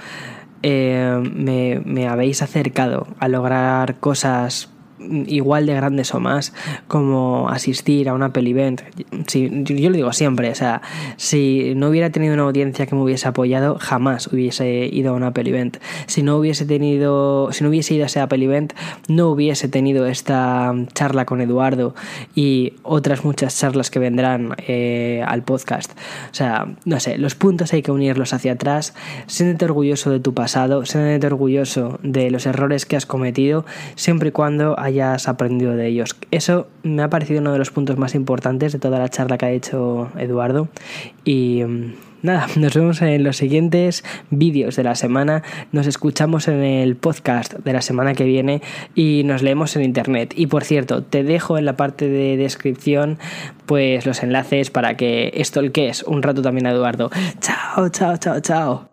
eh, me, me, habéis acercado a lograr cosas igual de grandes o más como asistir a una peli event. Si, yo lo digo siempre, o sea, si no hubiera tenido una audiencia que me hubiese apoyado, jamás hubiese ido a una peli event. Si no hubiese tenido, si no hubiese ido a esa peli event, no hubiese tenido esta charla con Eduardo y otras muchas charlas que vendrán eh, al podcast. O sea, no sé, los puntos hay que unirlos hacia atrás. Siéntete orgulloso de tu pasado, siéntete orgulloso de los errores que has cometido, siempre y cuando haya hayas aprendido de ellos. Eso me ha parecido uno de los puntos más importantes de toda la charla que ha hecho Eduardo. Y mm, nada, [LAUGHS] nos vemos en los siguientes vídeos de la semana, nos escuchamos en el podcast de la semana que viene y nos leemos en internet. Y por cierto, te dejo en la parte de descripción pues los enlaces para que esto el que es un rato también a Eduardo. Chao, chao, chao, chao.